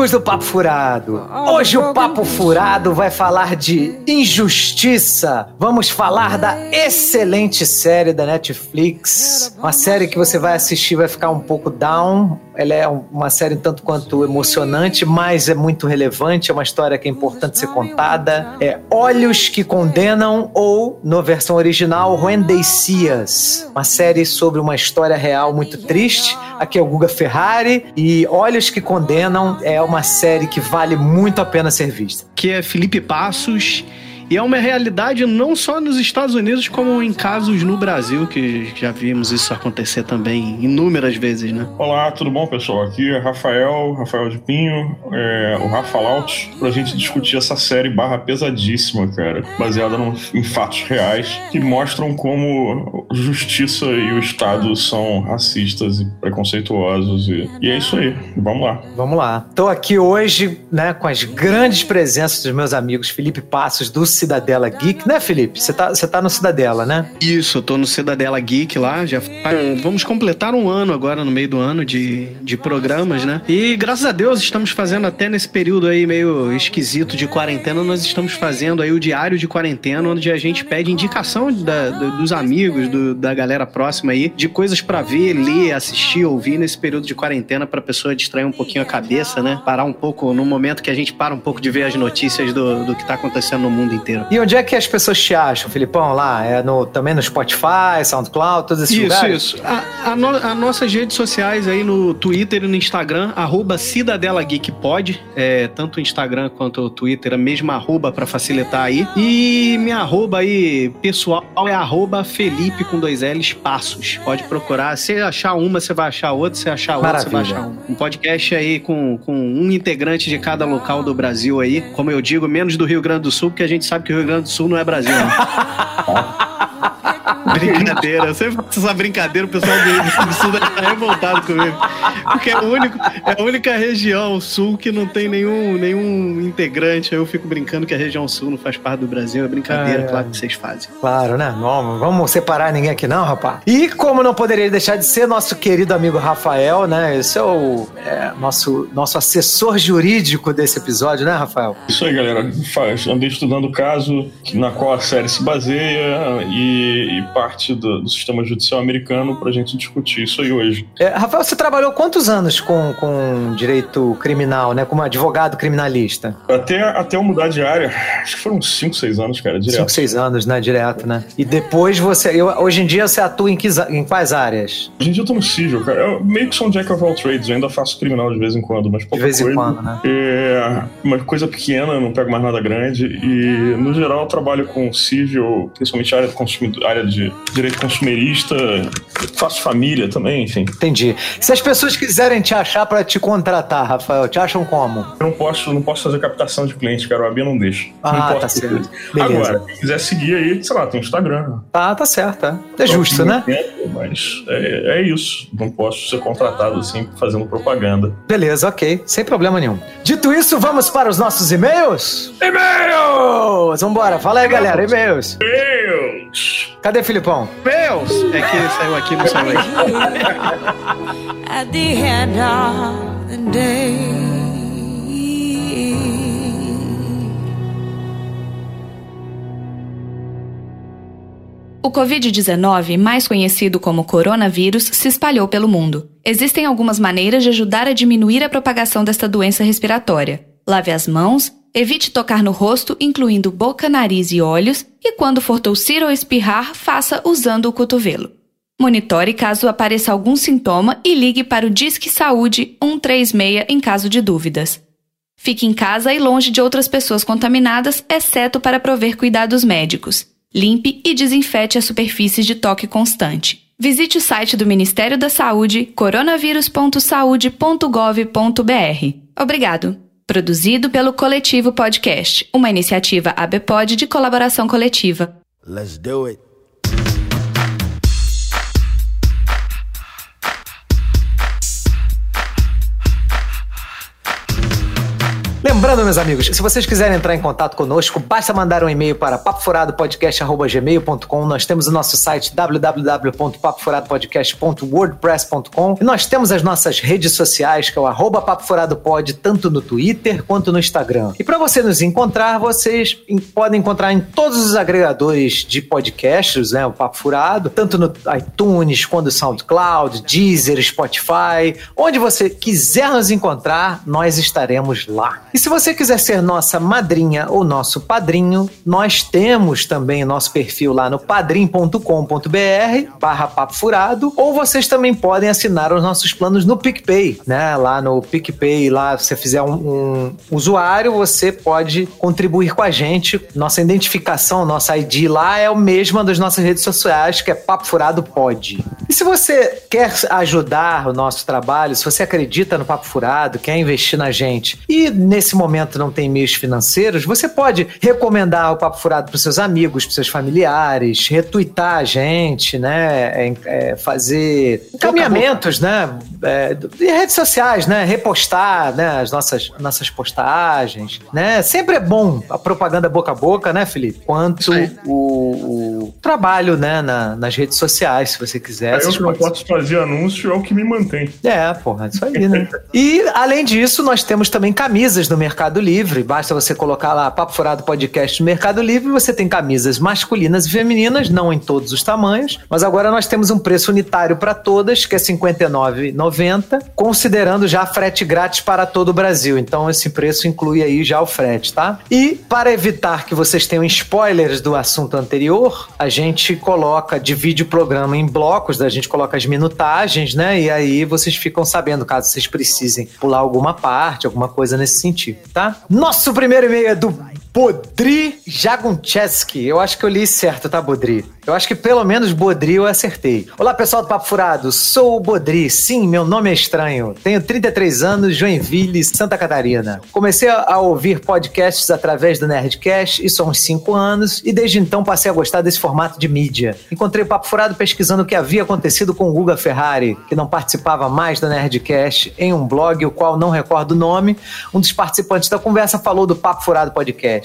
Amigos do Papo Furado, hoje o Papo Furado vai falar de injustiça. Vamos falar da excelente série da Netflix. Uma série que você vai assistir vai ficar um pouco down. Ela é uma série tanto quanto emocionante, mas é muito relevante. É uma história que é importante ser contada. É Olhos que Condenam ou, na versão original, When They See Us. Uma série sobre uma história real muito triste. Aqui é o Guga Ferrari e Olhos que Condenam é uma série que vale muito a pena ser vista. Que é Felipe Passos e é uma realidade não só nos Estados Unidos, como em casos no Brasil, que já vimos isso acontecer também inúmeras vezes, né? Olá, tudo bom, pessoal? Aqui é Rafael, Rafael de Pinho, é, o Rafa Laut, pra gente discutir essa série barra pesadíssima, cara, baseada num, em fatos reais, que mostram como justiça e o Estado são racistas e preconceituosos. E, e é isso aí, vamos lá. Vamos lá. Tô aqui hoje, né, com as grandes presenças dos meus amigos Felipe Passos, do Cidadela Geek, né, Felipe? Você tá, tá no Cidadela, né? Isso, tô no Cidadela Geek lá. Já vamos completar um ano agora, no meio do ano, de, de programas, né? E graças a Deus estamos fazendo até nesse período aí meio esquisito de quarentena, nós estamos fazendo aí o diário de quarentena, onde a gente pede indicação da, dos amigos, do, da galera próxima aí, de coisas para ver, ler, assistir, ouvir nesse período de quarentena pra pessoa distrair um pouquinho a cabeça, né? Parar um pouco no momento que a gente para um pouco de ver as notícias do, do que tá acontecendo no mundo inteiro inteiro. E onde é que as pessoas te acham, Filipão? Lá? É no, também no Spotify, SoundCloud, todos esses isso, lugares? Isso, isso. A, a no, as nossas redes sociais aí no Twitter e no Instagram, arroba Cidadela Geek Pod, é, tanto o Instagram quanto o Twitter, a mesma arroba pra facilitar aí. E minha arroba aí pessoal é arroba Felipe com dois L's Passos. Pode procurar. Se achar uma, você vai achar outra. Se achar outra, você vai achar uma. Um podcast aí com, com um integrante de cada local do Brasil aí. Como eu digo, menos do Rio Grande do Sul, porque a gente sabe que o Rio Grande do Sul não é Brasil. Né? brincadeira. Eu sempre faço essa brincadeira, o pessoal do do Sul tá revoltado comigo. Porque é, o único, é a única região sul que não tem nenhum, nenhum integrante. Aí eu fico brincando que a região sul não faz parte do Brasil. É brincadeira, é, claro que vocês fazem. Claro, né? Não vamos separar ninguém aqui, não, rapaz. E como não poderia deixar de ser nosso querido amigo Rafael, né? Esse é o é, nosso, nosso assessor jurídico desse episódio, né, Rafael? Isso aí, galera. Andei estudando o caso na qual a série se baseia e, e parte do, do, sistema judicial americano para a gente discutir isso aí hoje. É, Rafael, você trabalhou quantos anos com, com direito criminal, né? Como advogado criminalista? Até, até eu mudar de área, acho que foram 5, 6 anos, cara, direto. 5, 6 anos, né? Direto, né? E depois você. Eu, hoje em dia você atua em, que, em quais áreas? Hoje em dia eu tô no civil, cara. Eu meio que sou um jack of all trades, eu ainda faço criminal de vez em quando, mas pouca De vez coisa. em quando, né? É uma coisa pequena, não pego mais nada grande. E, no geral, eu trabalho com civil, principalmente área de, área de direito consumerista, faço família também, enfim. Entendi. Se as pessoas quiserem te achar para te contratar, Rafael, te acham como? Eu não posso, não posso fazer captação de cliente, cara. O AB não deixa. Ah, não tá certo. Beleza. Agora, se quiser seguir aí, sei lá, tem o Instagram. Tá, tá certo. É, é justo, né? Tempo, mas é, é isso. Não posso ser contratado assim fazendo propaganda. Beleza, ok. Sem problema nenhum. Dito isso, vamos para os nossos e-mails? E-mails! Vambora, fala aí, galera. E-mails. E-mails! Cadê Filipão? Deus! É que saiu aqui, não saiu aqui. At the end of the day. O Covid-19, mais conhecido como coronavírus, se espalhou pelo mundo. Existem algumas maneiras de ajudar a diminuir a propagação desta doença respiratória. Lave as mãos, evite tocar no rosto, incluindo boca, nariz e olhos, e quando for tossir ou espirrar, faça usando o cotovelo. Monitore caso apareça algum sintoma e ligue para o Disque Saúde 136 em caso de dúvidas. Fique em casa e longe de outras pessoas contaminadas, exceto para prover cuidados médicos. Limpe e desinfete as superfícies de toque constante. Visite o site do Ministério da Saúde, coronavírus.saude.gov.br. Obrigado. Produzido pelo Coletivo Podcast, uma iniciativa ABPOD de colaboração coletiva. Let's do it. Lembrando, meus amigos, se vocês quiserem entrar em contato conosco, basta mandar um e-mail para papofuradopodcast.gmail.com. Nós temos o nosso site www.papofuradopodcast.wordpress.com e nós temos as nossas redes sociais, que é o arroba papofuradopod, tanto no Twitter quanto no Instagram. E para você nos encontrar, vocês podem encontrar em todos os agregadores de podcasts, né, o Papo Furado, tanto no iTunes quanto no SoundCloud, Deezer, Spotify, onde você quiser nos encontrar, nós estaremos lá. E se você quiser ser nossa madrinha ou nosso padrinho, nós temos também nosso perfil lá no padrim.com.br barra papo furado, ou vocês também podem assinar os nossos planos no PicPay, né? Lá no PicPay, lá se você fizer um, um usuário, você pode contribuir com a gente. Nossa identificação, nossa ID lá é o mesma das nossas redes sociais, que é Papo Furado Pod. E se você quer ajudar o nosso trabalho, se você acredita no Papo Furado, quer investir na gente e nesse momento não tem meios financeiros, você pode recomendar o Papo Furado para seus amigos, para seus familiares, retweetar a gente, né? É, é, fazer encaminhamentos, né? É, em redes sociais, né? Repostar né? as nossas, nossas postagens, né? Sempre é bom a propaganda boca a boca, né, Felipe? Quanto o, o, trabalho, né, na, nas redes sociais, se você quiser. É eu que não posso fazer anúncio, é o que me mantém. É, porra, isso aí, né? e, além disso, nós temos também camisas no Mercado Livre. Basta você colocar lá Papo Furado Podcast no Mercado Livre. Você tem camisas masculinas e femininas, não em todos os tamanhos. Mas agora nós temos um preço unitário para todas, que é R$ 59,90, considerando já frete grátis para todo o Brasil. Então esse preço inclui aí já o frete, tá? E para evitar que vocês tenham spoilers do assunto anterior, a gente coloca, divide o programa em blocos, a gente coloca as minutagens, né? E aí vocês ficam sabendo caso vocês precisem pular alguma parte, alguma coisa nesse sentido, tá? Nosso primeiro e-mail é do Bodri Jaguncheski. Eu acho que eu li certo, tá, Bodri? Eu acho que pelo menos Bodri eu acertei. Olá, pessoal do Papo Furado. Sou o Bodri. Sim, meu nome é estranho. Tenho 33 anos, Joinville, Santa Catarina. Comecei a ouvir podcasts através do Nerdcast, isso há uns 5 anos, e desde então passei a gostar desse formato de mídia. Encontrei o Papo Furado pesquisando o que havia acontecido com o Guga Ferrari, que não participava mais do Nerdcast, em um blog, o qual não recordo o nome. Um dos participantes da conversa falou do Papo Furado Podcast.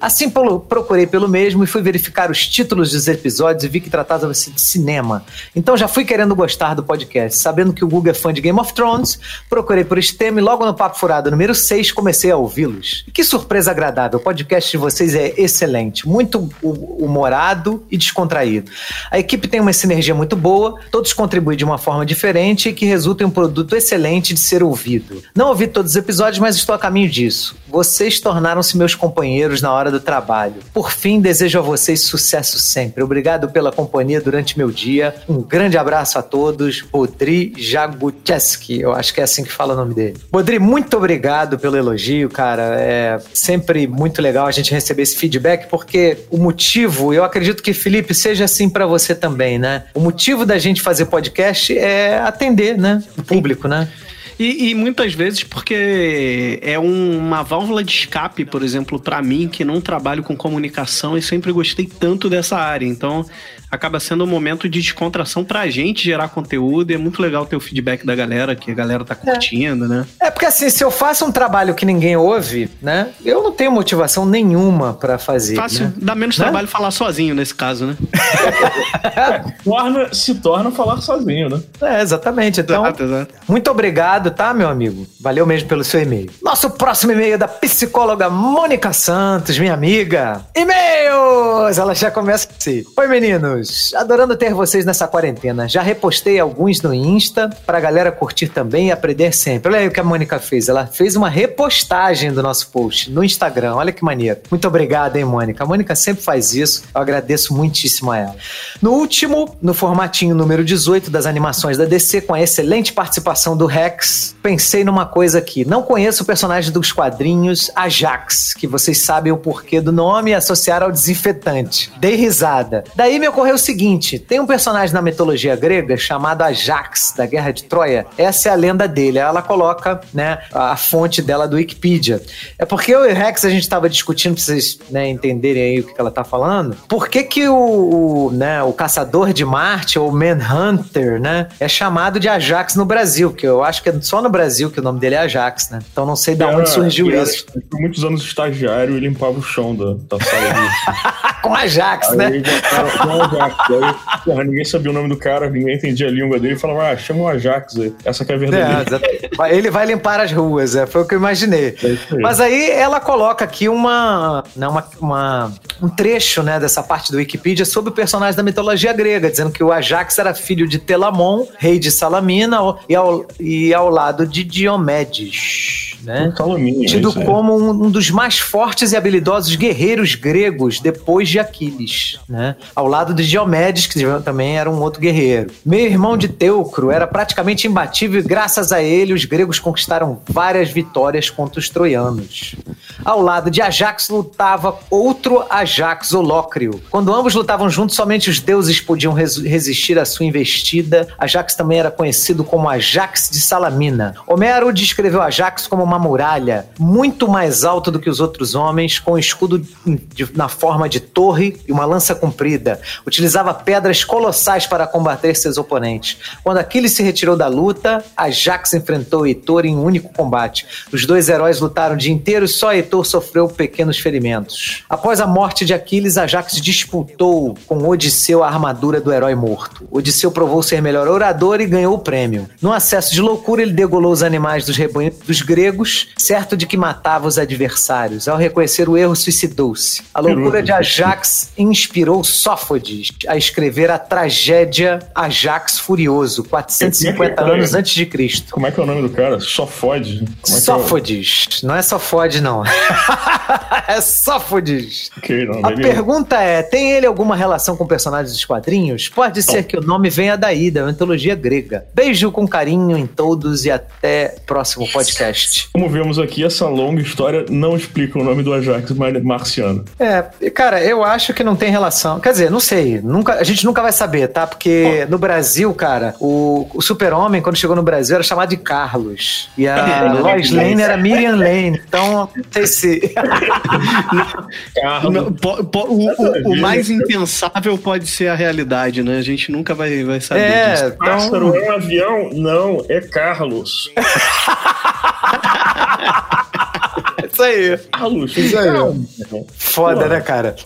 Assim, procurei pelo mesmo e fui verificar os títulos dos episódios episódios e vi que tratava-se de cinema. Então já fui querendo gostar do podcast. Sabendo que o Google é fã de Game of Thrones, procurei por este tema e logo no Papo Furado número 6 comecei a ouvi-los. Que surpresa agradável. O podcast de vocês é excelente, muito humorado e descontraído. A equipe tem uma sinergia muito boa, todos contribuem de uma forma diferente e que resulta em um produto excelente de ser ouvido. Não ouvi todos os episódios, mas estou a caminho disso. Vocês tornaram-se meus companheiros na hora do trabalho. Por fim, desejo a vocês sucesso sempre. Obrigado obrigado pela companhia durante meu dia. Um grande abraço a todos. Bodri Jagucheski, eu acho que é assim que fala o nome dele. Bodri, muito obrigado pelo elogio, cara. É sempre muito legal a gente receber esse feedback, porque o motivo, eu acredito que, Felipe, seja assim para você também, né? O motivo da gente fazer podcast é atender, né? O público, né? E, e, muitas vezes porque é um, uma válvula de escape, por exemplo, para mim, que não trabalho com comunicação e sempre gostei tanto dessa área. Então, acaba sendo um momento de descontração pra gente gerar conteúdo e é muito legal ter o feedback da galera, que a galera tá curtindo, é. né? É porque assim, se eu faço um trabalho que ninguém ouve, né? Eu não tenho motivação nenhuma para fazer. Fácil, né? dá menos né? trabalho falar sozinho nesse caso, né? torna, se torna falar sozinho, né? É, exatamente. Então, exato, exato. muito obrigado, tá, meu amigo? Valeu mesmo pelo seu e-mail. Nosso próximo e-mail é da psicóloga Mônica Santos, minha amiga. E-mails! Ela já começa assim. Oi, meninos adorando ter vocês nessa quarentena. Já repostei alguns no Insta pra galera curtir também e aprender sempre. Olha aí o que a Mônica fez. Ela fez uma repostagem do nosso post no Instagram. Olha que maneiro. Muito obrigado, hein, Mônica. A Mônica sempre faz isso. Eu agradeço muitíssimo a ela. No último, no formatinho número 18 das animações da DC, com a excelente participação do Rex, pensei numa coisa aqui. Não conheço o personagem dos quadrinhos Ajax, que vocês sabem o porquê do nome associar ao desinfetante. Dei risada. Daí me ocorreu é o seguinte: tem um personagem na mitologia grega chamado Ajax, da Guerra de Troia. Essa é a lenda dele. Ela coloca né, a fonte dela do Wikipedia. É porque eu e o Rex a gente estava discutindo, pra vocês né, entenderem aí o que ela tá falando. Por que, que o, o, né, o caçador de Marte, ou Manhunter, né, é chamado de Ajax no Brasil? Porque eu acho que é só no Brasil que o nome dele é Ajax, né? Então não sei de onde surgiu isso. Por muitos anos estagiário e limpava o chão da, da sala. com Ajax, aí, né? Com Ajax. Porra, ninguém sabia o nome do cara, ninguém entendia a língua dele e falava, ah, chama o Ajax aí. Essa que é a verdadeira. É, ele vai limpar as ruas, é, foi o que eu imaginei. É Mas aí ela coloca aqui uma, né, uma, uma, um trecho né, dessa parte do Wikipedia sobre o personagem da mitologia grega, dizendo que o Ajax era filho de Telamon, rei de Salamina, e ao, e ao lado de Diomedes né? Calumnia, Tido como um, dos mais fortes e habilidosos guerreiros gregos depois de Aquiles, né? Ao lado de Diomedes, que também era um outro guerreiro. Meu irmão de Teucro era praticamente imbatível e graças a ele os gregos conquistaram várias vitórias contra os troianos. Ao lado de Ajax lutava outro Ajax Holócrio. Quando ambos lutavam juntos, somente os deuses podiam res resistir à sua investida. Ajax também era conhecido como Ajax de Salamina. Homero descreveu Ajax como uma muralha muito mais alta do que os outros homens, com um escudo de, na forma de torre e uma lança comprida. Utilizava pedras colossais para combater seus oponentes. Quando Aquiles se retirou da luta, Ajax enfrentou Heitor em um único combate. Os dois heróis lutaram o dia inteiro e só Heitor sofreu pequenos ferimentos. Após a morte de Aquiles, Ajax disputou com Odisseu a armadura do herói morto. Odisseu provou ser melhor orador e ganhou o prêmio. Num acesso de loucura, ele degolou os animais dos rebanhos dos gregos certo de que matava os adversários. Ao reconhecer o erro, suicidou-se. A loucura de Ajax inspirou Sófocles a escrever a tragédia Ajax Furioso, 450 é anos antes de Cristo. Como é que é o nome do cara? Sófode? É Sófocles. É o... Não é Sofode, não. é Sófocles. Okay, a pergunta é, tem ele alguma relação com personagens dos quadrinhos? Pode ser que o nome venha daí, da mitologia grega. Beijo com carinho em todos e até próximo podcast. Como vemos aqui, essa longa história não explica o nome do Ajax marciano. É, cara, eu acho que não tem relação. Quer dizer, não sei. Nunca, a gente nunca vai saber, tá? Porque no Brasil, cara, o, o super-homem, quando chegou no Brasil, era chamado de Carlos. E a Lois Lane era Miriam Lane. Então, não sei se. não, po, po, o, o, o, mais impensável pode ser a realidade, né? A gente nunca vai, vai saber é, disso. Então... Pássaro é um avião? Não, é Carlos. ハハハハ! Isso aí. Ah, Luxo, isso aí. Foda, né, cara?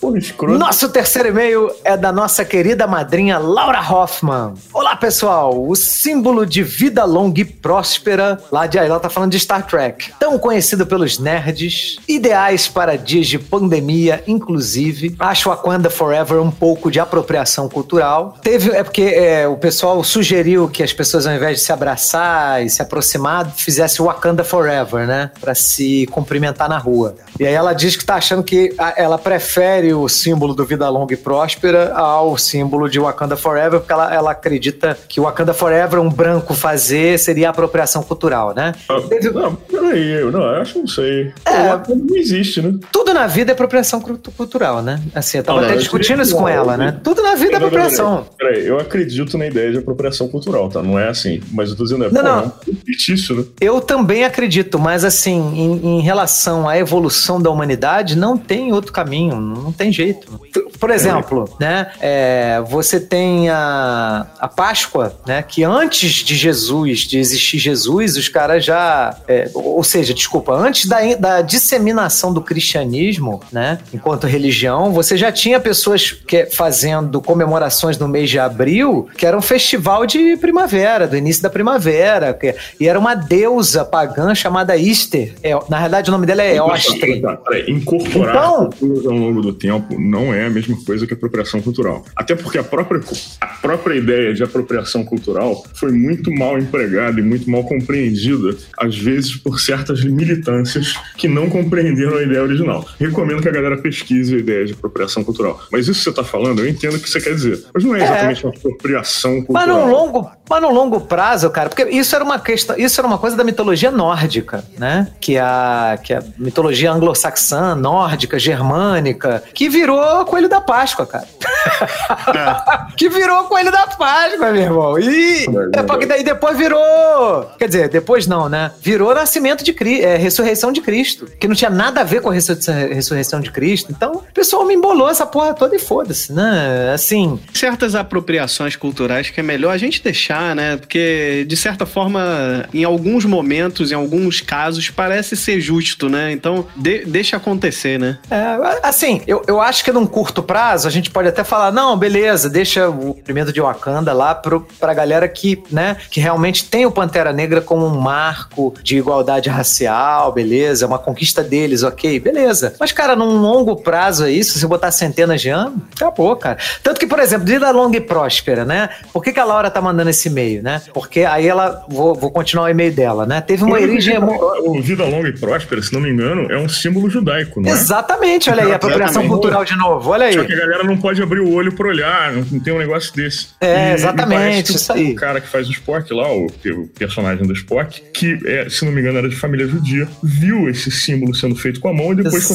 Nosso terceiro e-mail é da nossa querida madrinha Laura Hoffman. Olá, pessoal. O símbolo de vida longa e próspera, lá de aí, ela tá falando de Star Trek. Tão conhecido pelos nerds, ideais para dias de pandemia, inclusive. Acho Wakanda Forever um pouco de apropriação cultural. Teve, é porque é, o pessoal sugeriu que as pessoas, ao invés de se abraçar e se aproximar, fizesse Wakanda Forever, né? Pra se cumprimentar tá na rua. E aí ela diz que tá achando que ela prefere o símbolo do Vida Longa e Próspera ao símbolo de Wakanda Forever, porque ela, ela acredita que Wakanda Forever, um branco fazer, seria apropriação cultural, né? Ah, Teve... Não, peraí, eu não, eu acho que não sei. É, não existe, né? Tudo na vida é apropriação cultural, né? Assim, eu tava não, até não, discutindo isso com ela, né? Tudo na vida é apropriação. Peraí, eu acredito na ideia de apropriação cultural, tá? Não é assim, mas eu tô dizendo, é, não, pô, não. é um fictício, né? Eu também acredito, mas assim, em, em relação relação à evolução da humanidade, não tem outro caminho, não tem jeito. Por exemplo, é. né, é, você tem a, a Páscoa, né, que antes de Jesus, de existir Jesus, os caras já, é, ou seja, desculpa, antes da, da disseminação do cristianismo, né, enquanto religião, você já tinha pessoas que, fazendo comemorações no mês de abril, que era um festival de primavera, do início da primavera, que, e era uma deusa pagã chamada Easter. É, na verdade, o nome dela é Ostre. Incorporar então, ao longo do tempo não é a mesma coisa que apropriação cultural. Até porque a própria, a própria ideia de apropriação cultural foi muito mal empregada e muito mal compreendida, às vezes por certas militâncias que não compreenderam a ideia original. Recomendo que a galera pesquise a ideia de apropriação cultural. Mas isso que você está falando, eu entendo o que você quer dizer. Mas não é exatamente é. uma apropriação cultural. Mas no longo, mas no longo prazo, cara, porque isso era uma questão, isso era uma coisa da mitologia nórdica, né? Que a, que a mitologia anglo-saxã, nórdica, germânica, que virou coelho da Páscoa, cara. que virou Coelho da Páscoa, meu irmão. E é, porque daí depois virou. Quer dizer, depois não, né? Virou nascimento de Cristo, é, ressurreição de Cristo. Que não tinha nada a ver com a ressurreição de Cristo. Então, o pessoal me embolou essa porra toda e foda-se, né? Assim. Certas apropriações culturais que é melhor a gente deixar, né? Porque, de certa forma, em alguns momentos, em alguns casos, parece ser justo, né? Então, de, deixa acontecer, né? É, assim, eu, eu acho que num curto prazo a gente pode até falar, não, beleza, deixa o primeiro de Wakanda lá pro, pra galera que, né, que realmente tem o Pantera Negra como um marco de igualdade racial, beleza, uma conquista deles, ok, beleza. Mas, cara, num longo prazo é isso, se botar centenas de anos, acabou, cara. Tanto que, por exemplo, vida longa e próspera, né? Por que, que a Laura tá mandando esse e-mail, né? Porque aí ela, vou, vou continuar o e-mail dela, né? Teve uma origem... O vida longa e próspera, se não me engano, é um símbolo judaico, não é? Exatamente, olha aí, apropriação cultural de novo, olha aí. Só que a galera não pode abrir o olho pra olhar, não tem um negócio desse. É, e, exatamente, isso aí. O cara que faz o Spock lá, o, o personagem do Spock, que, é, se não me engano, era de família judia, viu esse símbolo sendo feito com a mão e depois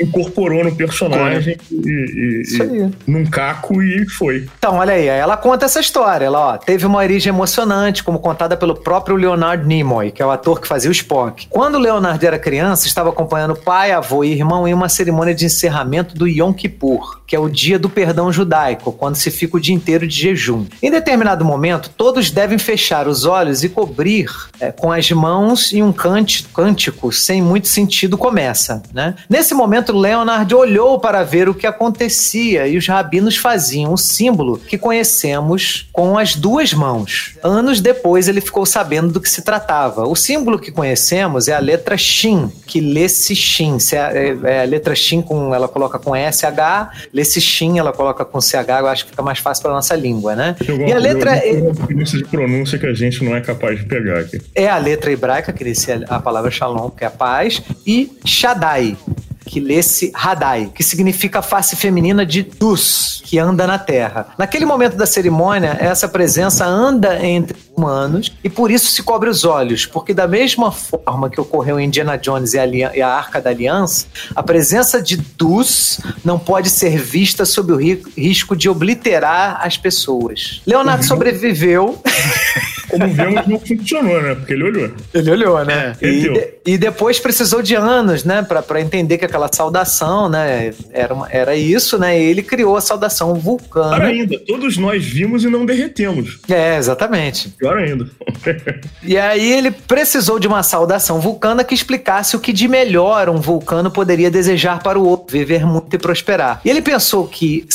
incorporou no personagem e, e, e num caco e foi. Então, olha aí, ela conta essa história. Ela, ó, teve uma origem emocionante, como contada pelo próprio Leonard Nimoy, que é o ator que fazia o Spock. Quando o Leonard era criança, estava acompanhando pai, avô e irmão em uma cerimônia de encerramento do Yom Kippur, que é o dia do perdão judaico, quando se fica o dia inteiro de jejum. Em determinado momento, todos devem fechar os olhos e cobrir é, com as mãos e um cântico sem muito sentido começa. Né? Nesse momento, Leonard olhou para ver o que acontecia e os rabinos faziam o símbolo que conhecemos com as duas mãos. Anos depois, ele ficou sabendo do que se tratava. O símbolo que conhecemos é a letra Shin, que lê-se Shin. É, é, é, a letra Shin, com, ela coloca com SH, lê-se Shin, ela coloca com CH, eu acho que fica mais fácil para nossa língua, né? e a letra. É... de pronúncia que a gente não é capaz de pegar aqui. É a letra hebraica, que disse a palavra Shalom, que é a paz, e Shaddai, que lê-se Hadai, que significa face feminina de Dus, que anda na terra. Naquele momento da cerimônia, essa presença anda entre humanos e por isso se cobre os olhos, porque da mesma forma que ocorreu em Indiana Jones e a, e a Arca da Aliança, a presença de Dus não pode ser vista sob o risco de obliterar as pessoas. Leonardo uhum. sobreviveu. Como vemos, não funcionou, né? Porque ele olhou. Ele olhou, né? É, e, e, depois precisou de anos, né? para entender que aquela saudação, né? Era, uma, era isso, né? E ele criou a saudação vulcana. Pior ainda, todos nós vimos e não derretemos. É, exatamente. Pior ainda. e aí ele precisou de uma saudação vulcana que explicasse o que de melhor um vulcano poderia desejar para o outro, viver muito e prosperar. E ele pensou que,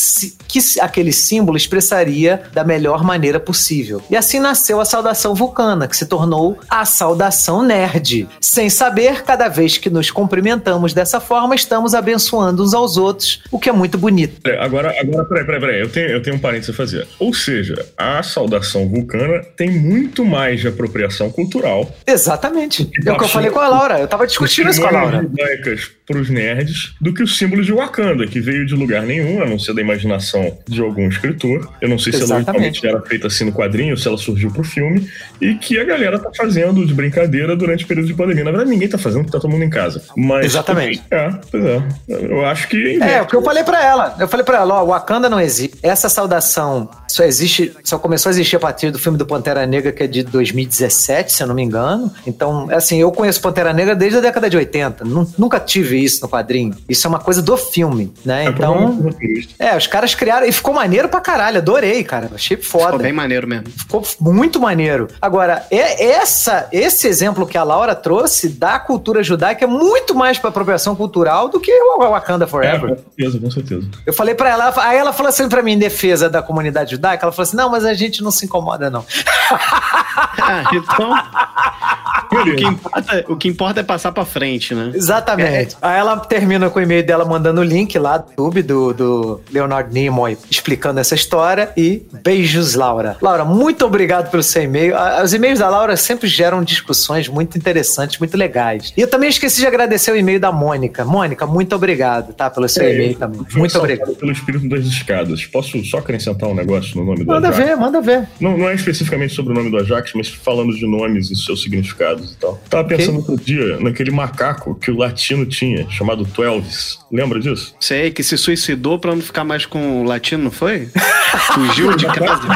que aquele símbolo expressaria da melhor maneira possível. E assim nasceu a saudação vulcana, que se tornou a saudação nerd. Sem saber, cada vez que nos cumprimentamos dessa forma, estamos abençoando uns aos outros, o que é muito bonito. É, agora, agora, peraí, peraí, peraí, eu tenho, eu tenho um parênteses a fazer. Ou seja, a saudação vulcana tem muito mais de apropriação cultural. Exatamente. É o que eu falei com a Laura, eu tava discutindo isso com a Laura. judaicas para os nerds do que o símbolo de Wakanda, que veio de lugar nenhum, a não ser da imaginação de algum escritor. Eu não sei se ela realmente era feita assim no quadrinho, se ela surgiu pro filme, e que a galera tá fazendo de brincadeira durante o período de pandemia. Na verdade, ninguém tá fazendo porque tá todo mundo em casa. Mas, Exatamente. É, pois é. Eu acho que. É, o que eu falei para ela. Eu falei para ela, ó, Wakanda não existe. Essa saudação só existe, só começou a existir a partir do filme do Pantera Negra, que é de 2017, se eu não me engano. Então, assim, eu conheço Pantera Negra desde a década de 80. Nunca tive isso no quadrinho. Isso é uma coisa do filme, né? É então. É, os caras criaram. E ficou maneiro pra caralho. Adorei, cara. Achei foda. Ficou bem maneiro mesmo. Ficou muito maneiro. Agora, é essa, esse exemplo que a Laura trouxe da cultura judaica é muito mais pra apropriação cultural do que o Wakanda Forever. É, com certeza, com certeza. Eu falei pra ela, aí ela falou assim pra mim, em defesa da comunidade judaica, ela falou assim: não, mas a gente não se incomoda, não. ah, então. o, que importa, o que importa é passar pra frente, né? Exatamente. É. Aí ela termina com o e-mail dela mandando o link lá do YouTube do, do Leonard Nimoy explicando essa história e beijos, Laura. Laura, muito obrigado pelo seu e-mail. Os e-mails da Laura sempre geram discussões muito interessantes, muito legais. E eu também esqueci de agradecer o e-mail da Mônica. Mônica, muito obrigado, tá? Pelo seu é, e-mail também. Muito obrigado. Pelo espírito das escadas. Posso só acrescentar um negócio no nome do Manda Ajax? ver, manda ver. Não, não é especificamente sobre o nome do Ajax, mas falando de nomes e seus significados. e tal. Tava pensando okay. outro dia naquele macaco que o latino tinha, chamado Twelves. Lembra disso? Sei, que se suicidou pra não ficar mais com o latino, não foi? fugiu de casa.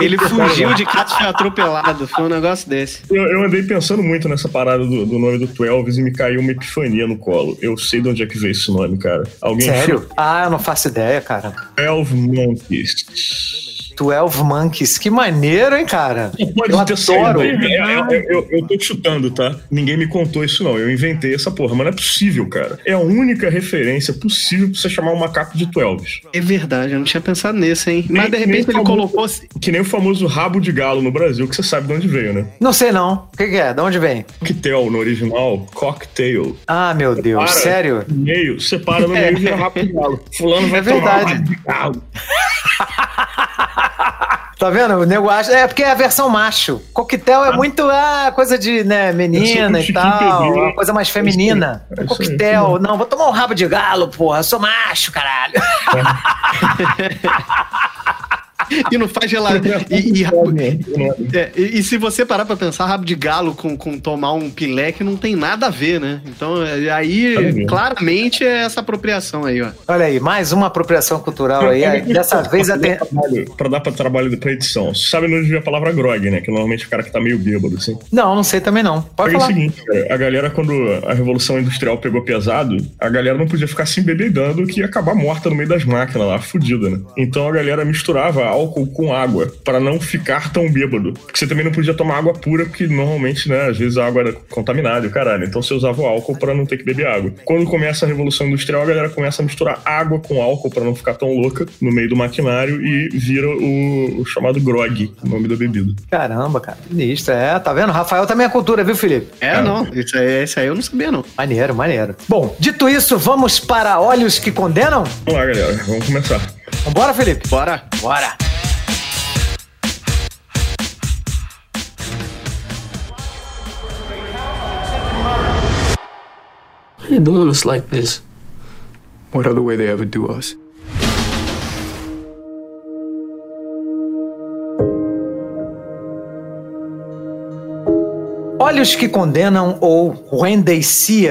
Ele fugiu de casa e foi atropelado. Foi um negócio desse. Eu, eu andei pensando muito nessa parada do, do, nome do Twelves e me caiu uma epifania no colo. Eu sei de onde é que veio esse nome, cara. Alguém Sério? Ah, eu não faço ideia, cara. Twelve Monkeys. 12 Monkeys. Que maneiro, hein, cara? Pode eu adoro. É, é, eu, eu tô chutando, tá? Ninguém me contou isso, não. Eu inventei essa porra, mas não é possível, cara. É a única referência possível pra você chamar um macaco de 12. É verdade, eu não tinha pensado nisso, hein? Nem, mas de repente ele famoso, colocou. Que nem o famoso rabo de galo no Brasil, que você sabe de onde veio, né? Não sei, não. O que, que, é? De onde vem? Cocktail no original, cocktail. Ah, meu Deus, separa sério? No meio, separa no meio e vira rabo de galo. Fulano vai é verdade. tomar rabo de galo. Tá vendo? O nego acha. É porque é a versão macho. Coquetel é ah. muito ah, coisa de né, menina e tal. Uma coisa mais feminina. É Coquetel. Não, vou tomar um rabo de galo, porra. Eu sou macho, caralho. É. e não faz gelado. E, e, é, e, e, se você parar pra pensar, rabo de galo com, com tomar um pileque não tem nada a ver, né? Então, é, aí, claramente, é essa apropriação aí, ó. Olha aí, mais uma apropriação cultural aí. É, dessa vez até. Pra dar pra trabalho pra edição. Você sabe onde vem a palavra grog, né? Que normalmente é o cara que tá meio bêbado, assim. Não, não sei também não. Pode é falar. o seguinte, a galera, quando a Revolução Industrial pegou pesado, a galera não podia ficar se embebedando que ia acabar morta no meio das máquinas lá, fudida, né? Então a galera misturava álcool com água para não ficar tão bêbado. Porque você também não podia tomar água pura, porque normalmente, né, às vezes a água era contaminada e caralho. Então você usava o álcool para não ter que beber água. Quando começa a Revolução Industrial, a galera começa a misturar água com álcool para não ficar tão louca no meio do maquinário e vira o, o chamado grog, o nome da bebida. Caramba, cara. Isso, é, tá vendo? Rafael também é cultura, viu, Felipe? É, não. Isso aí, isso aí eu não sabia, não. Maneiro, maneiro. Bom, dito isso, vamos para Olhos que Condenam? Vamos lá, galera. Vamos começar. Vambora, Felipe? Bora. Bora. Why are you doing us like this? What other way they ever do us? Olhos que condenam ou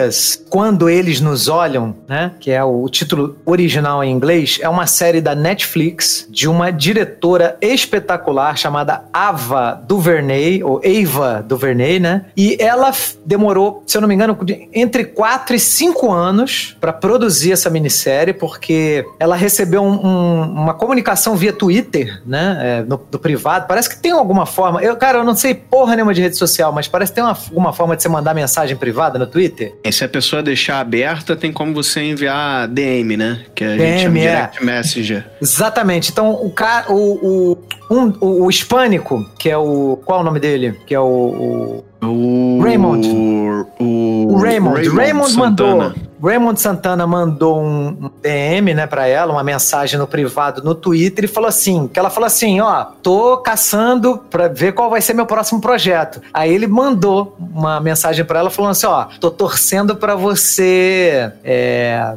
Us, quando eles nos olham, né? Que é o título original em inglês, é uma série da Netflix de uma diretora espetacular chamada Ava DuVernay ou Ava DuVernay, né? E ela demorou, se eu não me engano, entre 4 e 5 anos para produzir essa minissérie, porque ela recebeu um, um, uma comunicação via Twitter, né? É, no, no, privado. Parece que tem alguma forma. Eu, cara, eu não sei porra nenhuma de rede social, mas parece que tem uma, alguma forma de você mandar mensagem privada no Twitter? E se a pessoa deixar aberta, tem como você enviar DM, né? Que a DM, gente chama é. Direct Messenger. Exatamente. Então, o cara, o, o, um, o, o hispânico, que é o. Qual é o nome dele? Que é o, o... O Raymond. O, o Raymond. Raymond, Raymond mandou. Raymond Santana mandou um DM, né, para ela, uma mensagem no privado no Twitter e falou assim, que ela falou assim, ó, tô caçando para ver qual vai ser meu próximo projeto. Aí ele mandou uma mensagem para ela falando assim, ó, tô torcendo para você é,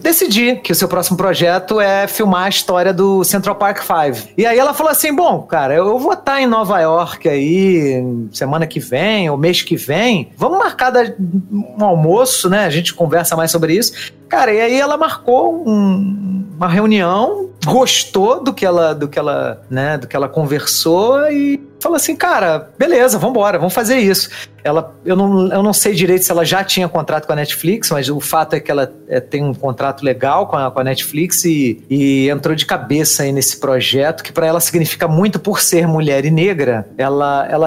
decidir que o seu próximo projeto é filmar a história do Central Park 5. E aí ela falou assim: bom, cara, eu vou estar em Nova York aí semana que vem, ou mês que vem. Vamos marcar um almoço, né? A gente conversa mais sobre isso. Cara, e aí ela marcou um, uma reunião, gostou do que ela, do que ela, né, do que ela conversou e falou assim, cara, beleza, vamos embora, vamos fazer isso. Ela, eu não, eu não sei direito se ela já tinha contrato com a Netflix, mas o fato é que ela é, tem um contrato legal com a, com a Netflix e, e, entrou de cabeça aí nesse projeto, que para ela significa muito por ser mulher e negra. Ela, ela,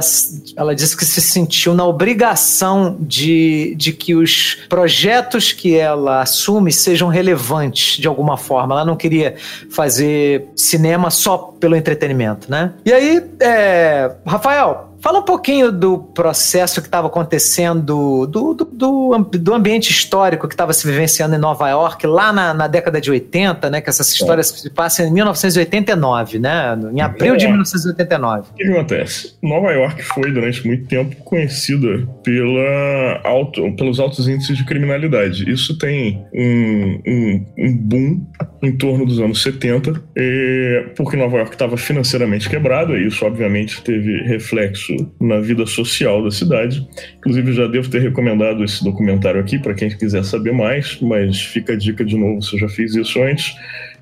ela disse que se sentiu na obrigação de, de que os projetos que ela assume sejam relevantes de alguma forma. Ela não queria fazer cinema só pelo entretenimento, né? E aí, é, Rafael, Fala um pouquinho do processo que estava acontecendo, do, do, do, do, ambiente histórico que estava se vivenciando em Nova York, lá na, na, década de 80, né? Que essas histórias é. se passam em 1989, né? Em abril é. de 1989. O que acontece? Nova York foi, durante muito tempo, conhecida pela alto, pelos altos índices de criminalidade. Isso tem um, um, um boom em torno dos anos 70, é, porque Nova York estava financeiramente quebrada, e isso obviamente teve reflexo na vida social da cidade. Inclusive, já devo ter recomendado esse documentário aqui para quem quiser saber mais, mas fica a dica de novo se eu já fiz isso antes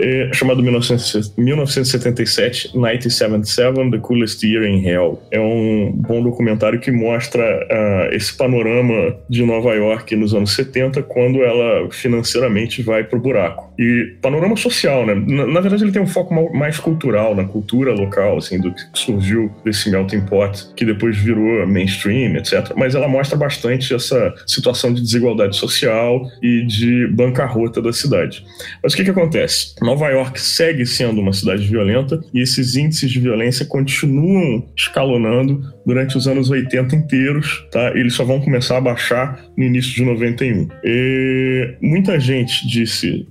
é, chamado 1977, 1977, The Coolest Year in Hell. É um bom documentário que mostra uh, esse panorama de Nova York nos anos 70, quando ela financeiramente vai pro buraco. E panorama social, né? Na, na verdade, ele tem um foco mais cultural, na cultura local, assim, do que surgiu desse melting pot, que depois virou mainstream, etc. Mas ela mostra bastante essa situação de desigualdade social e de bancarrota da cidade. Mas o que que acontece? Nova York segue sendo uma cidade violenta e esses índices de violência continuam escalonando durante os anos 80 inteiros, tá? Eles só vão começar a baixar no início de 91. E muita gente disse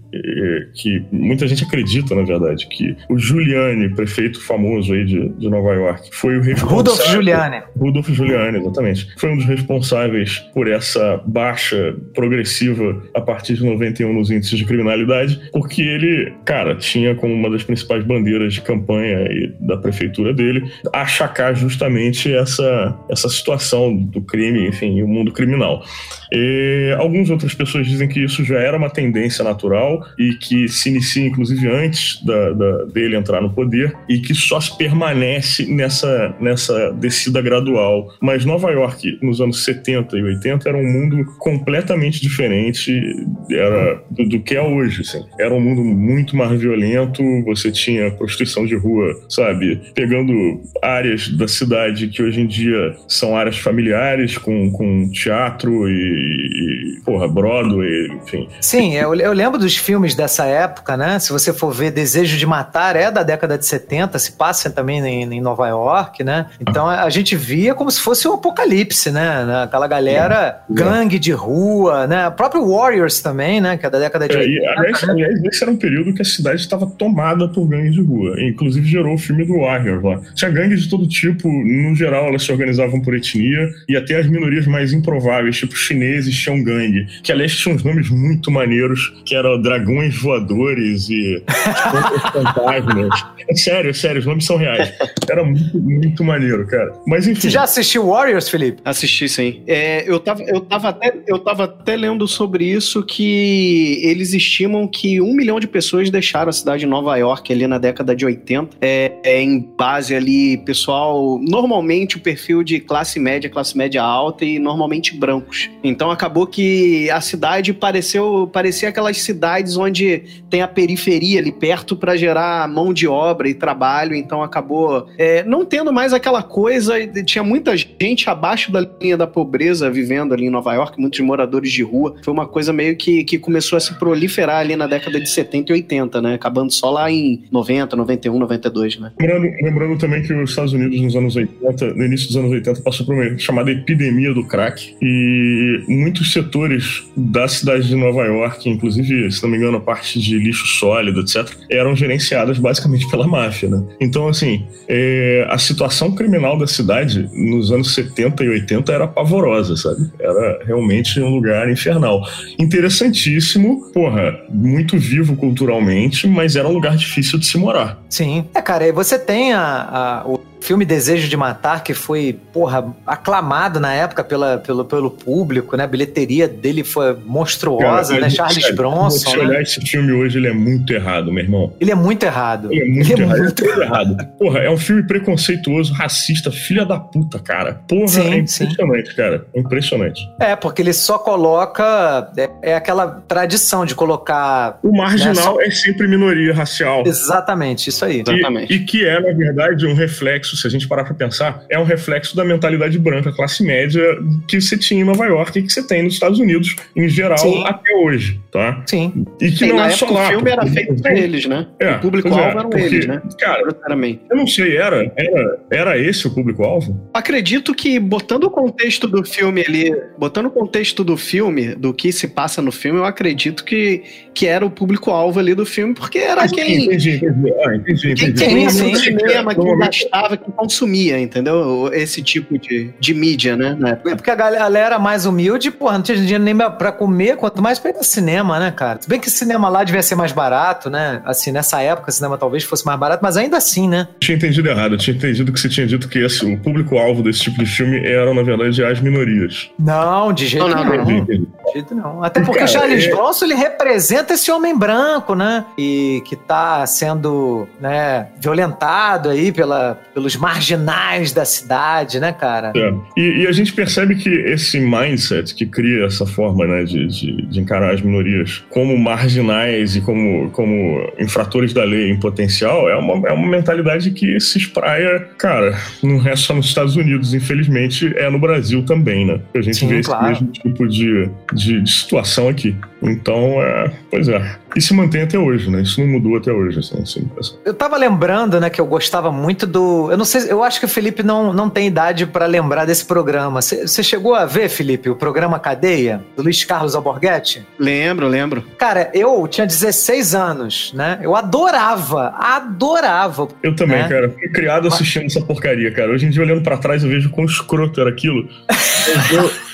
que muita gente acredita, na verdade, que o Giuliani, prefeito famoso aí de, de Nova York, foi o responsável. Rudolf Giuliani. Rudolf Giuliani, exatamente. Foi um dos responsáveis por essa baixa progressiva a partir de 91 nos índices de criminalidade, porque ele, cara, tinha como uma das principais bandeiras de campanha da prefeitura dele achacar justamente essa, essa situação do crime, enfim, o mundo criminal. E algumas outras pessoas dizem que isso já era uma tendência natural e que se inicia, inclusive, antes da, da, dele entrar no poder e que só se permanece nessa, nessa descida gradual. Mas Nova York, nos anos 70 e 80, era um mundo completamente diferente era do, do que é hoje. Assim. Era um mundo muito mais violento, você tinha prostituição de rua, sabe? Pegando áreas da cidade que hoje em dia são áreas familiares, com, com teatro e e, porra, Broadway, enfim. Sim, eu, eu, lembro dos filmes dessa época, né? Se você for ver Desejo de Matar, é da década de 70, se passa também em, em Nova York, né? Então a gente via como se fosse um apocalipse, né? Aquela galera é, gangue de rua, né? O próprio Warriors também, né? Que é da década de é, 80. E, aliás, né? aliás, esse era um período que a cidade estava tomada por gangues de rua. Inclusive gerou o filme do Warriors lá. Tinha gangues de todo tipo, no geral elas se organizavam por etnia, e até as minorias mais improváveis, tipo chinês chineses tinham gangue, que aliás tinham uns nomes muito maneiros, que eram dragões voadores e fantasmas. É sério, é sério, os nomes são reais. Era muito, muito maneiro, cara. Mas enfim. Você já assistiu Warriors, Felipe? Assisti, sim. É, eu, tava, eu, tava até, eu tava até lendo sobre isso que eles estimam que um milhão de pessoas deixaram a cidade de Nova York ali na década de 80, é, é em base ali, pessoal, normalmente o perfil de classe média, classe média alta e normalmente brancos. Então, então acabou que a cidade pareceu parecia aquelas cidades onde tem a periferia ali perto para gerar mão de obra e trabalho. Então acabou é, não tendo mais aquela coisa. Tinha muita gente abaixo da linha da pobreza vivendo ali em Nova York, muitos moradores de rua. Foi uma coisa meio que, que começou a se proliferar ali na década de 70 e 80, né? Acabando só lá em 90, 91, 92, né? Lembrando, lembrando também que os Estados Unidos nos anos 80, no início dos anos 80, passou por uma chamada epidemia do crack. E muitos setores da cidade de Nova York, inclusive, se não me engano, a parte de lixo sólido, etc., eram gerenciadas basicamente pela máfia, né? Então, assim, é, a situação criminal da cidade nos anos 70 e 80 era pavorosa, sabe? Era realmente um lugar infernal. Interessantíssimo, porra, muito vivo culturalmente, mas era um lugar difícil de se morar. Sim. É, cara, e você tem a, a filme Desejo de Matar, que foi, porra, aclamado na época pela, pelo, pelo público, né? A bilheteria dele foi monstruosa, Cara, né? Charles sério, Bronson. Se né? olhar esse filme hoje, ele é muito errado, meu irmão. Ele é muito errado. Ele é muito, ele é errado. muito é errado. Porra, é um filme preconceituoso, racista, filha da puta, cara. Porra, sim, é impressionante, sim. cara. É impressionante. É, porque ele só coloca. É, é aquela tradição de colocar. O marginal né, só... é sempre minoria racial. Exatamente, isso aí. E, Exatamente. E que é, na verdade, um reflexo reflexo, se a gente parar pra pensar, é um reflexo da mentalidade branca, classe média, que você tinha em Nova York e que você tem nos Estados Unidos, em geral, Sim. até hoje, tá? Sim. E que Sim, não é só lá. O filme era feito pra eles, né? É, o público-alvo é, eram porque, eles, né? Cara, eu não sei, era, era, era esse o público-alvo? Acredito que, botando o contexto do filme ali, botando o contexto do filme, do que se passa no filme, eu acredito que, que era o público-alvo ali do filme, porque era ah, quem. Entendi, entendi. Ah, entendi, entendi. Quem queria cinema, quem gastava, que consumia, entendeu? Esse tipo de, de mídia, né? É porque a galera mais humilde, porra, não tinha dinheiro nem pra comer, quanto mais pra ir no cinema, né, cara? Se bem que o cinema lá devia ser mais barato, né? Assim, nessa época o cinema talvez fosse mais barato, mas ainda assim, né? Tinha entendido errado, eu tinha entendido que você tinha dito que esse, o público-alvo desse tipo de filme eram, na verdade, as minorias. Não, de jeito não, não, não. De jeito. Até porque cara, o Charles é... Bronson, ele representa esse homem branco, né? E que tá sendo, né, violentado aí pela, pelos marginais da cidade, né, cara? É. E, e, a gente percebe que esse mindset que cria essa forma, né, de, de, de, encarar as minorias como marginais e como, como infratores da lei em potencial é uma, é uma mentalidade que se espraia, cara, não é só nos Estados Unidos, infelizmente, é no Brasil também, né? A gente Sim, vê claro. esse mesmo tipo de, de, de situação aqui. Então, é, pois é. E se mantém até hoje, né? Isso não mudou até hoje, assim, assim. Eu tava lembrando, né, que eu gostava muito do. Eu não sei, eu acho que o Felipe não, não tem idade para lembrar desse programa. Você chegou a ver, Felipe, o programa Cadeia, do Luiz Carlos Alborguete? Lembro, lembro. Cara, eu tinha 16 anos, né? Eu adorava, adorava. Eu também, né? cara. Fui criado assistindo Mas... essa porcaria, cara. Hoje em dia, olhando para trás, eu vejo quão escroto era aquilo. eu,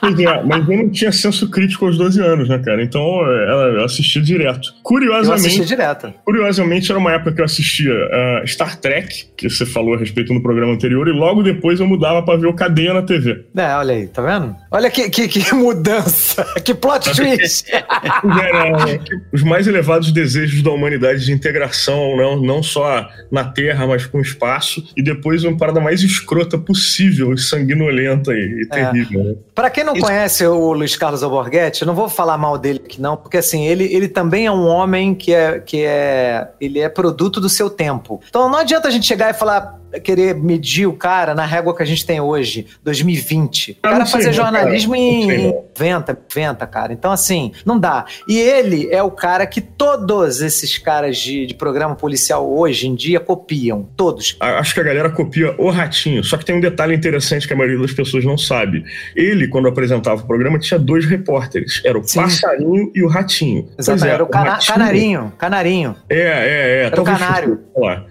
Pois é, mas eu não tinha senso crítico aos 12 anos, né, cara? Então eu assistia direto. Curiosamente. Eu assistia direto. Curiosamente, era uma época que eu assistia uh, Star Trek, que você falou a respeito no programa anterior, e logo depois eu mudava pra ver o Cadeia na TV. É, olha aí, tá vendo? Olha que, que, que mudança, que plot twist. era, os mais elevados desejos da humanidade de integração, não, não só na Terra, mas com o espaço, e depois uma parada mais escrota possível, sanguinolenta e, e é. terrível, né? Para quem não Isso. conhece o Luiz Carlos Alborguete, não vou falar mal dele aqui não, porque assim, ele, ele também é um homem que é, que é ele é produto do seu tempo. Então não adianta a gente chegar e falar querer medir o cara na régua que a gente tem hoje, 2020. O cara fazia jornalismo cara. em 90, 90, cara. Então, assim, não dá. E ele é o cara que todos esses caras de, de programa policial hoje em dia copiam. Todos. Acho que a galera copia o Ratinho. Só que tem um detalhe interessante que a maioria das pessoas não sabe. Ele, quando apresentava o programa, tinha dois repórteres. Era o Sim. Passarinho e o Ratinho. Exatamente. É, era o, cana Ratinho... Canarinho. Canarinho. É, é, é. Era o canário.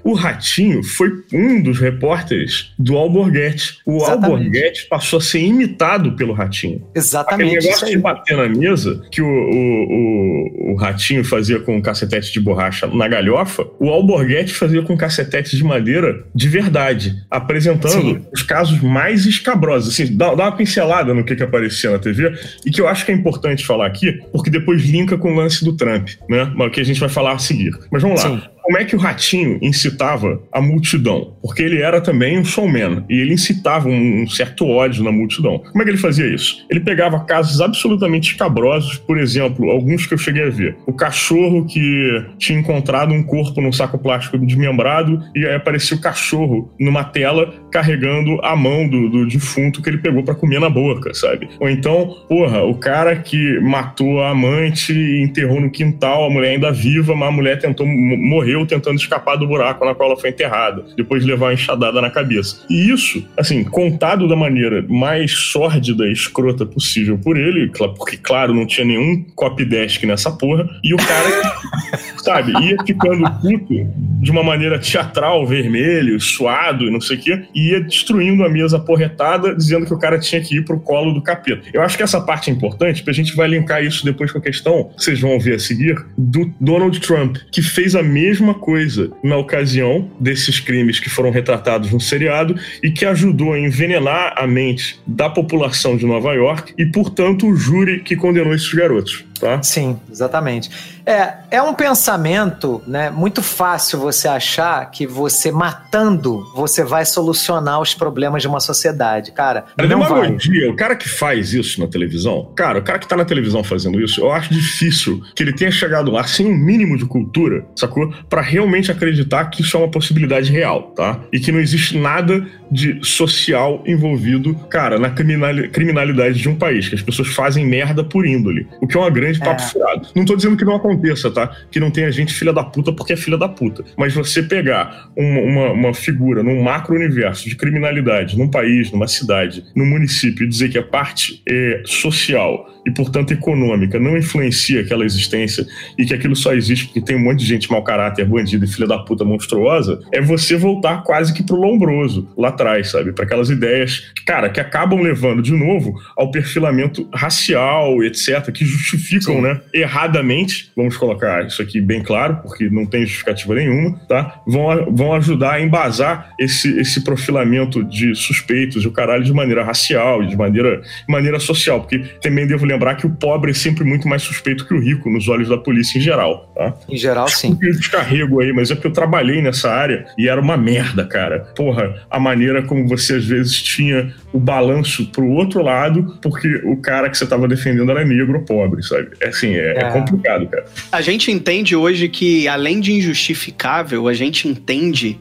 O Ratinho foi um dos repórteres do Alborguete. O Exatamente. Alborguete passou a ser imitado pelo Ratinho. Exatamente. Aquele negócio de bater na mesa que o, o, o, o, Ratinho fazia com cacetete de borracha na galhofa, o Alborguete fazia com cacetete de madeira de verdade, apresentando Sim. os casos mais escabrosos. Assim, dá, dá, uma pincelada no que, que aparecia na TV e que eu acho que é importante falar aqui, porque depois linka com o lance do Trump, né? O que a gente vai falar a seguir. Mas vamos lá. Sim como é que o Ratinho incitava a multidão? Porque ele era também um showman e ele incitava um, certo ódio na multidão. Como é que ele fazia isso? Ele pegava casos absolutamente escabrosos, por exemplo, alguns que eu cheguei a ver. O cachorro que tinha encontrado um corpo num saco plástico desmembrado e aí aparecia o cachorro numa tela carregando a mão do, do defunto que ele pegou para comer na boca, sabe? Ou então, porra, o cara que matou a amante e enterrou no quintal, a mulher ainda viva, mas a mulher tentou morrer tentando escapar do buraco na qual ela foi enterrada, depois de levar uma enxadada na cabeça. E isso, assim, contado da maneira mais sórdida e escrota possível por ele, porque, claro, não tinha nenhum copy desk nessa porra, e o cara, sabe, ia ficando puto de uma maneira teatral, vermelho, suado e não sei o quê, e ia destruindo a mesa porretada, dizendo que o cara tinha que ir pro colo do capeta. Eu acho que essa parte é importante, porque a gente vai linkar isso depois com a questão, que vocês vão ver a seguir, do Donald Trump, que fez a mesma mesma coisa na ocasião desses crimes que foram retratados no seriado e que ajudou a envenenar a mente da população de Nova York e, portanto, o júri que condenou esses garotos. Tá? Sim, exatamente. É, é um pensamento, né, muito fácil você achar que você matando, você vai solucionar os problemas de uma sociedade. Cara, é não demagogia. Vai. O cara que faz isso na televisão, cara, o cara que tá na televisão fazendo isso, eu acho difícil que ele tenha chegado lá sem um mínimo de cultura, sacou? Para realmente acreditar que isso é uma possibilidade real, tá? E que não existe nada de social envolvido, cara, na criminalidade de um país, que as pessoas fazem merda por índole. O que é uma grande grande papo É. furado. Não tô dizendo que não aconteça, tá? Que não tenha gente filha da puta porque é filha da puta. Mas você pegar uma, uma, uma figura num macro-universo de criminalidade, num país, numa cidade, num município, e dizer que a parte é, social e, portanto, econômica não influencia aquela existência e que aquilo só existe porque tem um monte de gente mau caráter, bandida e filha da puta monstruosa, é você voltar quase que pro lombroso lá atrás, sabe? Para aquelas ideias, cara, que acabam levando de novo ao perfilamento racial, etc., que justificam, Sim. né, erradamente, vamos colocar isso aqui bem claro, porque não tem justificativa nenhuma, tá? Vão, vão ajudar a embasar esse, esse profilamento de suspeitos e o caralho de maneira racial e de maneira, maneira social, porque também devo lembrar que o pobre é sempre muito mais suspeito que o rico nos olhos da polícia em geral, tá? Em geral, sim. Desculpe o descarrego aí, mas é porque eu trabalhei nessa área e era uma merda, cara. Porra, a maneira como você às vezes tinha o balanço pro outro lado, porque o cara que você tava defendendo era negro ou pobre, sabe? É assim, é, é É. complicado, cara. A gente entende hoje que, além de injustificável, a gente entende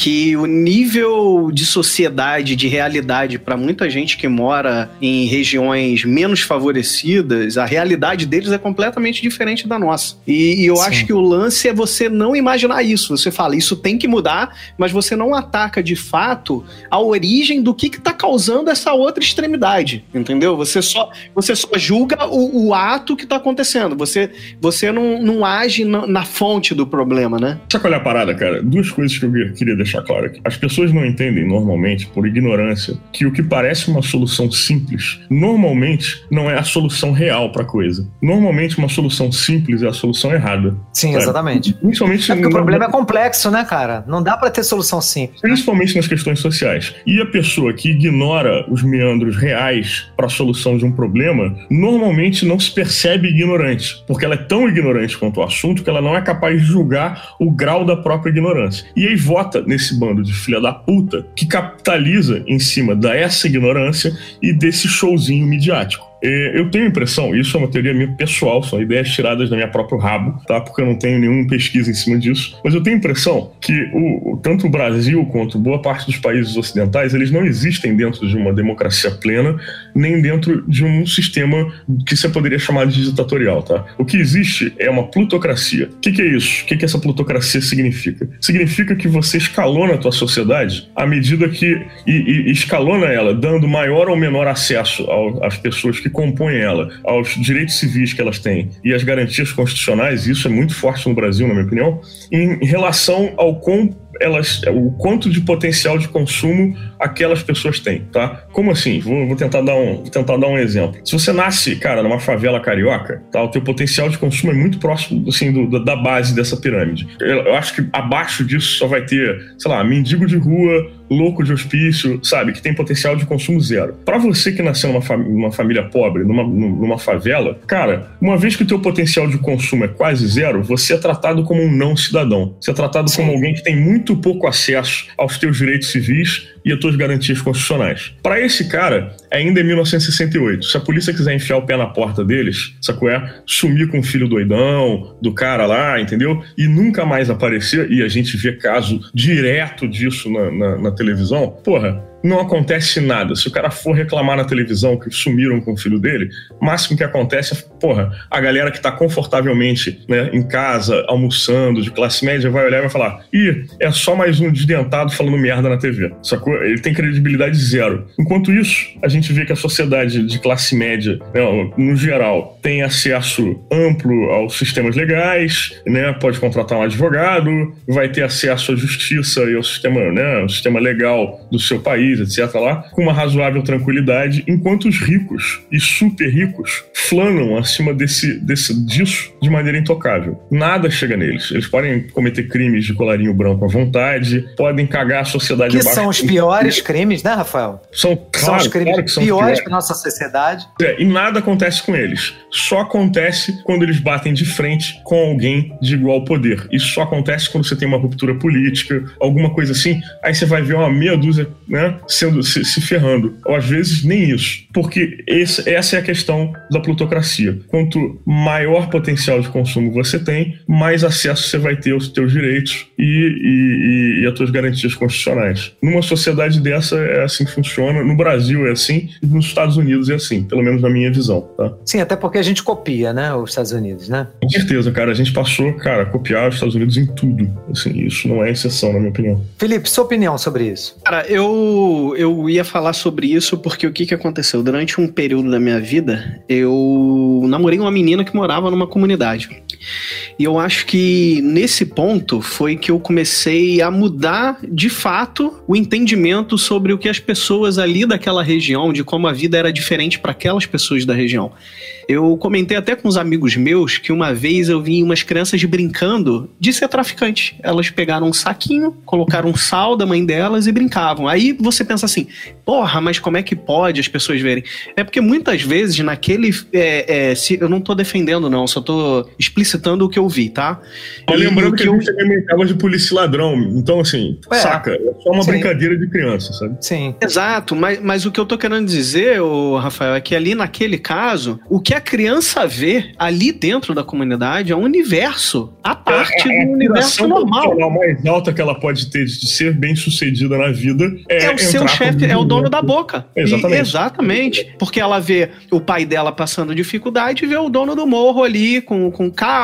que o nível de sociedade, de realidade, para muita gente que mora em regiões menos favorecidas, a realidade deles é completamente diferente da nossa. E, e eu Sim. acho que o lance é você não imaginar isso. Você fala, isso tem que mudar, mas você não ataca de fato a origem do que está causando essa outra extremidade, entendeu? Você só, você só julga o, o ato que está acontecendo. Você, você não, não age na, na fonte do problema, né? Sabe qual é a parada, cara? Duas coisas que eu queria deixar claro aqui. As pessoas não entendem normalmente, por ignorância, que o que parece uma solução simples, normalmente não é a solução real pra coisa. Normalmente uma solução simples é a solução errada. Sim, Sabe? exatamente. Principalmente É porque o no- problema é complexo, né, cara? Não dá pra ter solução simples. principalmente nas questões sociais. E a pessoa que ignora os meandros reais para a solução de um problema, normalmente não se percebe ignorante, porque ela é tão ignorante quanto o assunto que ela não é capaz de julgar o grau da própria ignorância. E aí vota nesse bando de filha da puta que capitaliza em cima dessa ignorância e desse showzinho midiático. É, Eu tenho a impressão, isso é uma teoria minha pessoal, são ideias tiradas da minha próprio rabo, tá? Porque eu não tenho nenhuma pesquisa em cima disso. Mas eu tenho a impressão que o, tanto o Brasil quanto boa parte dos países ocidentais, eles não existem dentro de uma democracia plena, nem dentro de um sistema que você poderia chamar de ditatorial, tá? O que existe é uma plutocracia. O que, que é isso? O que, que essa plutocracia significa? Significa que você escalona a tua sociedade à medida que. e, e escalona ela, dando maior ou menor acesso ao- às pessoas que compõem ela, aos direitos civis que elas têm e às garantias constitucionais, isso é muito forte no Brasil, na minha opinião, em relação ao quão elas, o quanto de potencial de consumo aquelas pessoas têm, tá? Como assim? Vou, vou tentar dar um, vou tentar dar um exemplo. Se você nasce, cara, numa favela carioca, tá? O teu potencial de consumo é muito próximo, assim, do- da- base dessa pirâmide. Eu, acho que abaixo disso só vai ter, sei lá, mendigo de rua, louco de hospício, sabe? Que tem potencial de consumo zero. Pra você que nasceu numa, fami- numa família pobre, numa, numa favela, cara, uma vez que o teu potencial de consumo é quase zero, você é tratado como um não cidadão. Você é tratado como alguém que tem muito pouco acesso aos teus direitos civis e às tuas garantias constitucionais. Pra esse cara, ainda é 1968. Se a polícia quiser enfiar o pé na porta deles, sacou é? Sumir com o filho doidão do cara lá, entendeu? E nunca mais aparecer, e a gente vê caso direto disso na, na- na televisão, porra, não acontece nada. Se o cara for reclamar na televisão que sumiram com o filho dele, o máximo que acontece é, porra, a galera que tá confortavelmente né, em casa, almoçando, de classe média, vai olhar e vai falar: ih, é só mais um desdentado falando merda na TV. Sacou? Ele tem credibilidade zero. Enquanto isso, a gente vê que a sociedade de classe média, né, no geral, tem acesso amplo aos sistemas legais, né, pode contratar um advogado, vai ter acesso à justiça e ao sistema, né, ao sistema legal do seu país, etc. lá, com uma razoável tranquilidade, enquanto os ricos e super ricos flanam acima desse, desse disso de maneira intocável. Nada chega neles. Eles podem cometer crimes de colarinho branco à vontade, podem cagar a sociedade Que abaixo. são os piores crimes, né, Rafael? São, são claro, os crimes claro que são piores para nossa sociedade. É, e nada acontece com eles. Só acontece quando eles batem de frente com alguém de igual poder. Isso só acontece quando você tem uma ruptura política, alguma coisa assim. Aí você vai ver uma meia dúzia, né, sendo se, se ferrando. Ou às vezes nem isso. Porque esse- essa é a questão da plutocracia. Quanto maior potencial de consumo você tem, mais acesso você vai ter aos teus direitos e, e, e, e às tuas garantias constitucionais. Numa sociedade dessa é assim que funciona. No Brasil é assim e nos Estados Unidos é assim, pelo menos na minha visão, tá? Sim, até porque a gente copia, né, os Estados Unidos, né? Com certeza, cara. A gente passou, cara, a copiar os Estados Unidos em tudo. Assim, isso não é exceção, na minha opinião. Felipe, sua opinião sobre isso? Cara, eu, eu ia falar sobre isso porque o que, que aconteceu? Durante um período da minha vida, eu namorei uma menina que morava numa comunidade. E eu acho que nesse ponto foi que eu comecei a mudar de fato o entendimento sobre o que as pessoas ali daquela região, de como a vida era diferente para aquelas pessoas da região. Eu comentei até com uns amigos meus que uma vez eu vi umas crianças brincando de ser traficante. Elas pegaram um saquinho, colocaram um sal da mãe delas e brincavam. Aí você pensa assim, porra, mas como é que pode as pessoas verem? É porque muitas vezes naquele. É, é, se, eu não tô defendendo, não, só tô explicitando o que eu vi, tá? Mas lembrando que, que eu... a gente alimentava de polícia ladrão. Então, assim, é, saca? É só uma sim. brincadeira de criança, sabe? Sim. Exato, mas, mas o que eu tô querendo dizer, ô, Rafael, é que ali naquele caso, o que a criança vê ali dentro da comunidade é um universo a parte é, do universo normal. A mais alta que ela pode ter de ser bem sucedida na vida é, é o seu chefe, é o dono da boca. Exatamente. E, exatamente. Porque ela vê o pai dela passando dificuldade e vê o dono do morro ali com, com carro.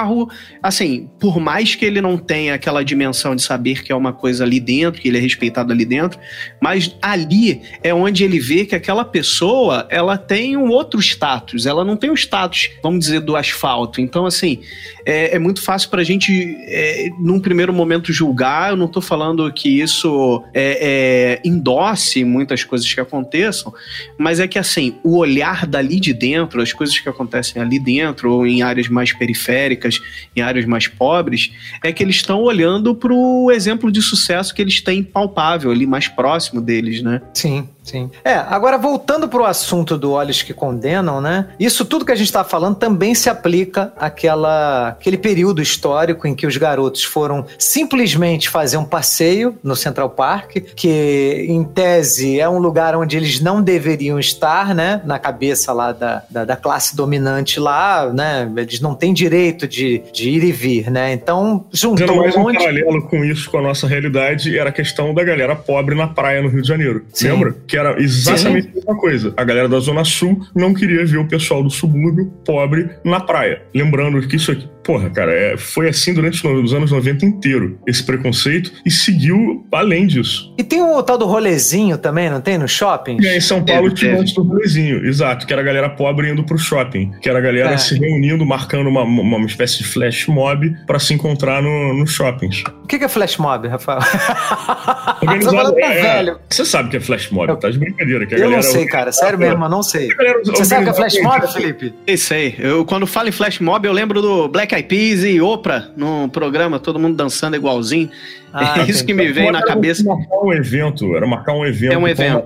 Assim, por mais que ele não tenha aquela dimensão de saber que é uma coisa ali dentro, que ele é respeitado ali dentro, mas ali é onde ele vê que aquela pessoa ela tem um outro status. Ela não tem o status, vamos dizer, do asfalto. Então, assim, é, é muito fácil para a gente, é, num primeiro momento, julgar. Eu não estou falando que isso é, é, endosse muitas coisas que aconteçam, mas é que, assim, o olhar dali de dentro, as coisas que acontecem ali dentro, ou em áreas mais periféricas, em áreas mais pobres, é que eles estão olhando para o exemplo de sucesso que eles têm palpável ali, mais próximo deles, né? Sim. Sim. É, agora voltando para o assunto do Olhos que Condenam, né? Isso tudo que a gente está falando também se aplica àquela, àquele período histórico em que os garotos foram simplesmente fazer um passeio no Central Park, que em tese é um lugar onde eles não deveriam estar, né? Na cabeça lá da, da, da classe dominante lá, né? Eles não têm direito de, de ir e vir, né? Então, juntou mais um, um paralelo com isso, com a nossa realidade, era a questão da galera pobre na praia no Rio de Janeiro. Sim. Lembra? Que que era exatamente Sim. a mesma coisa. A galera da Zona Sul não queria ver o pessoal do subúrbio pobre na praia. Lembrando que isso aqui, porra, cara, é, foi assim durante os anos 90 inteiro, esse preconceito, e seguiu além disso. E tem o tal do rolezinho também, não tem? No shopping? E aí, em São Paulo tinha antes do rolezinho, exato, que era a galera pobre indo pro shopping, que era a galera é. se reunindo, marcando uma, uma, uma espécie de flash mob para se encontrar no, nos shoppings. O que é flash mob, Rafael? Organizado, tá é, velho. Você sabe que é flash mob, tá de brincadeira. Que eu não sei, cara, sério mesmo, eu não sei. Você sabe que é flash mob, Felipe? Isso aí. Eu, quando falo em flash mob, eu lembro do Black Eyed Peas e Oprah no programa, todo mundo dançando igualzinho. Ah, é isso que me veio na cabeça. Era marcar um evento, era marcar um evento. É um evento.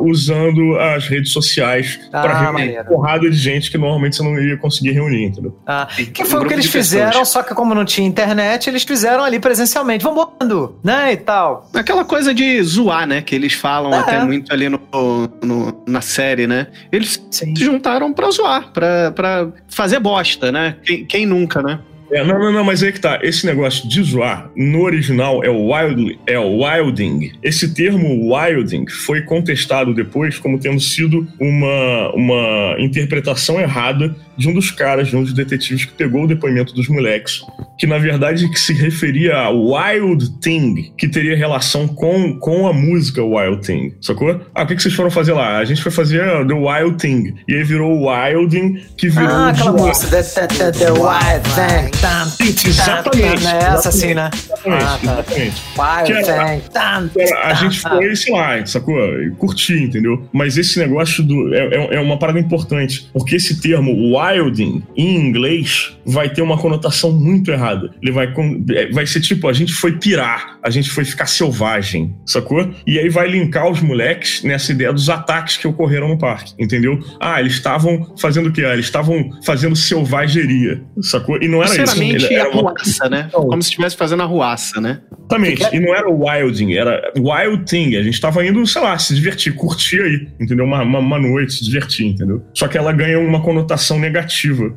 Usando as redes sociais ah, para reunir uma porrada de gente que normalmente você não ia conseguir reunir, entendeu? Ah, que foi um o que eles fizeram, pessoas. só que como não tinha internet, eles fizeram ali presencialmente. Vamos botando, né, e tal. Aquela coisa de zoar, né, que eles falam é. até muito ali no, no, na série, né? Eles Sim. se juntaram para zoar, para fazer bosta, né? Quem, quem nunca, né? É, não, não, não, mas aí que tá. Esse negócio de zoar, no original é wild, é wilding. Esse termo wilding foi contestado depois como tendo sido uma, uma interpretação errada de um dos caras, de um dos detetives que pegou o depoimento dos moleques, que na verdade que se referia a Wild Thing, que teria relação com, com a música Wild Thing, sacou? Ah, o que, que vocês foram fazer lá? A gente foi fazer The Wild Thing, e aí virou Wilding, que virou... Ah, aquela música, the, the, the, the Wild Thing. Exatamente. É essa assim, né? Exatamente, ah, tá. Wild Thing. A gente foi, sei lá, sacou? Curtir, entendeu? Mas esse negócio do, é, é, é uma parada importante, porque esse termo Wild wilding em inglês vai ter uma conotação muito errada. Ele vai, é, vai ser tipo, a gente foi pirar, a gente foi ficar selvagem, sacou? E aí vai linkar os moleques nessa ideia dos ataques que ocorreram no parque, entendeu? Ah, eles estavam fazendo o quê? Ah, eles estavam fazendo selvageria, sacou? E não era isso. Sinceramente, a ruaça, né? Como se estivesse fazendo a ruaça, né? Exatamente. E não era wilding, era wild thing. A gente tava indo, sei lá, se divertir, curtir aí, entendeu? Uma, uma, uma noite, se divertir, entendeu? Só que ela ganha uma conotação negativa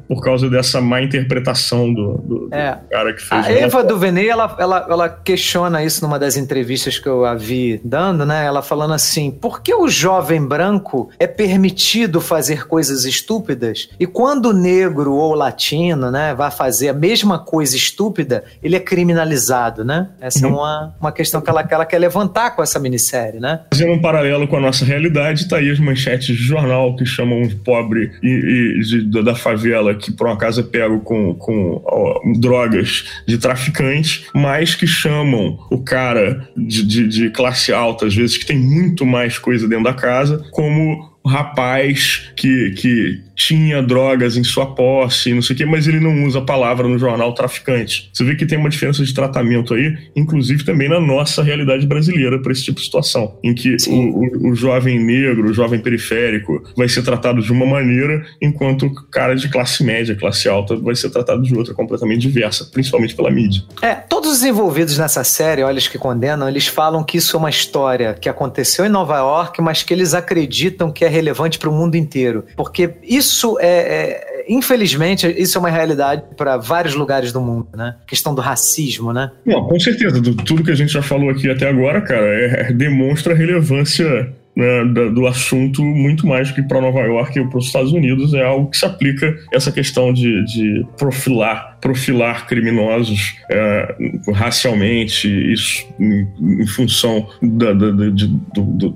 por causa dessa má interpretação do, do, É. do cara que fez. A Eva Duvernay, ela, ela, ela questiona isso numa das entrevistas que eu a vi dando, né? Ela falando assim: por que o jovem branco é permitido fazer coisas estúpidas e quando o negro ou latino, né, vai fazer a mesma coisa estúpida, ele é criminalizado, né? Essa é uma, uma questão que ela, que ela quer levantar com essa minissérie, né? Fazendo um paralelo com a nossa realidade, tá aí as manchetes de jornal que chamam os pobres e, e de- da favela que por um acaso é pego com, com ó, drogas de traficante, mas que chamam o cara de, de- de classe alta, às vezes que tem muito mais coisa dentro da casa, como rapaz que, que tinha drogas em sua posse, não sei o quê, mas ele não usa a palavra no jornal traficante. Você vê que tem uma diferença de tratamento aí, inclusive também na nossa realidade brasileira para esse tipo de situação, em que o, o- o jovem negro, o jovem periférico vai ser tratado de uma maneira, enquanto o cara de classe média, classe alta, vai ser tratado de outra completamente diversa, principalmente pela mídia. É, todos os envolvidos nessa série, Olhos que Condenam, eles falam que isso é uma história que aconteceu em Nova York, mas que eles acreditam que é relevante para o mundo inteiro. Porque isso é, é- infelizmente, isso é uma realidade para vários lugares do mundo, né? A questão do racismo, né? Não, com certeza. Do, tudo que a gente já falou aqui até agora, cara, é- é- demonstra a relevância né, do assunto muito mais que para Nova York e para os Estados Unidos. É algo que se aplica essa questão de, de profilar, profilar criminosos é, racialmente, isso em, em função da, da- da- de- do- do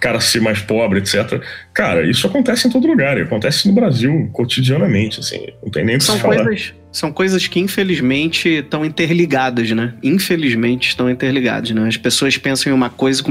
cara ser mais pobre, etc. Cara, isso acontece em todo lugar. E acontece no Brasil cotidianamente, assim. Não tem nem o que São falar. coisas, são coisas que infelizmente estão interligadas, né? Infelizmente estão interligadas, né? As pessoas pensam em uma coisa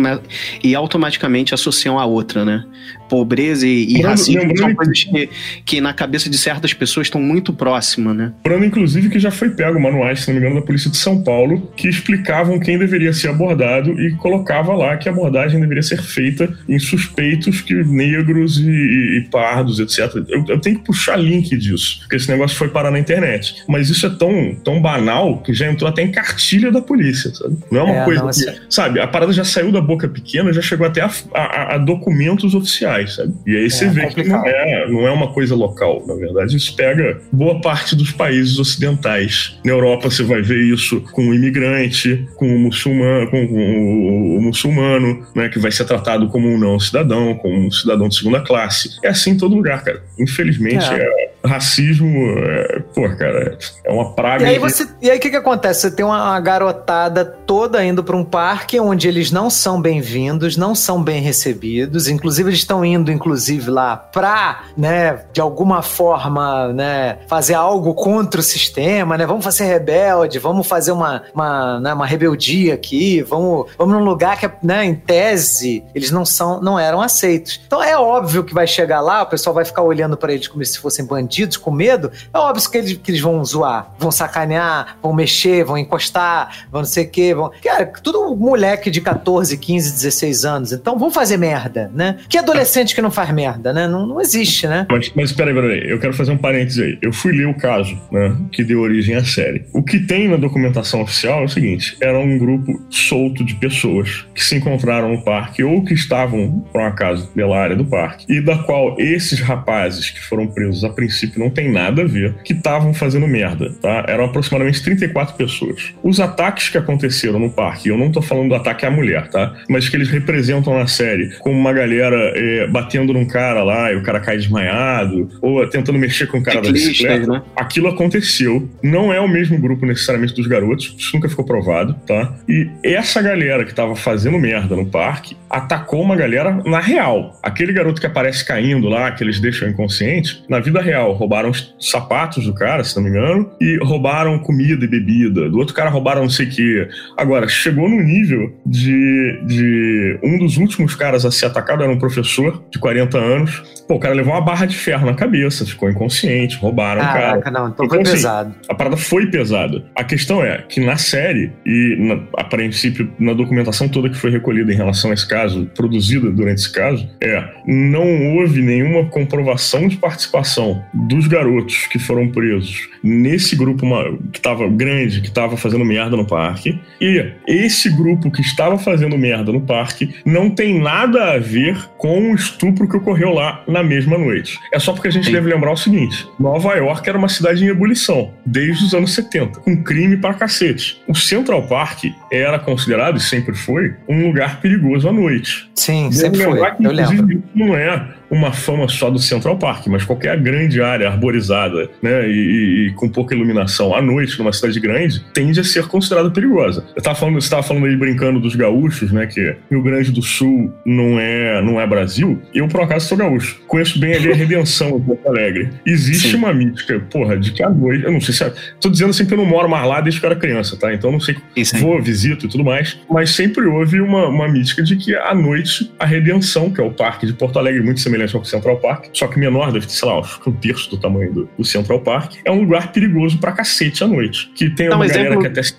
e e automaticamente associam a outra, né? Pobreza e, e racismo lembrando são coisas que, que na cabeça de certas pessoas estão muito próximas, né? Lembrando, inclusive, que já foi pego manuais, se não me engano, da Polícia de São Paulo, que explicavam quem deveria ser abordado e colocava lá que a abordagem deveria ser feita em suspeitos que negros e, e- e pardos, etc. Eu, eu tenho que puxar link disso, porque esse negócio foi parar na internet. Mas isso é tão, tão banal que já entrou até em cartilha da polícia, sabe? Não é uma É, coisa não, que, assim- sabe, a parada já saiu da boca pequena, já chegou até a, a- a documentos oficiais, sabe? E aí você É, vê que não é, não é uma coisa local, na verdade. Isso pega boa parte dos países ocidentais. Na Europa você vai ver isso com o imigrante, com o muçulmano, com o, o muçulmano, né, que vai ser tratado como um não cidadão, como um cidadão de segunda classe. É assim em todo lugar, cara. Infelizmente, É. é, racismo, é, pô, cara, é uma praga. E aí você, e aí o que que acontece? Você tem uma garotada toda indo para um parque onde eles não são bem-vindos, não são bem recebidos, inclusive eles estão indo inclusive lá pra, né, de alguma forma, né, fazer algo contra o sistema, né? Vamos fazer rebelde, vamos fazer uma uma, né, uma rebeldia aqui, vamos vamos num lugar que, né, em tese, eles não são não eram aceitos. Então é óbvio que vai chegar lá, o pessoal vai ficar olhando para eles como se fossem bandidos, com medo. É óbvio que eles, que eles vão zoar, vão sacanear, vão mexer, vão encostar, vão não sei o quê. Vão... Cara, tudo moleque de 14, 15, 16 anos. Então vão fazer merda, né? Que adolescente que não faz merda, né? Não, não existe, né? Mas, mas peraí, peraí, eu quero fazer um parênteses aí. Eu fui ler o caso, né, que deu origem à série. O que tem na documentação oficial é o seguinte: era um grupo solto de pessoas que se encontraram no parque ou que estavam, por um acaso, pela área do parque, e da qual esses rapazes que foram presos a princípio não tem nada a ver, que estavam fazendo merda, tá? Eram aproximadamente 34 pessoas. Os ataques que aconteceram no parque, eu não tô falando do ataque à mulher, tá? Mas que eles representam na série como uma galera é, batendo num cara lá e o cara cai desmaiado, ou tentando mexer com o cara da bicicleta. né? Aquilo aconteceu. Não é o mesmo grupo necessariamente dos garotos, isso nunca ficou provado, tá? E essa galera que tava fazendo merda no parque atacou uma galera na real. Aquele garoto que aparece caindo lá, que eles deixam inconsciente, na vida real, roubaram os sapatos do cara, se não me engano, e roubaram comida e bebida. Do outro cara roubaram não sei o quê. Agora, chegou no nível de, de um dos últimos caras a ser atacado era um professor de 40 anos. Pô, o cara levou uma barra de ferro na cabeça, ficou inconsciente, roubaram o cara. Caraca, não, então foi assim, pesado. a parada foi pesada. A questão é que na série, e na- a princípio na documentação toda que foi recolhida em relação a esse caso, produzida durante esse caso, é não houve nenhuma comprovação de participação dos garotos que foram presos nesse grupo que estava grande, que estava fazendo merda no parque. E esse grupo que estava fazendo merda no parque não tem nada a ver com o estupro que ocorreu lá na mesma noite. É só porque a gente Sim. deve lembrar o seguinte: Nova York era uma cidade em ebulição desde os anos 70, com crime pra cacete. O Central Park era considerado, e sempre foi, um lugar perigoso à noite. Sim, Devo sempre foi. que, Eu lembro. não é uma fama só do Central Park, mas qualquer grande área arborizada, né, e, e- com pouca iluminação à noite numa cidade grande, tende a ser considerada perigosa. Eu tava falando, você estava falando aí brincando dos gaúchos, né, que Rio Grande do Sul não é, não é Brasil. Eu por acaso sou gaúcho. Conheço bem ali a Redenção em Porto Alegre. Existe Sim. uma mítica, porra, de que à noite, eu não sei se é, tô dizendo assim que eu não moro mais lá desde que eu era criança, tá? Então não sei Isso vou, visito e tudo mais, mas sempre houve uma, uma mítica de que à noite a Redenção, que é o parque de Porto Alegre, muito semelhante ao Central Park, só que menor, deve ter, sei lá, um terço do tamanho do, do Central Park, é um lugar perigoso pra cacete à noite. Que tem Dá um uma galera exemplo- que até se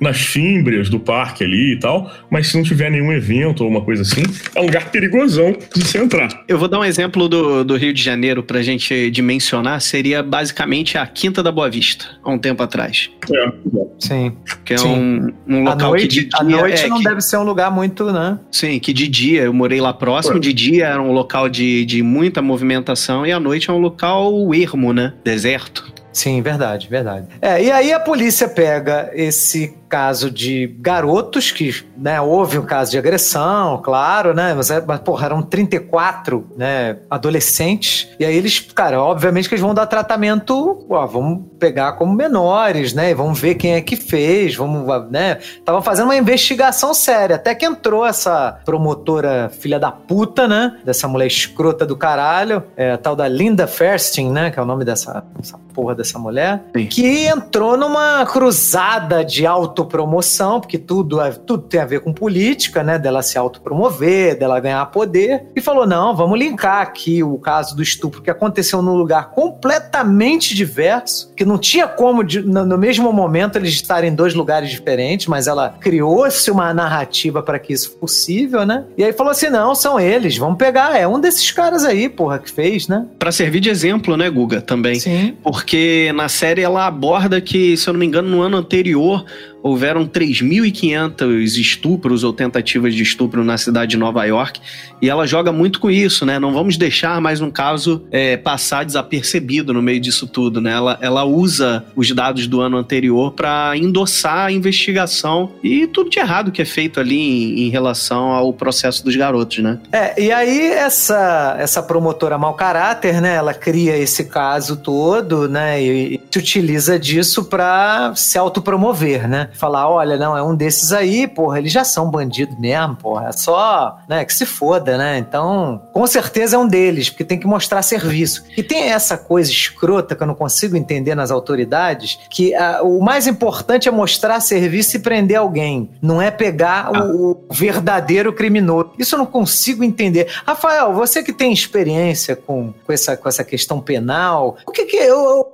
nas fímbrias do parque ali e tal, mas se não tiver nenhum evento ou uma coisa assim, é um lugar perigosão de se entrar. Eu vou dar um exemplo do, do Rio de Janeiro pra gente dimensionar. Seria basicamente a Quinta da Boa Vista, há um tempo atrás. É, Sim. Que é Sim. um, um local que de noite, a dia. noite é, não que- deve ser um lugar muito, né? Sim, que de dia eu morei lá próximo, Ué. de dia era um local de, de muita movimentação e à noite é um local ermo, né? Deserto. Sim, verdade, verdade. É, e aí a polícia pega esse caso de garotos que, né, houve um caso de agressão, claro, né, mas, é- mas porra, eram 34, né, adolescentes, e aí eles, cara, obviamente que eles vão dar tratamento, ó, vamos pegar como menores, né, e vamos ver quem é que fez, vamos, né, tava fazendo uma investigação séria, até que entrou essa promotora filha da puta, né, dessa mulher escrota do caralho, é, a tal da Linda Ferstin, né, que é o nome dessa, dessa porra dessa mulher, Sim. que entrou numa cruzada de autopromoção, porque tudo, é- tudo tem a ver com política, né? Dela se autopromover, dela ganhar poder, e falou: não, vamos linkar aqui o caso do estupro que aconteceu num lugar completamente diverso, que não tinha como, de- no, no mesmo momento, eles estarem em dois lugares diferentes, mas ela criou-se uma narrativa para que isso fosse possível, né? E aí falou assim: não, são eles, vamos pegar, é um desses caras aí, porra, que fez, né? Pra servir de exemplo, né, Guga, também. Sim. Porque na série ela aborda que, se eu não me engano, no ano anterior houveram 3.500 estupros ou tentativas de estupro na cidade de Nova York. E ela joga muito com isso, né? Não vamos deixar mais um caso é, passar desapercebido no meio disso tudo, né? Ela, ela usa os dados do ano anterior para endossar a investigação e tudo de errado que é feito ali em, em relação ao processo dos garotos, né? É, e aí essa, essa promotora mau caráter, né, ela cria esse caso todo, né, e, e se utiliza disso pra se autopromover, né? Falar, olha, não, é um desses aí, porra, eles já são bandido mesmo, porra, é só, né, que se foda, né? Então, com certeza é um deles, porque tem que mostrar serviço. E tem essa coisa escrota que eu não consigo entender nas autoridades, que ah, o mais importante é mostrar serviço e prender alguém, não é pegar o, o verdadeiro criminoso. Isso eu não consigo entender. Rafael, você que tem experiência com, com, essa, com essa questão penal, o que que é, o-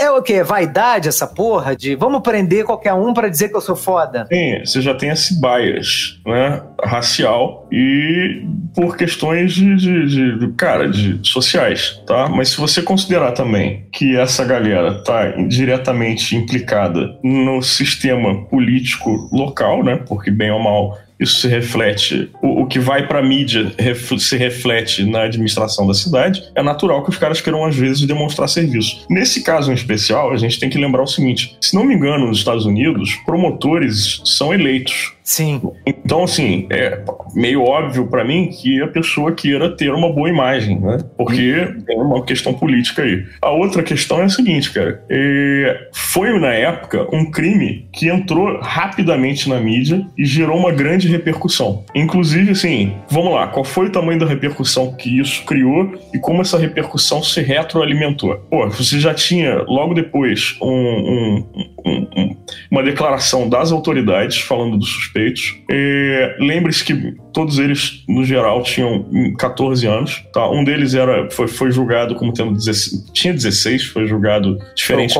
é o que? É vaidade essa porra de vamos prender qualquer um pra dizer que eu sou foda? Tem, você já tem esse bias, né, racial e por questões de, de, de- de- cara, de sociais, tá? Mas se você considerar também que essa galera tá diretamente implicada no sistema político local, né, porque bem ou mal isso se reflete, o, o que vai pra mídia ref- se reflete na administração da cidade, é natural que os caras queiram, às vezes, demonstrar serviço. Nesse caso em especial, a gente tem que lembrar o seguinte: se não me engano, nos Estados Unidos, promotores são eleitos. Sim. Então, assim, é meio óbvio para mim que a pessoa queira ter uma boa imagem, né? Porque é uma questão política aí. A outra questão é a seguinte, cara. É, foi, na época, um crime que entrou rapidamente na mídia e gerou uma grande repercussão. Inclusive, assim, vamos lá, qual foi o tamanho da repercussão que isso criou e como essa repercussão se retroalimentou? Pô, você já tinha, logo depois, um, um, um, uma declaração das autoridades falando dos suspeitos. É, Lembre-se que todos eles, no geral, tinham 14 anos. Tá? Um deles era, foi, foi julgado como tendo 16, tinha 16, foi julgado diferente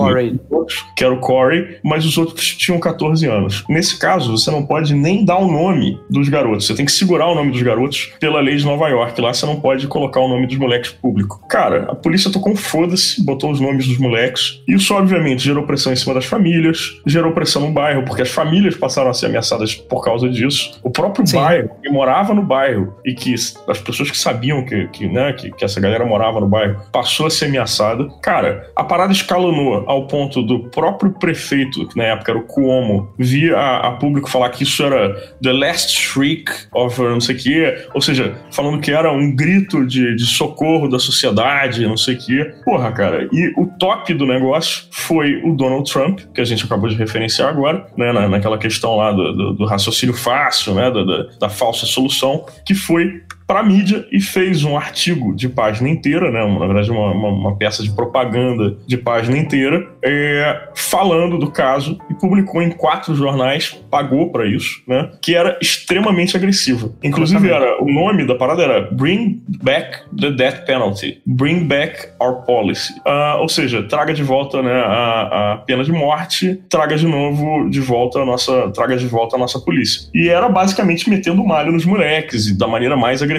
outros, que era o Corey, mas os outros tinham 14 anos. Nesse caso, você não pode nem dar o nome dos garotos. Você tem que segurar o nome dos garotos pela lei de Nova York. Lá você não pode colocar o nome dos moleques público. Cara, a polícia tocou um foda-se, botou os nomes dos moleques. Isso, obviamente, gerou pressão em cima das famílias, gerou pressão no bairro, porque as famílias passaram a ser ameaçadas por causa disso. O próprio Sim. bairro, que morava no bairro e que as pessoas que sabiam que, que, né, que, que essa galera morava no bairro passou a ser ameaçada. Cara, a parada escalonou ao ponto do próprio prefeito, que na época era o Cuomo, vir a, a público falar que isso era the last shriek of não sei o quê, ou seja, falando que era um grito de, de socorro da sociedade, não sei o quê. Porra, cara, e o top do negócio foi o Donald Trump, que a gente acabou de referenciar agora, né, na, naquela questão lá do, do, do raciocínio fácil, né, da, da, da falsa solução, que foi para a mídia e fez um artigo de página inteira, né, na verdade uma, uma, uma peça de propaganda de página inteira, é, falando do caso e publicou em quatro jornais, pagou para isso, né, que era extremamente agressiva. Inclusive era o nome da parada era Bring Back the Death Penalty, Bring Back Our Policy, Ah, ou seja, traga de volta né, a, a pena de morte, traga de novo de volta a nossa, traga de volta a nossa polícia. E era basicamente metendo malho nos moleques e da maneira mais agressiva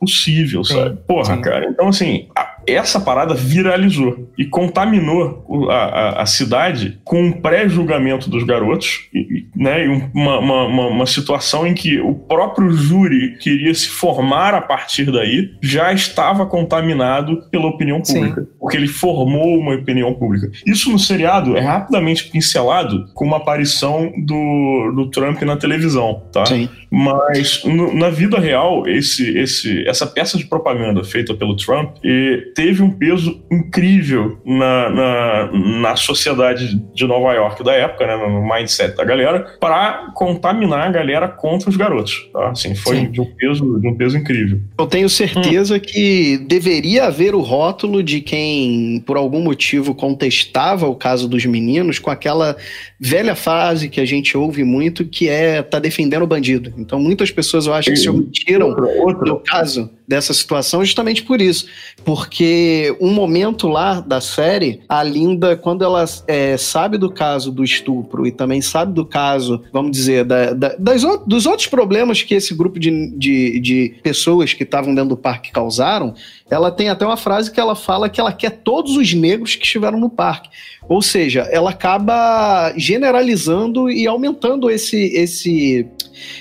possível, sabe? Porra, sim. cara. Então, assim, a- essa parada viralizou e contaminou a, a- a cidade com um pré-julgamento dos garotos, e- né? E um- uma, uma, uma- uma situação em que o próprio júri queria se formar a partir daí, já estava contaminado pela opinião Sim. pública, porque ele formou uma opinião pública. Isso no seriado é rapidamente pincelado com uma aparição do, do Trump na televisão, tá? Sim. Mas no- na vida real, esse, esse, essa peça de propaganda feita pelo Trump teve um peso incrível na, na, na sociedade de Nova York da época, né, no mindset da galera, para contaminar a galera contra os garotos. Tá? Assim, foi Sim. de um, peso, de um peso incrível. Eu tenho certeza que deveria haver o rótulo de quem, por algum motivo, contestava o caso dos meninos com aquela velha frase que a gente ouve muito, que é tá defendendo o bandido. Então, muitas pessoas eu acho que se omitiram no caso dessa situação justamente por isso. Porque um momento lá da série, a Linda, quando ela é, sabe do caso do estupro e também sabe do caso, vamos dizer, da- da- das dos outros problemas que esse grupo de, de, de pessoas que estavam dentro do parque causaram, ela tem até uma frase que ela fala que ela quer todos os negros que estiveram no parque. Ou seja, ela acaba generalizando e aumentando esse, esse,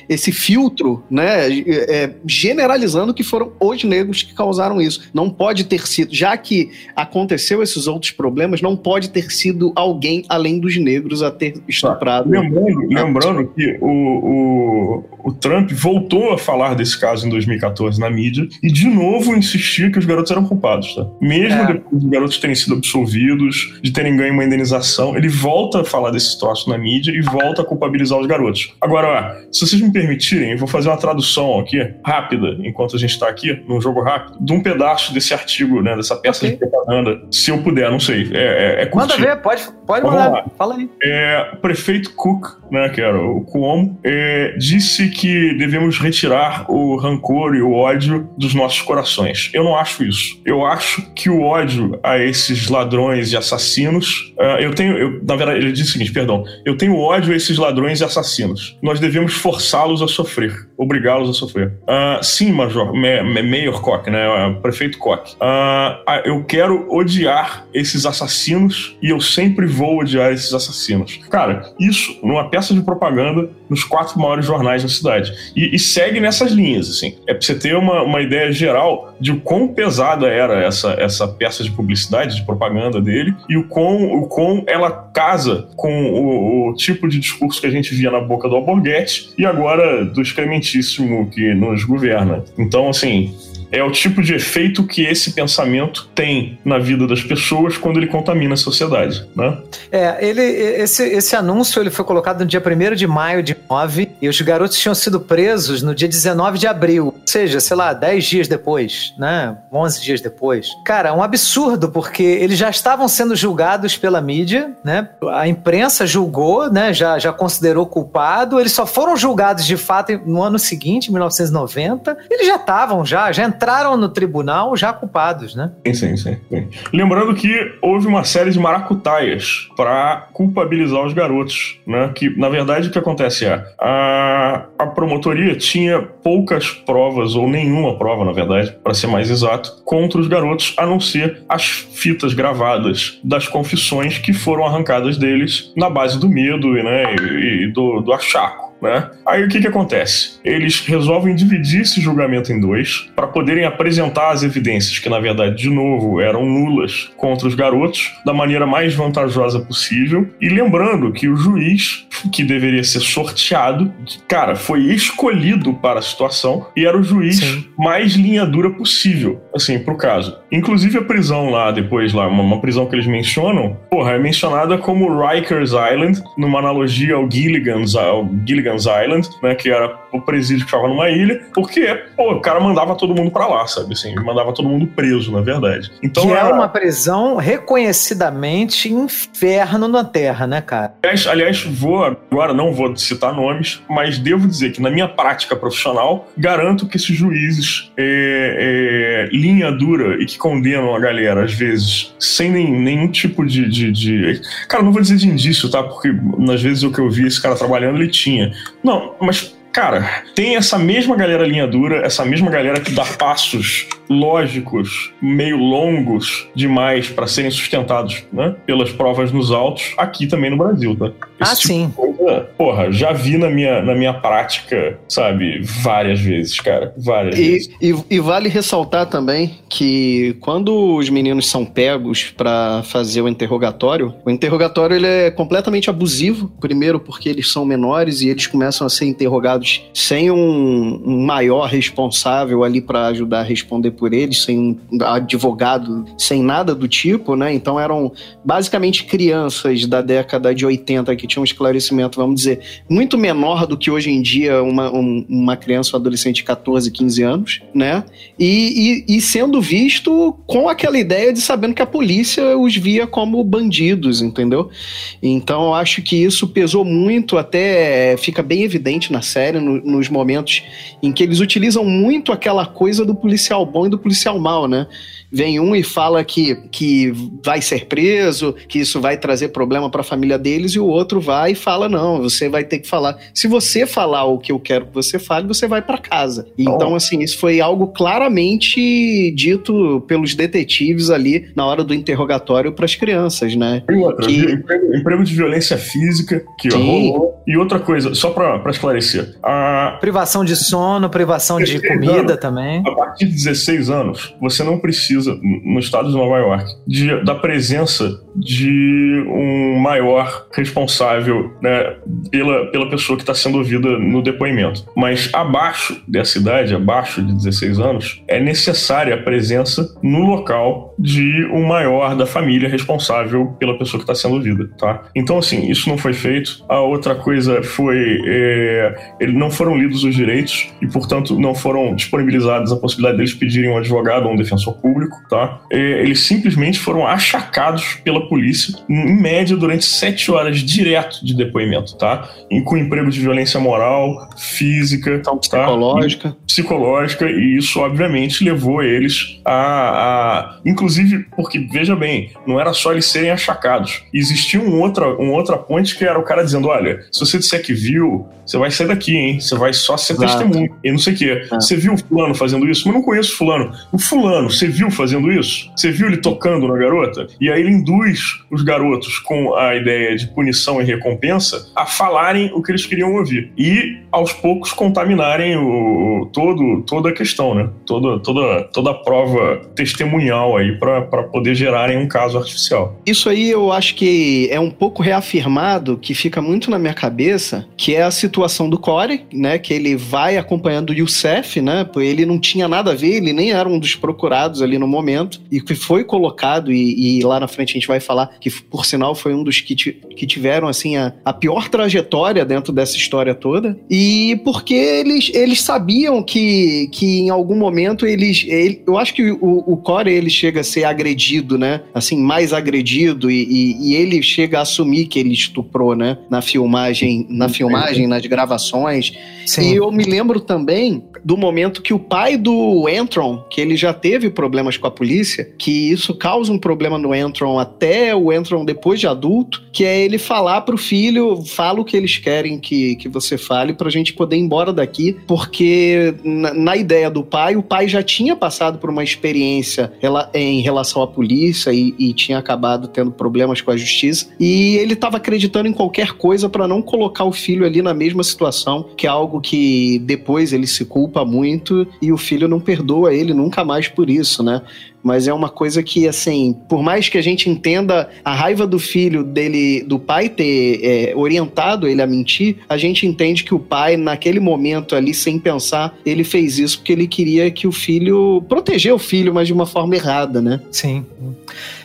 esse filtro, né? é, generalizando que foram os negros que causaram isso. Não pode ter sido, já que aconteceu esses outros problemas, não pode ter sido alguém além dos negros a ter estuprado. Lembrando, lembrando que o, o, o Trump voltou a falar desse caso em 2014 na mídia e de novo insistia que os garotos eram culpados, tá? Mesmo É. depois dos garotos terem sido absolvidos, de terem ganho uma indenização, ele volta a falar desse troço na mídia e volta a culpabilizar os garotos. Agora, ó, se vocês me permitirem, eu vou fazer uma tradução aqui, rápida, enquanto a gente tá aqui, num jogo rápido, de um pedaço desse artigo, né, dessa peça Ok. de propaganda, se eu puder, não sei. É, é, é Manda ver, pode, pode mandar. Fala aí. É, o prefeito Cook, né, que era o Cuomo, é, disse que devemos retirar o rancor e o ódio dos nossos corações. Eu não acho isso. Eu acho que o ódio a esses ladrões e assassinos, é, eu tenho, eu, na verdade, ele disse o seguinte, perdão, eu tenho ódio a esses ladrões e assassinos. Nós devemos forçá-los a sofrer, obrigá-los a sofrer. Ah, sim, Major, Ma- Ma- Mayor Koch, né, ah, prefeito Koch. Ah, eu quero odiar esses assassinos e eu sempre vou odiar esses assassinos. Cara, isso numa peça de propaganda nos quatro maiores jornais da cidade. E, e segue nessas linhas, assim. É pra você ter uma, uma ideia geral de o quão pesada era essa, essa peça de publicidade, de propaganda dele, e o quão, o quão ela casa com o, o tipo de discurso que a gente via na boca do Alborguete e agora do excrementíssimo que nos governa. Então, assim, é o tipo de efeito que esse pensamento tem na vida das pessoas quando ele contamina a sociedade, né? É, ele, esse, esse anúncio ele foi colocado no dia 1 de maio de 9 e os garotos tinham sido presos no dia 19 de abril, ou seja, sei lá, 10 dias depois, né? 11 dias depois. Cara, é um absurdo porque eles já estavam sendo julgados pela mídia, né? A imprensa julgou, né? Já, já considerou culpado, eles só foram julgados de fato no ano seguinte, 1990. Eles já estavam, já, já entraram no tribunal já culpados, né? Sim, sim. sim. Lembrando que houve uma série de maracutaias para culpabilizar os garotos, né? Que, na verdade, o que acontece é a, a promotoria tinha poucas provas, ou nenhuma prova, na verdade, para ser mais exato, contra os garotos, a não ser as fitas gravadas das confissões que foram arrancadas deles na base do medo né, e, e do, do achaco. Né? Aí o que, que acontece? Eles resolvem dividir esse julgamento em dois para poderem apresentar as evidências que, na verdade, de novo, eram nulas contra os garotos da maneira mais vantajosa possível. E lembrando que o juiz, que deveria ser sorteado, cara, foi escolhido para a situação e era o juiz Sim. mais linha dura possível, assim, pro caso. Inclusive a prisão lá, depois lá, uma, uma prisão que eles mencionam, porra, é mencionada como Rikers Island, numa analogia ao Gilligan's, ao Gilligan's Gilligan's Island, né? Que era o presídio que ficava numa ilha, porque, pô, o cara mandava todo mundo para lá, sabe? Assim, mandava todo mundo preso, na verdade. Então, que era... é uma prisão reconhecidamente inferno na Terra, né, cara? Aliás, aliás, vou agora, não vou citar nomes, mas devo dizer que na minha prática profissional, garanto que esses juízes é, é, linha dura e que condenam a galera, às vezes, sem nem, nenhum tipo de, de, de... Cara, não vou dizer de indício, tá? Porque, às vezes, o que eu vi esse cara trabalhando, ele tinha. Não, mas Cara, tem essa mesma galera linha dura, essa mesma galera que dá passos lógicos, meio longos demais para serem sustentados, né? Pelas provas nos autos, aqui também no Brasil, tá? Esse ah, tipo sim. Coisa, porra, já vi na minha, na minha prática, sabe, várias vezes, cara. Várias e, vezes. E, e vale ressaltar também que quando os meninos são pegos para fazer o interrogatório, o interrogatório ele é completamente abusivo. Primeiro, porque eles são menores e eles começam a ser interrogados sem um, um maior responsável ali para ajudar a responder por eles, sem um advogado, sem nada do tipo, né? Então eram basicamente crianças da década de 80 que tinham um esclarecimento, vamos dizer, muito menor do que hoje em dia uma, um, uma criança ou um adolescente de 14, 15 anos, né? E, e, e sendo visto com aquela ideia de sabendo que a polícia os via como bandidos, entendeu? Então eu acho que isso pesou muito, até fica bem evidente na série no, nos momentos em que eles utilizam muito aquela coisa do policial bom do policial mal, né? vem um e fala que, que vai ser preso, que isso vai trazer problema para a família deles, e o outro vai e fala: não, você vai ter que falar. Se você falar o que eu quero que você fale, você vai para casa. Então, assim, isso foi algo claramente dito pelos detetives ali na hora do interrogatório para as crianças, né? E outra, que... emprego, emprego, de violência física que Sim. rolou. E outra coisa, só para esclarecer: a... privação de sono, privação de comida também. A partir de 16 anos, você não precisa no estado de Nova York, de, da presença de um maior responsável né, pela, pela pessoa que está sendo ouvida no depoimento. Mas abaixo dessa idade, abaixo de 16 anos, é necessária a presença no local de um maior da família responsável pela pessoa que está sendo ouvida, tá? Então, assim, isso não foi feito. A outra coisa foi... É, não foram lidos os direitos e, portanto, não foram disponibilizados a possibilidade deles um advogado ou um defensor público, tá? É, eles simplesmente foram achacados pela polícia, em média, durante sete horas direto de depoimento, tá? E com emprego de violência moral, física, então, psicológica. Tá? psicológica, e isso, obviamente, levou eles a, a. Inclusive, porque, veja bem, não era só eles serem achacados. Existia um outra, um outra ponte que era o cara dizendo: olha, se você disser que viu, você vai sair daqui, hein? Você vai só ser Exato. testemunho. E não sei o quê. É. Você viu o fulano fazendo isso? Mas não conheço fulano. O fulano, você viu fazendo isso? Você viu ele tocando na garota? E aí ele induz os garotos com a ideia de punição e recompensa a falarem o que eles queriam ouvir. E, aos poucos, contaminarem o, todo, toda a questão, né? Toda, toda, toda a prova testemunhal aí para poder gerarem um caso artificial. Isso aí eu acho que é um pouco reafirmado, que fica muito na minha cabeça, que é a situação do Corey, né? Que ele vai acompanhando o Youssef, né? Ele não tinha nada a ver, ele nem era um dos procurados ali no momento, e que foi colocado, e, e lá na frente a gente vai falar que, por sinal, foi um dos que, que tiveram, assim, a, a pior trajetória dentro dessa história toda, e porque eles, eles sabiam que, que em algum momento eles. Ele, eu acho que o, o Corey ele chega a ser agredido, né? Assim, mais agredido, e, e, e ele chega a assumir que ele estuprou, né? Na filmagem, na filmagem, nas gravações. Sim. E eu me lembro também do momento que o pai do Entron, que ele já teve problemas com a polícia, que isso causa um problema no Entron até o Entron depois de adulto, que é ele falar pro filho, fala o que eles querem que, que você fale pra gente poder ir embora daqui, porque na, na ideia do pai, o pai já tinha passado por uma experiência em relação à polícia e, e tinha acabado tendo problemas com a justiça, e ele estava acreditando em qualquer coisa para não colocar o filho ali na mesma situação, que é algo que depois ele se culpa muito e o filho não perdoa ele nunca mais por isso, né? Mas é uma coisa que, assim, por mais que a gente entenda a raiva do filho dele, do pai ter é, orientado ele a mentir, a gente entende que o pai, naquele momento ali, sem pensar, ele fez isso porque ele queria que o filho proteger o filho, mas de uma forma errada, né? Sim.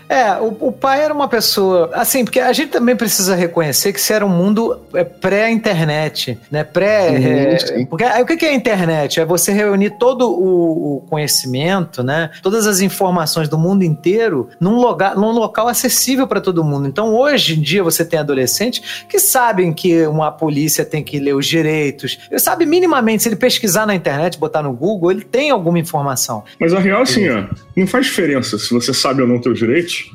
É, o, o, pai era uma pessoa. Assim, porque a gente também precisa reconhecer que isso era um mundo é, pré-internet, né? Pré. Sim, é, porque aí, o que é a internet? É você reunir todo o, o, conhecimento, né? Todas as informações do mundo inteiro num, lugar, num local acessível para todo mundo. Então, hoje em dia, você tem adolescentes que sabem que uma polícia tem que ler os direitos. Ele sabe minimamente, se ele pesquisar na internet, botar no Google, ele tem alguma informação. Mas a real, assim, ó, não faz diferença se você sabe ou não teus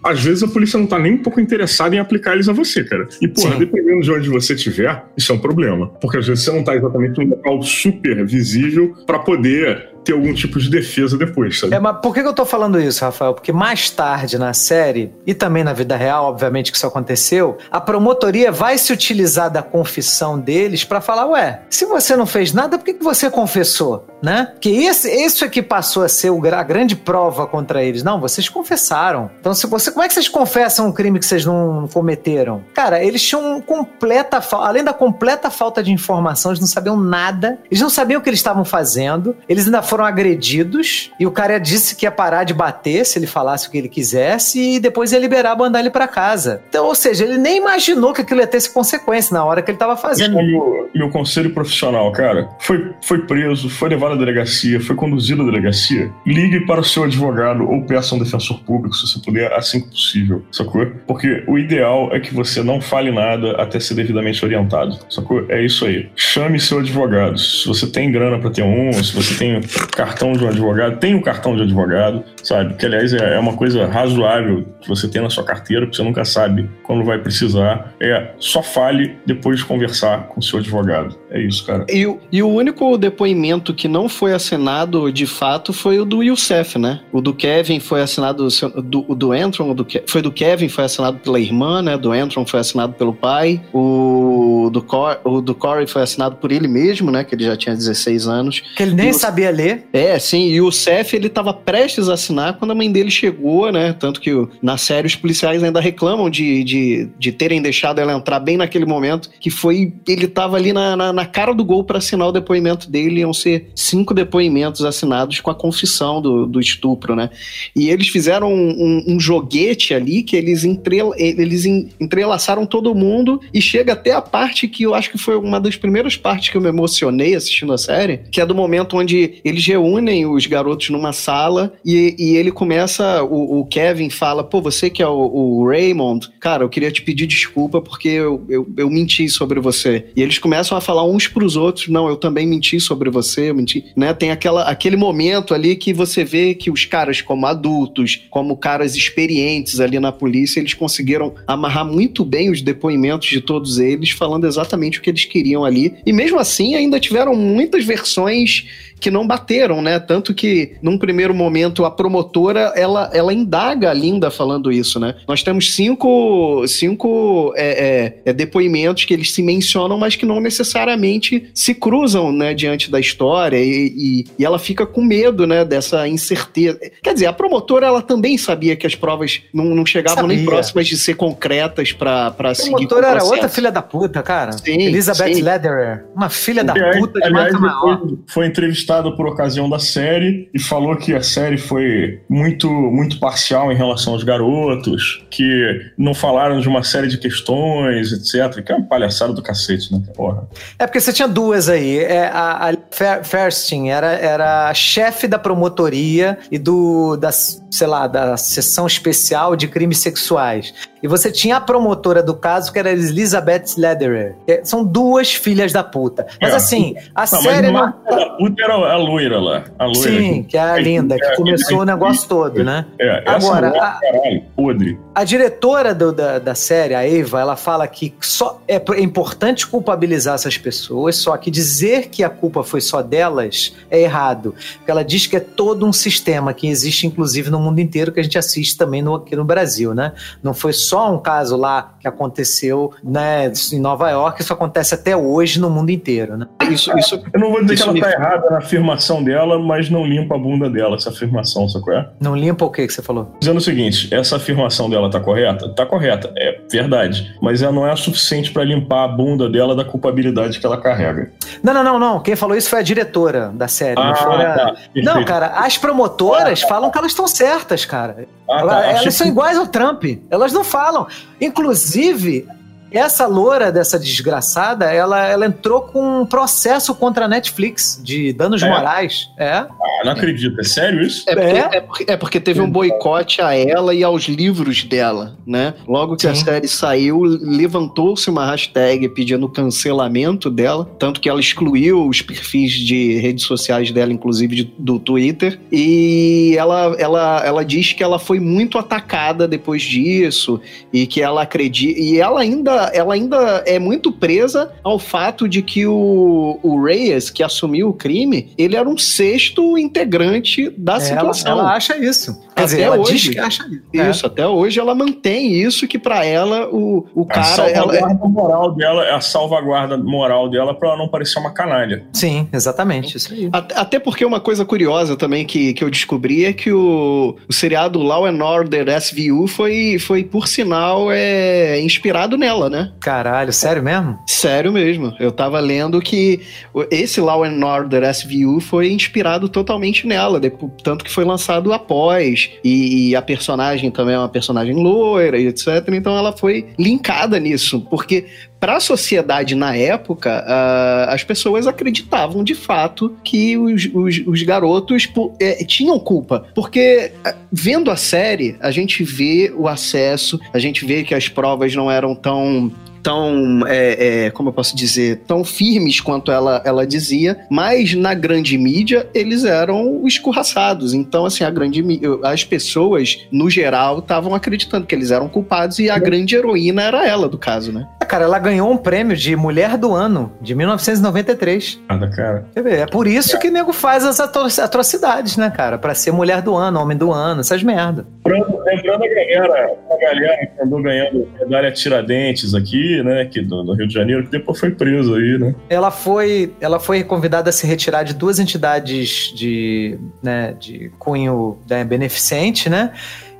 às vezes a polícia não tá nem um pouco interessada em aplicar eles a você, cara. E, porra, Sim. dependendo de onde você estiver, isso é um problema. Porque às vezes você não tá exatamente num local super visível para poder ter algum tipo de defesa depois, sabe? É, mas por que eu tô falando isso, Rafael? Porque mais tarde na série, e também na vida real, obviamente que isso aconteceu, a promotoria vai se utilizar da confissão deles para falar, ué, se você não fez nada, por que, que você confessou? Né? Que esse, isso é que passou a ser a grande prova contra eles. Não, vocês confessaram. Então, se você, como é que vocês confessam um crime que vocês não cometeram? Cara, eles tinham completa, além da completa falta de informação, eles não sabiam nada, eles não sabiam o que eles estavam fazendo, eles ainda foram agredidos e o cara disse que ia parar de bater se ele falasse o que ele quisesse e depois ia liberar, mandar ele para casa. Então, ou seja, ele nem imaginou que aquilo ia ter essa consequência na hora que ele tava fazendo. Meu, meu conselho profissional, cara, foi, foi preso, foi levado à delegacia, foi conduzido à delegacia. Ligue para o seu advogado ou peça um defensor público, se você puder, assim que possível, sacou? Porque o ideal é que você não fale nada até ser devidamente orientado, sacou? É isso aí. Chame seu advogado. Se você tem grana para ter um, se você tem cartão de um advogado, tem o cartão de advogado, sabe? Que, aliás, é, é uma coisa razoável que você tem na sua carteira, porque você nunca sabe quando vai precisar. É, só fale depois de conversar com o seu advogado. É isso, cara. E, e o único depoimento que não foi assinado de fato foi o do Youssef, né? O do Kevin foi assinado, do, o do Entron, do, foi do Kevin, foi assinado pela irmã, né? Do Entron foi assinado pelo pai. O do, Cor, o do Corey foi assinado por ele mesmo, né? Que ele já tinha 16 anos. Que ele nem e sabia ler é, sim. E o Seth, ele tava prestes a assinar quando a mãe dele chegou, né? Tanto que na série os policiais ainda reclamam de, de, de terem deixado ela entrar bem naquele momento, que foi. Ele tava ali na, na, na cara do gol para assinar o depoimento dele. Iam ser cinco depoimentos assinados com a confissão do, do estupro, né? E eles fizeram um, um, um joguete ali que eles, entrela, eles entrelaçaram todo mundo e chega até a parte que eu acho que foi uma das primeiras partes que eu me emocionei assistindo a série, que é do momento onde eles eles reúnem os garotos numa sala e, e ele começa. O, o, Kevin fala: pô, você que é o, o, Raymond, cara, eu queria te pedir desculpa porque eu, eu, eu, menti sobre você. E eles começam a falar uns pros outros: não, eu também menti sobre você, eu menti. Né? Tem aquela, aquele momento ali que você vê que os caras, como adultos, como caras experientes ali na polícia, eles conseguiram amarrar muito bem os depoimentos de todos eles, falando exatamente o que eles queriam ali. E mesmo assim, ainda tiveram muitas versões que não bateram né? Tanto que, num primeiro momento, a promotora, ela, ela indaga a Linda falando isso, né? Nós temos cinco, cinco é, é, é, depoimentos que eles se mencionam, mas que não necessariamente se cruzam, né? Diante da história e, e, e ela fica com medo, né? Dessa incerteza. Quer dizer, a promotora, ela também sabia que as provas não, não chegavam sabia. nem próximas de ser concretas para seguir. A promotora era outra filha da puta, cara. Sim, Elizabeth sim. Lederer. Uma filha da puta de aliás, maior. Foi entrevistada por ocasião da série e falou que a série foi muito, muito parcial em relação aos garotos, que não falaram de uma série de questões, etc. Que é uma palhaçada do cacete, né? Porra. É porque você tinha duas aí. É, a, a Ferstin era, era chefe da promotoria e do, da, sei lá, da sessão especial de crimes sexuais. E você tinha a promotora do caso, que era Elizabeth Lederer. São duas filhas da puta. Mas é, assim, a não, série. Mas não... da puta era a loira lá. A loira Sim, que, é a linda, que é, começou é, o negócio todo, né? É, Agora, a, caralho, podre. A diretora do, da, da série, a Eva, ela fala que só é, é importante culpabilizar essas pessoas, só que dizer que a culpa foi só delas é errado. Porque ela diz que é todo um sistema que existe, inclusive, no mundo inteiro, que a gente assiste também no, aqui no Brasil, né? Não foi só um caso lá que aconteceu né, em Nova York, isso acontece até hoje no mundo inteiro, né? Isso, isso, eu não vou dizer que ela está me... errada na afirmação dela, mas não limpa a bunda dela, essa afirmação, sacou? É? Não limpa o que que você falou? Dizendo o seguinte, essa afirmação dela tá correta? Tá correta, é verdade. Mas ela não é suficiente para limpar a bunda dela da culpabilidade que ela carrega. Não, não, não, não. Quem falou isso foi a diretora da série. Ah, não, foi a... tá, não, cara, as promotoras ah, falam que elas estão certas, cara. Ah, tá. Elas que... são iguais ao Trump. Elas não falam. Inclusive, essa loura dessa desgraçada, ela, ela entrou com um processo contra a Netflix de danos é. morais. É. Ah, não acredito. É sério isso? É porque, é. é porque, é porque teve um boicote a ela e aos livros dela, né? Logo que Sim. a série saiu, levantou-se uma hashtag pedindo cancelamento dela, tanto que ela excluiu os perfis de redes sociais dela, inclusive de, do Twitter, e ela, ela, ela diz que ela foi muito atacada depois disso e que ela acredita. E ela ainda ela ainda é muito presa ao fato de que o, o Reyes, que assumiu o crime, ele era um sexto integrante da situação. Ela acha isso. Quer dizer, ela hoje, diz que acha isso. É. Até hoje ela mantém isso que para ela o, o cara... A salvaguarda ela... moral dela é a salvaguarda moral dela para ela não parecer uma canalha. Sim, exatamente. Isso aí. Até porque uma coisa curiosa também que, que eu descobri é que o, o seriado Law and Order SVU foi, foi por sinal, é, inspirado nela, né? Caralho, sério mesmo? Sério mesmo. Eu tava lendo que esse Law and Order SVU foi inspirado totalmente nela, tanto que foi lançado após e, e, a personagem também é uma personagem loira e etc. Então ela foi linkada nisso, porque para a sociedade na época, uh, as pessoas acreditavam de fato que os, os, os garotos é, tinham culpa. Porque uh, vendo a série, a gente vê o acesso, a gente vê que as provas não eram tão tão, é, é, como eu posso dizer, tão firmes quanto ela, ela dizia, mas na grande mídia eles eram escorraçados. Então, assim, a grande as pessoas, no geral, estavam acreditando que eles eram culpados e a grande heroína era ela, do caso, né? É, cara, ela ganhou um prêmio de Mulher do Ano, de 1993. Nada, cara. É por isso que o nego faz as atrocidades, né, cara? Pra ser Mulher do Ano, Homem do Ano, essas merda. Lembrando, lembrando a galera, a galera que andou ganhando medalha Tiradentes aqui, né, aqui do, do, Rio de Janeiro, que depois foi preso aí, né? Ela foi, ela foi convidada a se retirar de duas entidades de, né, de cunho né, beneficente, né?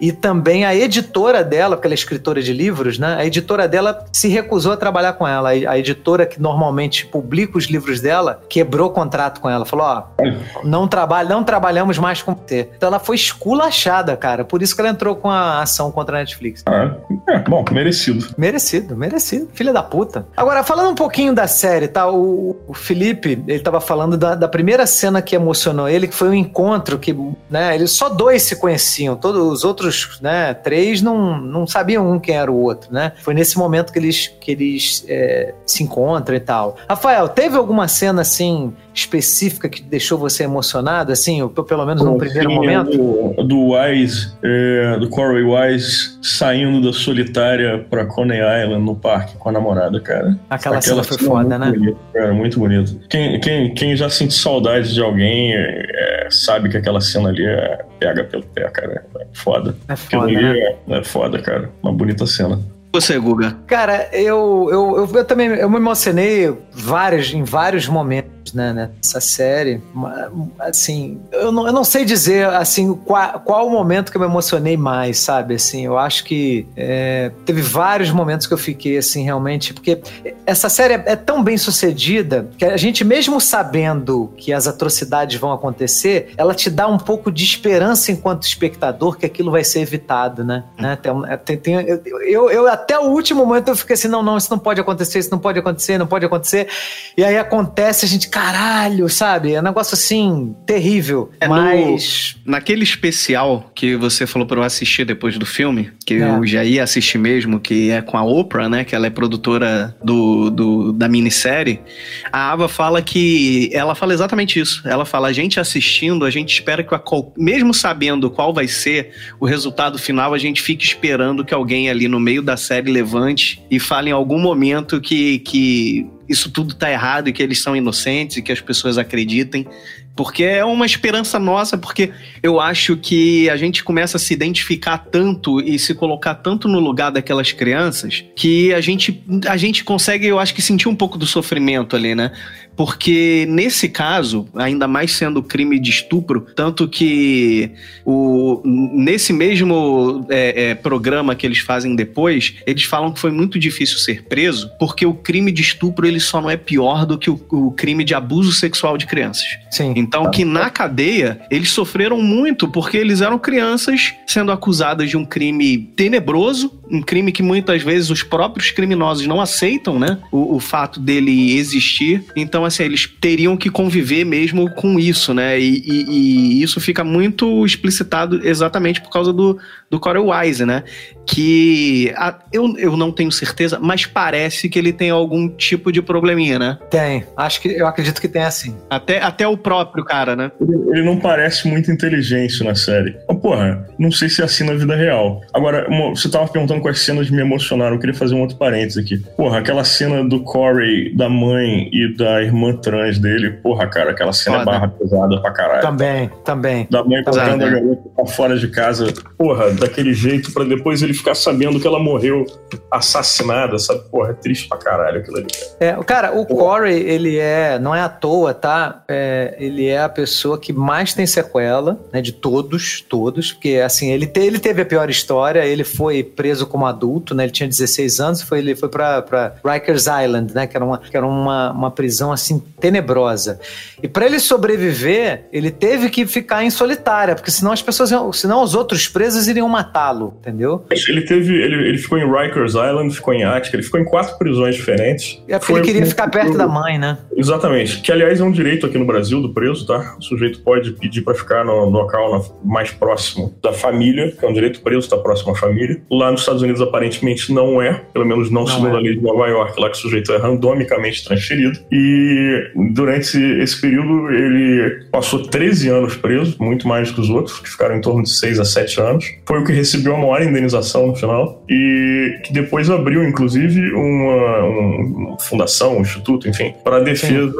E também a editora dela, porque ela é escritora de livros, né? A editora dela se recusou a trabalhar com ela. A editora que normalmente publica os livros dela quebrou o contrato com ela. Falou: ó, não, trabalha, não trabalhamos mais com você. Então ela foi esculachada, cara. Por isso que ela entrou com a ação contra a Netflix. Ah, é, bom, merecido. Merecido, merecido. Filha da puta. Agora, falando um pouquinho da série, tá? O, o Felipe, ele tava falando da, da, primeira cena que emocionou ele, que foi um encontro que, né? Eles só dois se conheciam. Todos os outros outros, né, três não, não sabiam um quem era o outro, né? Foi nesse momento que eles, que eles é, se encontram e tal. Rafael, teve alguma cena assim específica que deixou você emocionado, assim, ou pelo menos no primeiro momento? Do, do Wise, é, do Corey Wise, saindo da solitária pra Coney Island no parque com a namorada, cara. Aquela, Aquela cena foi cena foda, né? Bonito, cara, muito bonito. Quem, quem, quem já sente saudade de alguém é, sabe que aquela cena ali é, pega pelo pé, cara. É foda. É foda, né? é, é foda, cara. Uma bonita cena. Você, Guga? Cara, eu, eu, eu, eu, também eu me emocionei vários, em vários momentos né, nessa série. Assim, eu não, eu não sei dizer assim qual, qual o momento que eu me emocionei mais, sabe? Assim, eu acho que é, teve vários momentos que eu fiquei assim realmente, porque essa série é, é tão bem sucedida que a gente mesmo sabendo que as atrocidades vão acontecer, ela te dá um pouco de esperança enquanto espectador que aquilo vai ser evitado, né? né? Tem, tem, eu, eu até o último momento eu fiquei assim, não, não, isso não pode acontecer, isso não pode acontecer, não pode acontecer. E aí acontece, a gente, caralho, sabe? É um negócio assim, terrível. É mas. No, naquele especial que você falou para eu assistir depois do filme, que é. eu já ia assistir mesmo, que é com a Oprah, né? Que ela é produtora do, do, da minissérie. A Ava fala que. Ela fala exatamente isso. Ela fala: a gente assistindo, a gente espera que, a, mesmo sabendo qual vai ser o resultado final, a gente fica esperando que alguém ali no meio da série levante e fale em algum momento que, que isso tudo tá errado e que eles são inocentes e que as pessoas acreditem. Porque é uma esperança nossa, porque eu acho que a gente começa a se identificar tanto e se colocar tanto no lugar daquelas crianças que a gente, a gente consegue, eu acho que sentir um pouco do sofrimento ali, né? porque nesse caso, ainda mais sendo crime de estupro, tanto que o, nesse mesmo é, é, programa que eles fazem depois, eles falam que foi muito difícil ser preso, porque o crime de estupro ele só não é pior do que o, o crime de abuso sexual de crianças. Sim. Então que na cadeia eles sofreram muito porque eles eram crianças sendo acusadas de um crime tenebroso, um crime que muitas vezes os próprios criminosos não aceitam, né? O, o fato dele existir. Então assim, eles teriam que conviver mesmo com isso, né? E, e, e isso fica muito explicitado exatamente por causa do, do Corey Wise, né? Que a, eu, eu não tenho certeza, mas parece que ele tem algum tipo de probleminha, né? Tem. Acho que eu acredito que tem assim. Até, até o próprio cara, né? Ele, ele não parece muito inteligente na série. Mas, porra, não sei se é assim na vida real. Agora, uma, você tava perguntando quais cenas me emocionaram. Eu queria fazer um outro parênteses aqui. Porra, aquela cena do Corey, da mãe e da irmã trans dele, porra, cara, aquela cena é Foda. é barra pesada pra caralho. Também, também. Da mãe colocando a garota pra fora de casa. Porra, daquele jeito para depois ele ficar sabendo que ela morreu assassinada, sabe? Porra, é triste pra caralho aquilo ali. É, cara, o Corey, ele é, não é à toa, tá? É, ele é a pessoa que mais tem sequela, né? De todos, todos, porque assim, ele, te, ele teve a pior história, ele foi preso como adulto, né? Ele tinha 16 anos, foi, ele foi pra, pra Rikers Island, né? Que era uma, que era uma, uma prisão assim tenebrosa. E para ele sobreviver, ele teve que ficar em solitária, porque senão as pessoas, senão os outros presos iriam matá-lo, entendeu? Ele teve, ele, ele ficou em Rikers Island, ficou em Attica, ele ficou em quatro prisões diferentes. É porque ele queria ficar perto da mãe, né? Exatamente. Que, aliás, é um direito aqui no Brasil do preso, tá? O sujeito pode pedir para ficar no, no local mais próximo da família, que é um direito preso, estar tá próximo à família. Lá nos Estados Unidos, aparentemente, não é, pelo menos não, não segundo é. a lei de Nova York, lá que o sujeito é randomicamente transferido. E durante esse período, ele passou 13 anos preso, muito mais que os outros, que ficaram em torno de 6 a 7 anos. Foi o que recebeu a maior indenização no final e que depois abriu, inclusive, uma, uma fundação, um instituto, enfim, para defesa,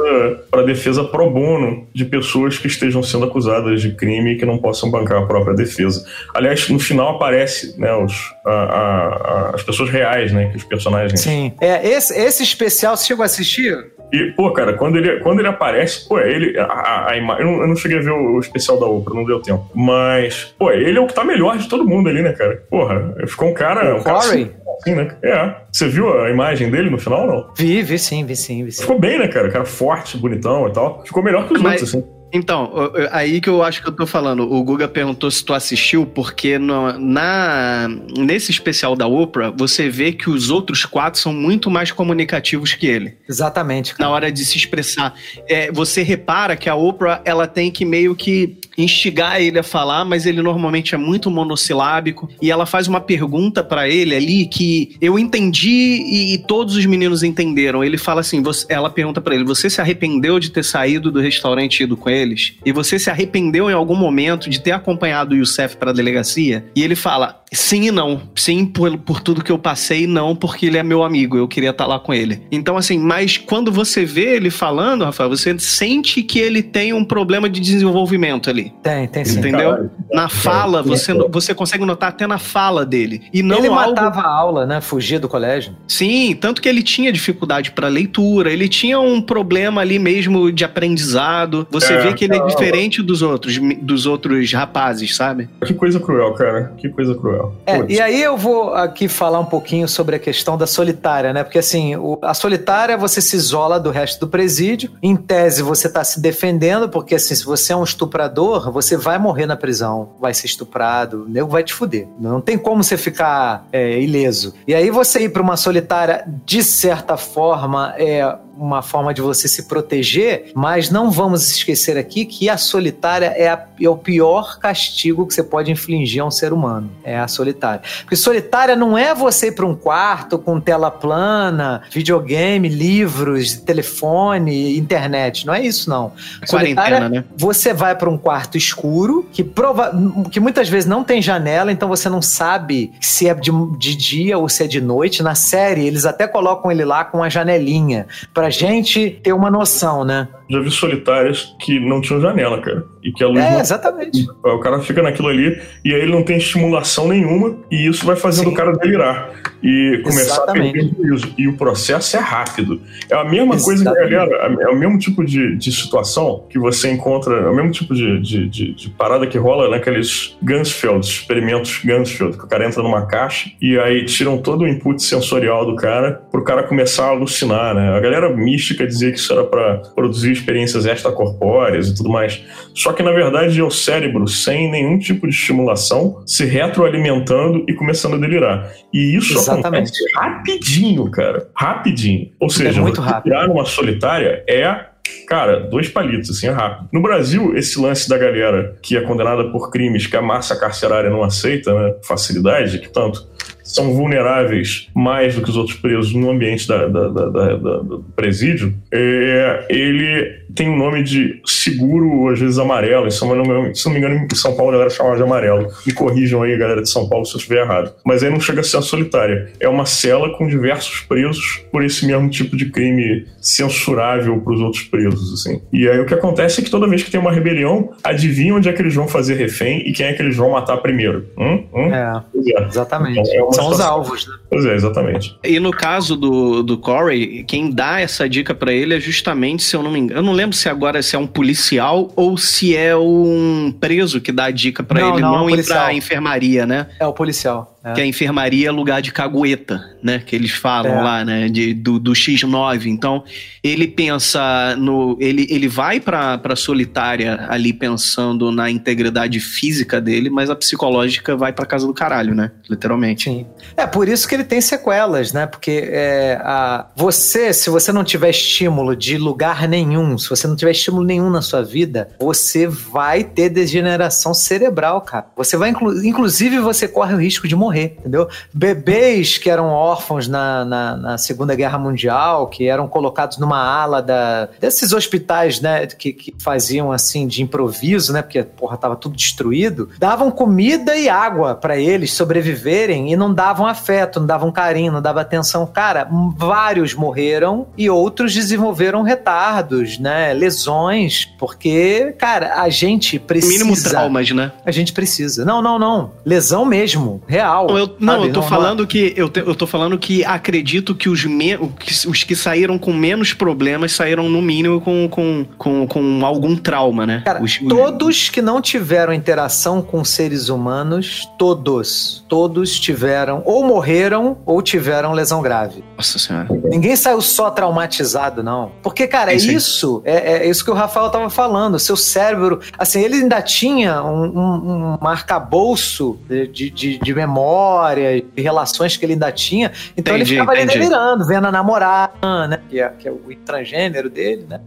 para defesa pro bono de pessoas que estejam sendo acusadas de crime e que não possam bancar a própria defesa. Aliás, no final aparece, né, os, a, a, a, as pessoas reais, né, que os personagens. Sim. É esse, esse especial você chegou a assistir? E, pô, cara, quando ele, quando ele aparece, pô, ele. A, a, a eu, não, eu, não, cheguei a ver o, o, especial da Oprah, não deu tempo. Mas, pô, ele é o que tá melhor de todo mundo ali, né, cara? Porra, ficou um cara. O um cara assim, assim, né? É. Você viu a imagem dele no final, não? Vi, vi sim, vi sim, vi sim. Ficou bem, né, cara? Cara forte, bonitão e tal. Ficou melhor que os Mas... outros, assim. Então, aí que eu acho que eu tô falando. O Guga perguntou se tu assistiu, porque no, na, nesse especial da Oprah, você vê que os outros quatro são muito mais comunicativos que ele. Exatamente. Cara. Na hora de se expressar. É, você repara que a Oprah, ela tem que meio que instigar ele a falar, mas ele normalmente é muito monossilábico. E ela faz uma pergunta para ele ali que eu entendi e, e, todos os meninos entenderam. Ele fala assim: você, ela pergunta para ele: Você se arrependeu de ter saído do restaurante e ido com eles? E você se arrependeu em algum momento de ter acompanhado o Youssef pra delegacia? E ele fala: Sim e não. Sim, por, por tudo que eu passei, não, porque ele é meu amigo. Eu queria estar tá lá com ele. Então, assim, mas quando você vê ele falando, Rafael, você sente que ele tem um problema de desenvolvimento ali. Tem, tem sim. Entendeu? Na fala, você, você consegue notar até na fala dele. E não ele algo... matava a aula, né? Fugia do colégio. Sim, tanto que ele tinha dificuldade para leitura, ele tinha um problema ali mesmo de aprendizado. Você é, vê que ele é diferente dos outros, dos outros rapazes, sabe? Que coisa cruel, cara. Que coisa cruel. É, e aí eu vou aqui falar um pouquinho sobre a questão da solitária, né? Porque assim, o, a solitária você se isola do resto do presídio. Em tese, você está se defendendo, porque assim, se você é um estuprador, você vai morrer na prisão, vai ser estuprado, o nego vai te fuder. Não tem como você ficar é, ileso. E aí você ir para uma solitária, de certa forma, é uma forma de você se proteger, mas não vamos esquecer aqui que a solitária é, a, é o pior castigo que você pode infligir a um ser humano. É a solitária. Porque solitária não é você ir para um quarto com tela plana, videogame, livros, telefone, internet. Não é isso, não. Solitária, né? você vai para um quarto escuro que, prova que muitas vezes não tem janela, então você não sabe se é de, de dia ou se é de noite. Na série, eles até colocam ele lá com uma janelinha pra gente ter uma noção, né? Já vi solitárias que não tinham janela, cara. E que a luz. É, não... exatamente. O cara fica naquilo ali e aí ele não tem estimulação nenhuma e isso vai fazendo Sim. o cara delirar e começar exatamente. a perder juízo. E o processo é rápido. É a mesma exatamente. coisa que, galera, é o mesmo tipo de, de situação que você encontra, é o mesmo tipo de, de, de, de parada que rola naqueles Gunsfield, experimentos Gunsfield, que o cara entra numa caixa e aí tiram todo o input sensorial do cara pro cara começar a alucinar, né? A galera mística dizia que isso era para produzir experiências extracorpóreas e tudo mais. Só que, na verdade, é o cérebro sem nenhum tipo de estimulação se retroalimentando e começando a delirar. E isso Exatamente. acontece rapidinho, cara. Rapidinho. Ou é seja, é muito rápido. tirar numa solitária é Cara, dois palitos, assim, é rápido. No Brasil, esse lance da galera que é condenada por crimes que a massa carcerária não aceita, né? Facilidade, que tanto são vulneráveis mais do que os outros presos no ambiente da, da, da, do presídio, é, ele tem o um nome de seguro, às vezes amarelo. Se não, se não me engano, em São Paulo a galera chama de amarelo. Me corrijam aí, galera de São Paulo, se eu estiver errado. Mas aí não chega a ser a solitária. É uma cela com diversos presos por esse mesmo tipo de crime censurável para os outros presos, assim. E aí o que acontece é que toda vez que tem uma rebelião, adivinha onde é que eles vão fazer refém e quem é que eles vão matar primeiro. Hum? Hum? É, é, exatamente. Então, é São os alvos, né? Pois é, exatamente. E no caso do, do Corey, quem dá essa dica para ele é justamente, se eu não me engano, eu não lembro se agora se é um policial ou se é um preso que dá a dica para ele não, não ir pra enfermaria, né? É o policial. É. Que a enfermaria é lugar de cagueta, né? Que eles falam é. lá, né? De, do, do X9. Então, ele pensa no. Ele, ele vai pra, pra solitária ali pensando na integridade física dele, mas a psicológica vai pra casa do caralho, né? Literalmente. Sim. É por isso que ele tem sequelas, né? Porque é, a, você, se você não tiver estímulo de lugar nenhum, se você não tiver estímulo nenhum na sua vida, você vai ter degeneração cerebral, cara. Você vai, inclu, inclusive, você corre o risco de morrer morrer, entendeu? Bebês que eram órfãos na, na, na, Segunda Guerra Mundial, que eram colocados numa ala da, desses hospitais, né, que, que faziam assim de improviso, né, porque, porra, tava tudo destruído, davam comida e água para eles sobreviverem e não davam afeto, não davam carinho, não davam atenção. Cara, vários morreram e outros desenvolveram retardos, né, lesões, porque, cara, a gente precisa... Mínimo traumas, né? A gente precisa. Não, não, não. Lesão mesmo, real. Não, eu, não, eu tô não, falando não... que eu, te, eu tô falando que acredito que os, me, os que saíram com menos problemas saíram no mínimo com, com, com, com algum trauma, né? Cara, os, todos que não tiveram interação com seres humanos, todos, todos tiveram ou morreram ou tiveram lesão grave. Nossa senhora. Ninguém saiu só traumatizado, não. Porque, cara, é isso, é, é, isso que o Rafael tava falando. Seu cérebro, assim, ele ainda tinha um, um, um arcabouço de, de, de memória memória e relações que ele ainda tinha. Então entendi, ele ficava ali delirando, vendo a namorada, né? Que é, que é o transgênero dele, né?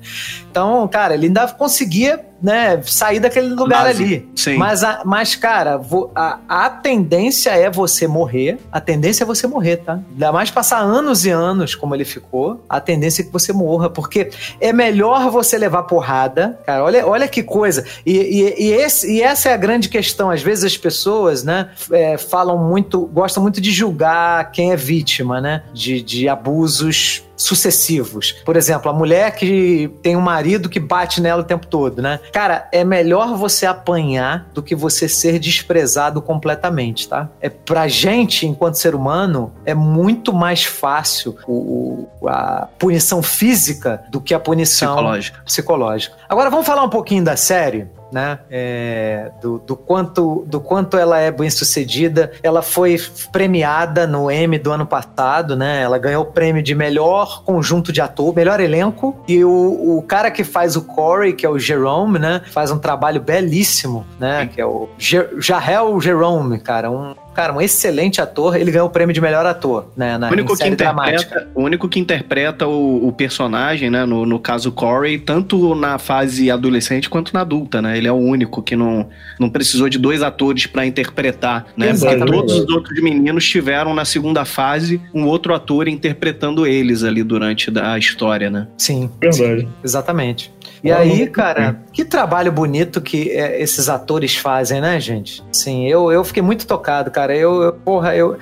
Então, cara, ele ainda conseguia né, sair daquele lugar Base. ali. Sim. Mas, a- mas cara, vo- a, a tendência é você morrer. A tendência é você morrer, tá? Ainda mais passar anos e anos como ele ficou. A tendência é que você morra, porque é melhor você levar porrada. Cara, olha, olha que coisa. E, e, e esse- e essa é a grande questão. Às vezes as pessoas, né, é, falam muito, gostam muito de julgar quem é vítima, né, de, de abusos sucessivos. Por exemplo, a mulher que tem um marido que bate nela o tempo todo, né? Cara, é melhor você apanhar do que você ser desprezado completamente, tá? É pra gente, enquanto ser humano, é muito mais fácil o, o- a punição física do que a punição Psicológica. psicológica. Agora vamos falar um pouquinho da série, né? É, do, do quanto do quanto ela é bem sucedida. Ela foi premiada no Emmy do ano passado, né? Ela ganhou o prêmio de melhor conjunto de ator, melhor elenco. E o, o cara que faz o Corey, que é o Jerome, né? Faz um trabalho belíssimo, né? Que é o Jarrell Jerome, cara, um Cara, um excelente ator, ele ganhou o prêmio de melhor ator, né? Na O único, em que série dramática. interpreta, o único que interpreta o, o personagem, né? No, no caso Corey, tanto na fase adolescente quanto na adulta, né? Ele é o único que não, não precisou de dois atores pra interpretar, né? Exato, Porque todos os outros meninos tiveram na segunda fase um outro ator interpretando eles ali durante a história, né? Sim, Verdade. exatamente. E aí, não- cara, que trabalho bonito que é, esses atores fazem, né, gente? Sim, eu, eu fiquei muito tocado, cara. Eu, eu- porra, eu.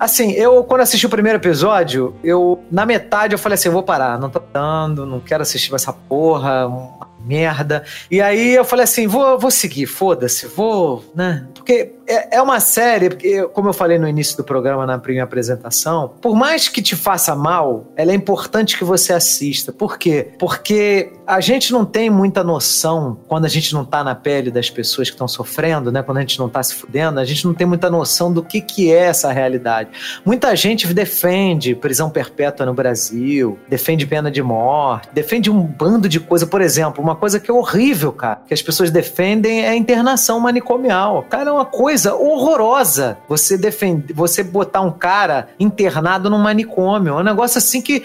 Assim, eu, quando assisti o primeiro episódio, eu, na metade, eu falei assim: eu vou parar, não tô dando, não quero assistir essa porra, uma merda. E aí eu falei assim: vou, vou seguir, foda-se, vou, né? Porque é, é uma série, porque, como eu falei no início do programa, na minha apresentação, por mais que te faça mal, ela é importante que você assista. Por quê? Porque a gente não tem muita noção, quando a gente não tá na pele das pessoas que estão sofrendo, né? Quando a gente não tá se fudendo, a gente não tem muita noção do que, que é essa realidade. Muita gente defende prisão perpétua no Brasil, defende pena de morte, defende um bando de coisa. Por exemplo, uma coisa que é horrível, cara, que as pessoas defendem é a internação manicomial. Cara, é uma coisa horrorosa você defender, você botar um cara internado num manicômio. É um negócio assim que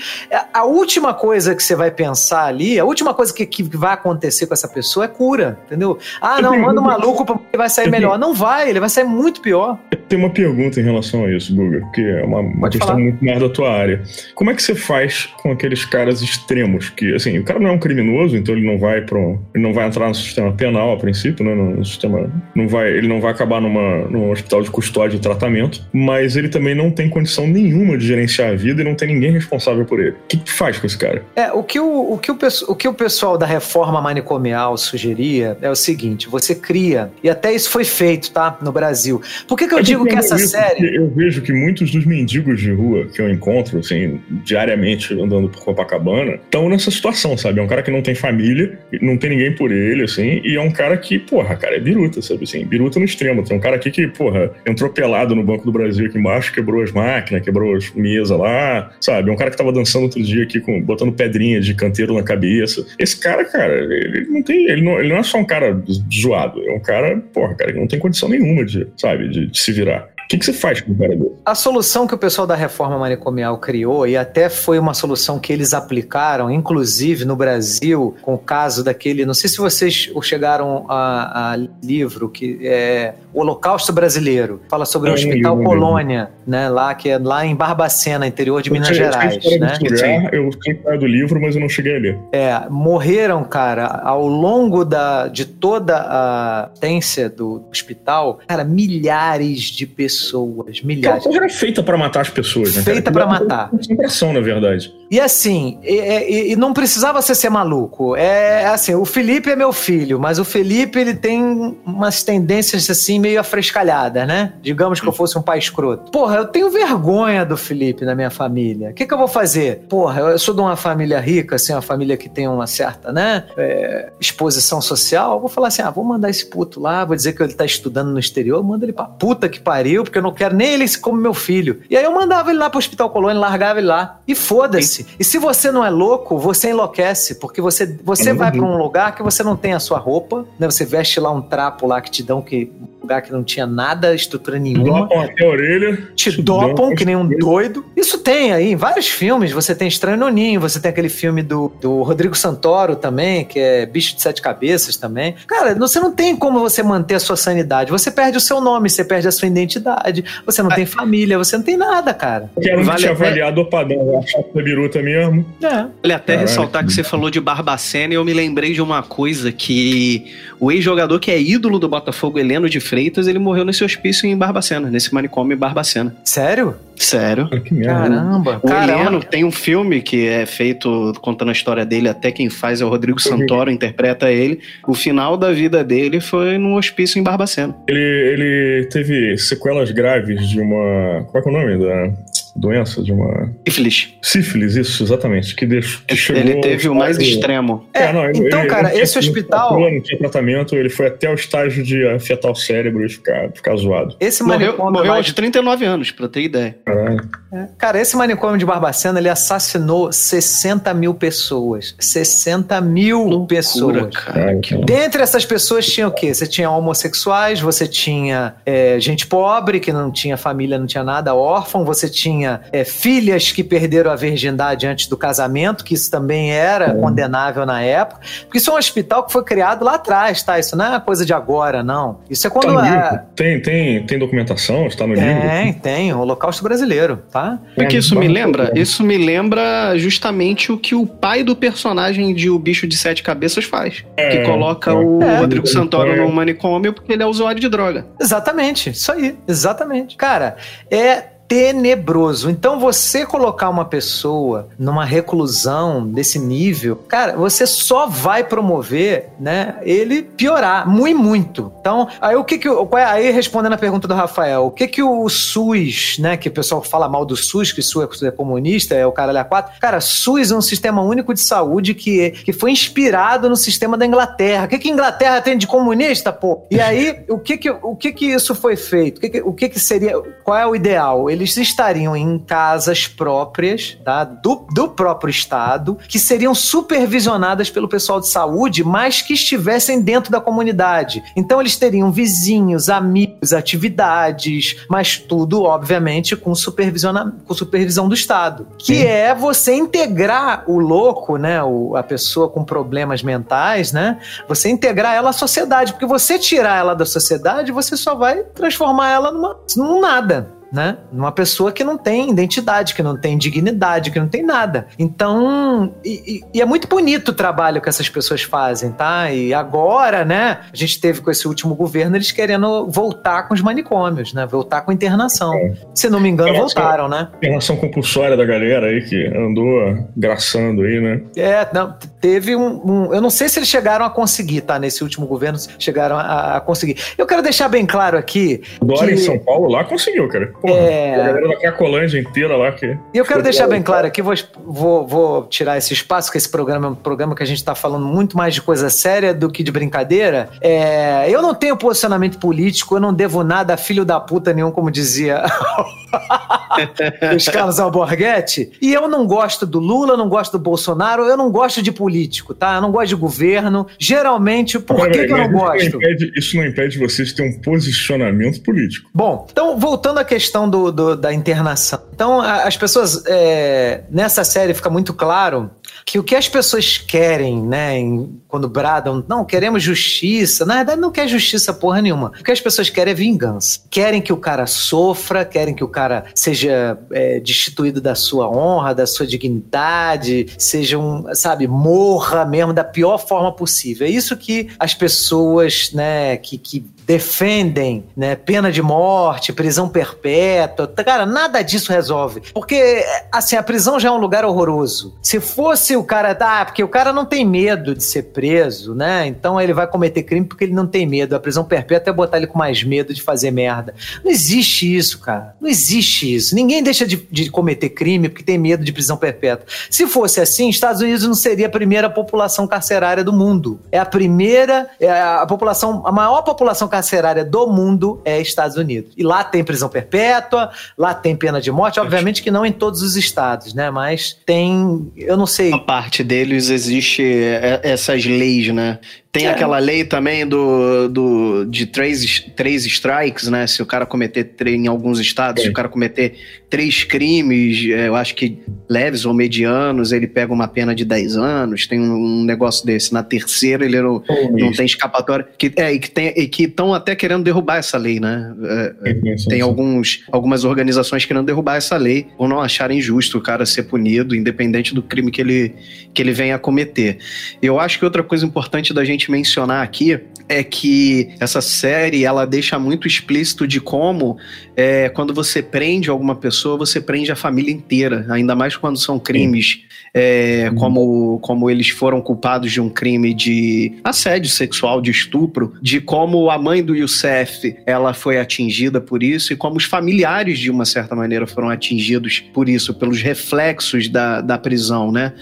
a última coisa que você vai pensar ali, a última coisa que, que vai acontecer com essa pessoa é cura, entendeu? Ah, não, manda o maluco porque vai sair melhor. Não vai, ele vai sair muito pior. Tem uma pergunta em relação a isso, Guga, que é uma, uma questão falar. muito mais da tua área. Como é que você faz com aqueles caras extremos que, assim, o cara não é um criminoso, então ele não vai para ele não vai entrar no sistema penal a princípio, né, no sistema, não vai, ele não vai acabar numa, num hospital de custódia e tratamento, mas ele também não tem condição nenhuma de gerenciar a vida e não tem ninguém responsável por ele. O que que faz com esse cara? É, o que o, o, que o, o que o pessoal da reforma manicomial sugeria é o seguinte: você cria, e até isso foi feito, tá? No Brasil. Por que, que eu digo que essa isso, série. Eu vejo que muitos dos mendigos de rua que eu encontro, assim, diariamente andando por Copacabana, estão nessa situação, sabe? É um cara que não tem família, não tem ninguém por ele, assim, e é um cara que, porra, cara, é biruta, sabe? Assim, biruta no extremo. Tem um cara aqui que, porra, entrou pelado no Banco do Brasil aqui embaixo, quebrou as máquinas, quebrou as mesas lá, sabe? É um cara que tava dançando outro dia aqui, com, botando pedrinha de canteiro na cabeça. Esse cara, cara, ele não tem. Ele não, ele não é só um cara zoado, é um cara, porra, cara, que não tem condição nenhuma de, sabe, de, de se virar. O que, que você faz com um cara desse? A solução que o pessoal da reforma manicomial criou, e até foi uma solução que eles aplicaram, inclusive no Brasil, com o caso daquele. Não sei se vocês chegaram a, a livro, que é o Holocausto Brasileiro. Fala sobre o É um Hospital mesmo. Colônia, né? Lá, que é lá em Barbacena, interior de Eu Minas eu Gerais. Né? lugar, eu sei do livro, mas eu não cheguei a ler. É, morreram, cara, ao longo da, de toda a existência do hospital, cara, milhares de pessoas, Aquela milhares. porra era feita pra matar as pessoas, né? Feita era matar. Concentração, na verdade. E assim, e, e- e não precisava você ser maluco. É assim, o Felipe é meu filho, mas o Felipe ele tem umas tendências assim meio afrescalhadas, né? Digamos que eu fosse um pai escroto. Porra, eu tenho vergonha do Felipe na minha família. O que, que eu vou fazer? Porra, eu sou de uma família rica, assim, uma família que tem uma certa, né, é, exposição social. Eu vou falar assim, ah, vou mandar esse puto lá, vou dizer que ele tá estudando no exterior, manda ele pra puta que pariu, porque eu não quero nem ele como meu filho. E aí eu mandava ele lá pro Hospital Colônia, largava ele lá. E foda-se. E se você não é louco, você enlouquece, porque você, você vai para um lugar que você não tem a sua roupa, né? Você veste lá um trapo lá que te dão que um lugar que não tinha nada, estrutura nenhuma. Dopam até a orelha. Te dopam que nem um doido. Isso tem aí em vários filmes. Você tem Estranho no Ninho, você tem aquele filme do, do Rodrigo Santoro também, que é Bicho de Sete Cabeças também. Cara, você não tem como você manter a sua sanidade. Você perde o seu nome, você perde a sua identidade, você não tem família, você não tem nada, cara. Quero um Vale que tinha a pena. avaliado o padrão, achar que é biruta mesmo. É. Olha, até Caralho. ressaltar que você falou de Barbacena e eu me lembrei de uma coisa que o ex-jogador que é ídolo do Botafogo, Heleno de Freitas, ele morreu nesse hospício em Barbacena, nesse manicômio em Barbacena. Sério? Sério. Caramba. O Caramba. Heleno tem um filme que é feito contando a história dele, até quem faz é o Rodrigo Santoro, interpreta ele. O final da vida dele foi num hospício em Barbacena. Ele, ele teve sequelas graves de uma. Qual é, que é o nome da doença? De uma. Sífilis. Sífilis, isso, exatamente. Que, deixou, que chegou Ele teve o mais extremo. É, então, cara, não esse tinha- hospital- Não tinha tratamento, ele foi até o estágio de afetar o cérebro e ficar, ficar zoado. Esse Morreu, manicômio morreu lá aos 39 anos, pra ter ideia. Caralho. É. Cara, esse manicômio de Barbacena, ele assassinou 60 mil pessoas. 60 mil pessoas. cara. Que. Dentre essas pessoas tinha o quê? Você tinha homossexuais, você tinha é, gente pobre que não tinha família, não tinha nada, órfão, você tinha é, filhas que perderam a virgindade antes do casamento, que isso também era condenável na época. Porque isso é um hospital que foi criado lá atrás, tá? Isso não é uma coisa de agora, não. Isso é Tá quando. no é? Tem, tem, tem documentação? Está no livro? tem, tem, o Holocausto Brasileiro, tá? O que É, isso me lembra? Isso me lembra justamente o que o pai do personagem de O Bicho de Sete Cabeças faz. É, que coloca é. o É. Rodrigo Santoro É. no manicômio porque ele é usuário de droga. Exatamente, isso aí, exatamente. Cara, é tenebroso. Então, você colocar uma pessoa numa reclusão desse nível, cara, você só vai promover, né, ele piorar, muito, muito. Então, aí o que que, é- aí respondendo a pergunta do Rafael, o que que o SUS, né, que o pessoal fala mal do SUS, que o SUS é comunista, é o caralho a quatro, cara, SUS é um sistema único de saúde que, que foi inspirado no sistema da Inglaterra. O que que a Inglaterra tem de comunista, pô? E aí, o que que, o que, que isso foi feito? O que que, o que que seria, qual é o ideal? Eles estariam em casas próprias, tá? Do, do próprio Estado, que seriam supervisionadas pelo pessoal de saúde, mas que estivessem dentro da comunidade. Então, eles teriam vizinhos, amigos, atividades, mas tudo, obviamente, com, supervisiona, com supervisão do Estado. Que é você integrar o louco, né? O, a pessoa com problemas mentais, né? Você integrar ela à sociedade. Porque você tirar ela da sociedade, você só vai transformar ela numa, num nada. Né? Numa pessoa que não tem identidade, que não tem dignidade, que não tem nada. Então, e, e- é muito bonito o trabalho que essas pessoas fazem, tá? E agora, né? A gente teve com esse último governo eles querendo voltar com os manicômios, né? Voltar com internação. Se não me engano, É, voltaram, né? Internação compulsória da galera aí que andou graçando aí, né? É, não, teve um, um- Eu não sei se eles chegaram a conseguir, tá? Nesse último governo, chegaram a, a conseguir. Eu quero deixar bem claro aqui. Dória que- em São Paulo lá conseguiu, cara. Porra, É. A galera da Cracolândia inteira lá que. E eu quero deixar bem claro aqui, vou, vou, vou tirar esse espaço, porque esse programa é um programa que a gente está falando muito mais de coisa séria do que de brincadeira. É, eu não tenho posicionamento político, eu não devo nada a filho da puta nenhum, como dizia Luiz Carlos Alborguete. E eu não gosto do Lula, não gosto do Bolsonaro, eu não gosto de político, tá? Eu não gosto de governo. Geralmente, por Agora, que, que eu não gosto? impede- isso não impede você de ter um posicionamento político. Bom, então voltando à questão do, do- da internação. Então, a- as pessoas. é, nessa série fica muito claro que o que as pessoas querem, né, em- quando bradam, não, queremos justiça, na verdade não quer justiça porra nenhuma. O que as pessoas querem é vingança. Querem que o cara sofra, querem que o cara seja é, destituído da sua honra, da sua dignidade, seja um, sabe, morra mesmo da pior forma possível. É isso que as pessoas, né, que, que defendem né, pena de morte, prisão perpétua. Cara, nada disso resolve. Porque, assim, a prisão já é um lugar horroroso. Se fosse o cara. Ah, porque o cara não tem medo de ser preso, né? Então ele vai cometer crime porque ele não tem medo. A prisão perpétua é botar ele com mais medo de fazer merda. Não existe isso, cara. Não existe isso. Ninguém deixa de, de cometer crime porque tem medo de prisão perpétua. Se fosse assim, Estados Unidos não seria a primeira população carcerária do mundo. É a primeira, é a população, a maior população carcerária carcerária do mundo é Estados Unidos. E lá tem prisão perpétua, lá tem pena de morte, obviamente que não em todos os estados, né? Mas tem, eu não sei. A parte deles existe é, essas leis, né? Tem é. aquela lei também do, do, de três, três strikes, né? Se o cara cometer, em alguns estados, é. se o cara cometer três crimes, é, eu acho que leves ou medianos, ele pega uma pena de 10 anos, tem um negócio desse. Na terceira, ele não, não tem escapatória. Que, é, e que estão até querendo derrubar essa lei, né? É, é tem alguns, algumas organizações querendo derrubar essa lei ou não acharem justo o cara ser punido, independente do crime que ele, que ele venha a cometer. Eu acho que outra coisa importante da gente mencionar aqui é que essa série ela deixa muito explícito de como é, quando você prende alguma pessoa, você prende a família inteira, ainda mais quando são crimes é, uhum. como, como eles foram culpados de um crime de assédio sexual, de estupro, de como a mãe do Youssef ela foi atingida por isso e como os familiares de uma certa maneira foram atingidos por isso, pelos reflexos da, da prisão, né?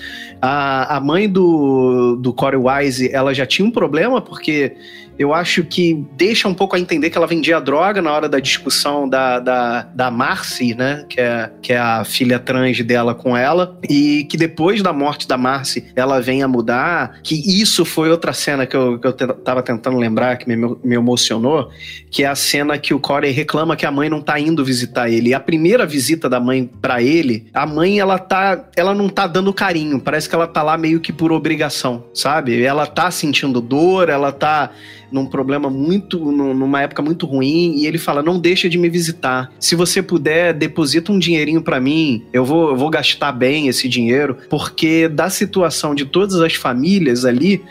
A, a mãe do, do Corey Wise, ela já tinha um problema porque eu acho que deixa um pouco a entender que ela vendia droga na hora da discussão da, da, da Marcy, né? Que é, que é a filha trans dela com ela. E que depois da morte da Marcy, ela vem a mudar. Que isso foi outra cena que eu, que eu tava tentando lembrar, que me, me emocionou. Que é a cena que o Corey reclama que a mãe não tá indo visitar ele. E a primeira visita da mãe para ele, a mãe, ela tá. Ela não tá dando carinho. Parece que ela tá lá meio que por obrigação, sabe? Ela tá sentindo dor, ela tá num problema muito, numa época muito ruim, e ele fala: não deixa de me visitar. Se você puder, deposita um dinheirinho para mim, eu vou, eu vou gastar bem esse dinheiro, porque da situação de todas as famílias ali,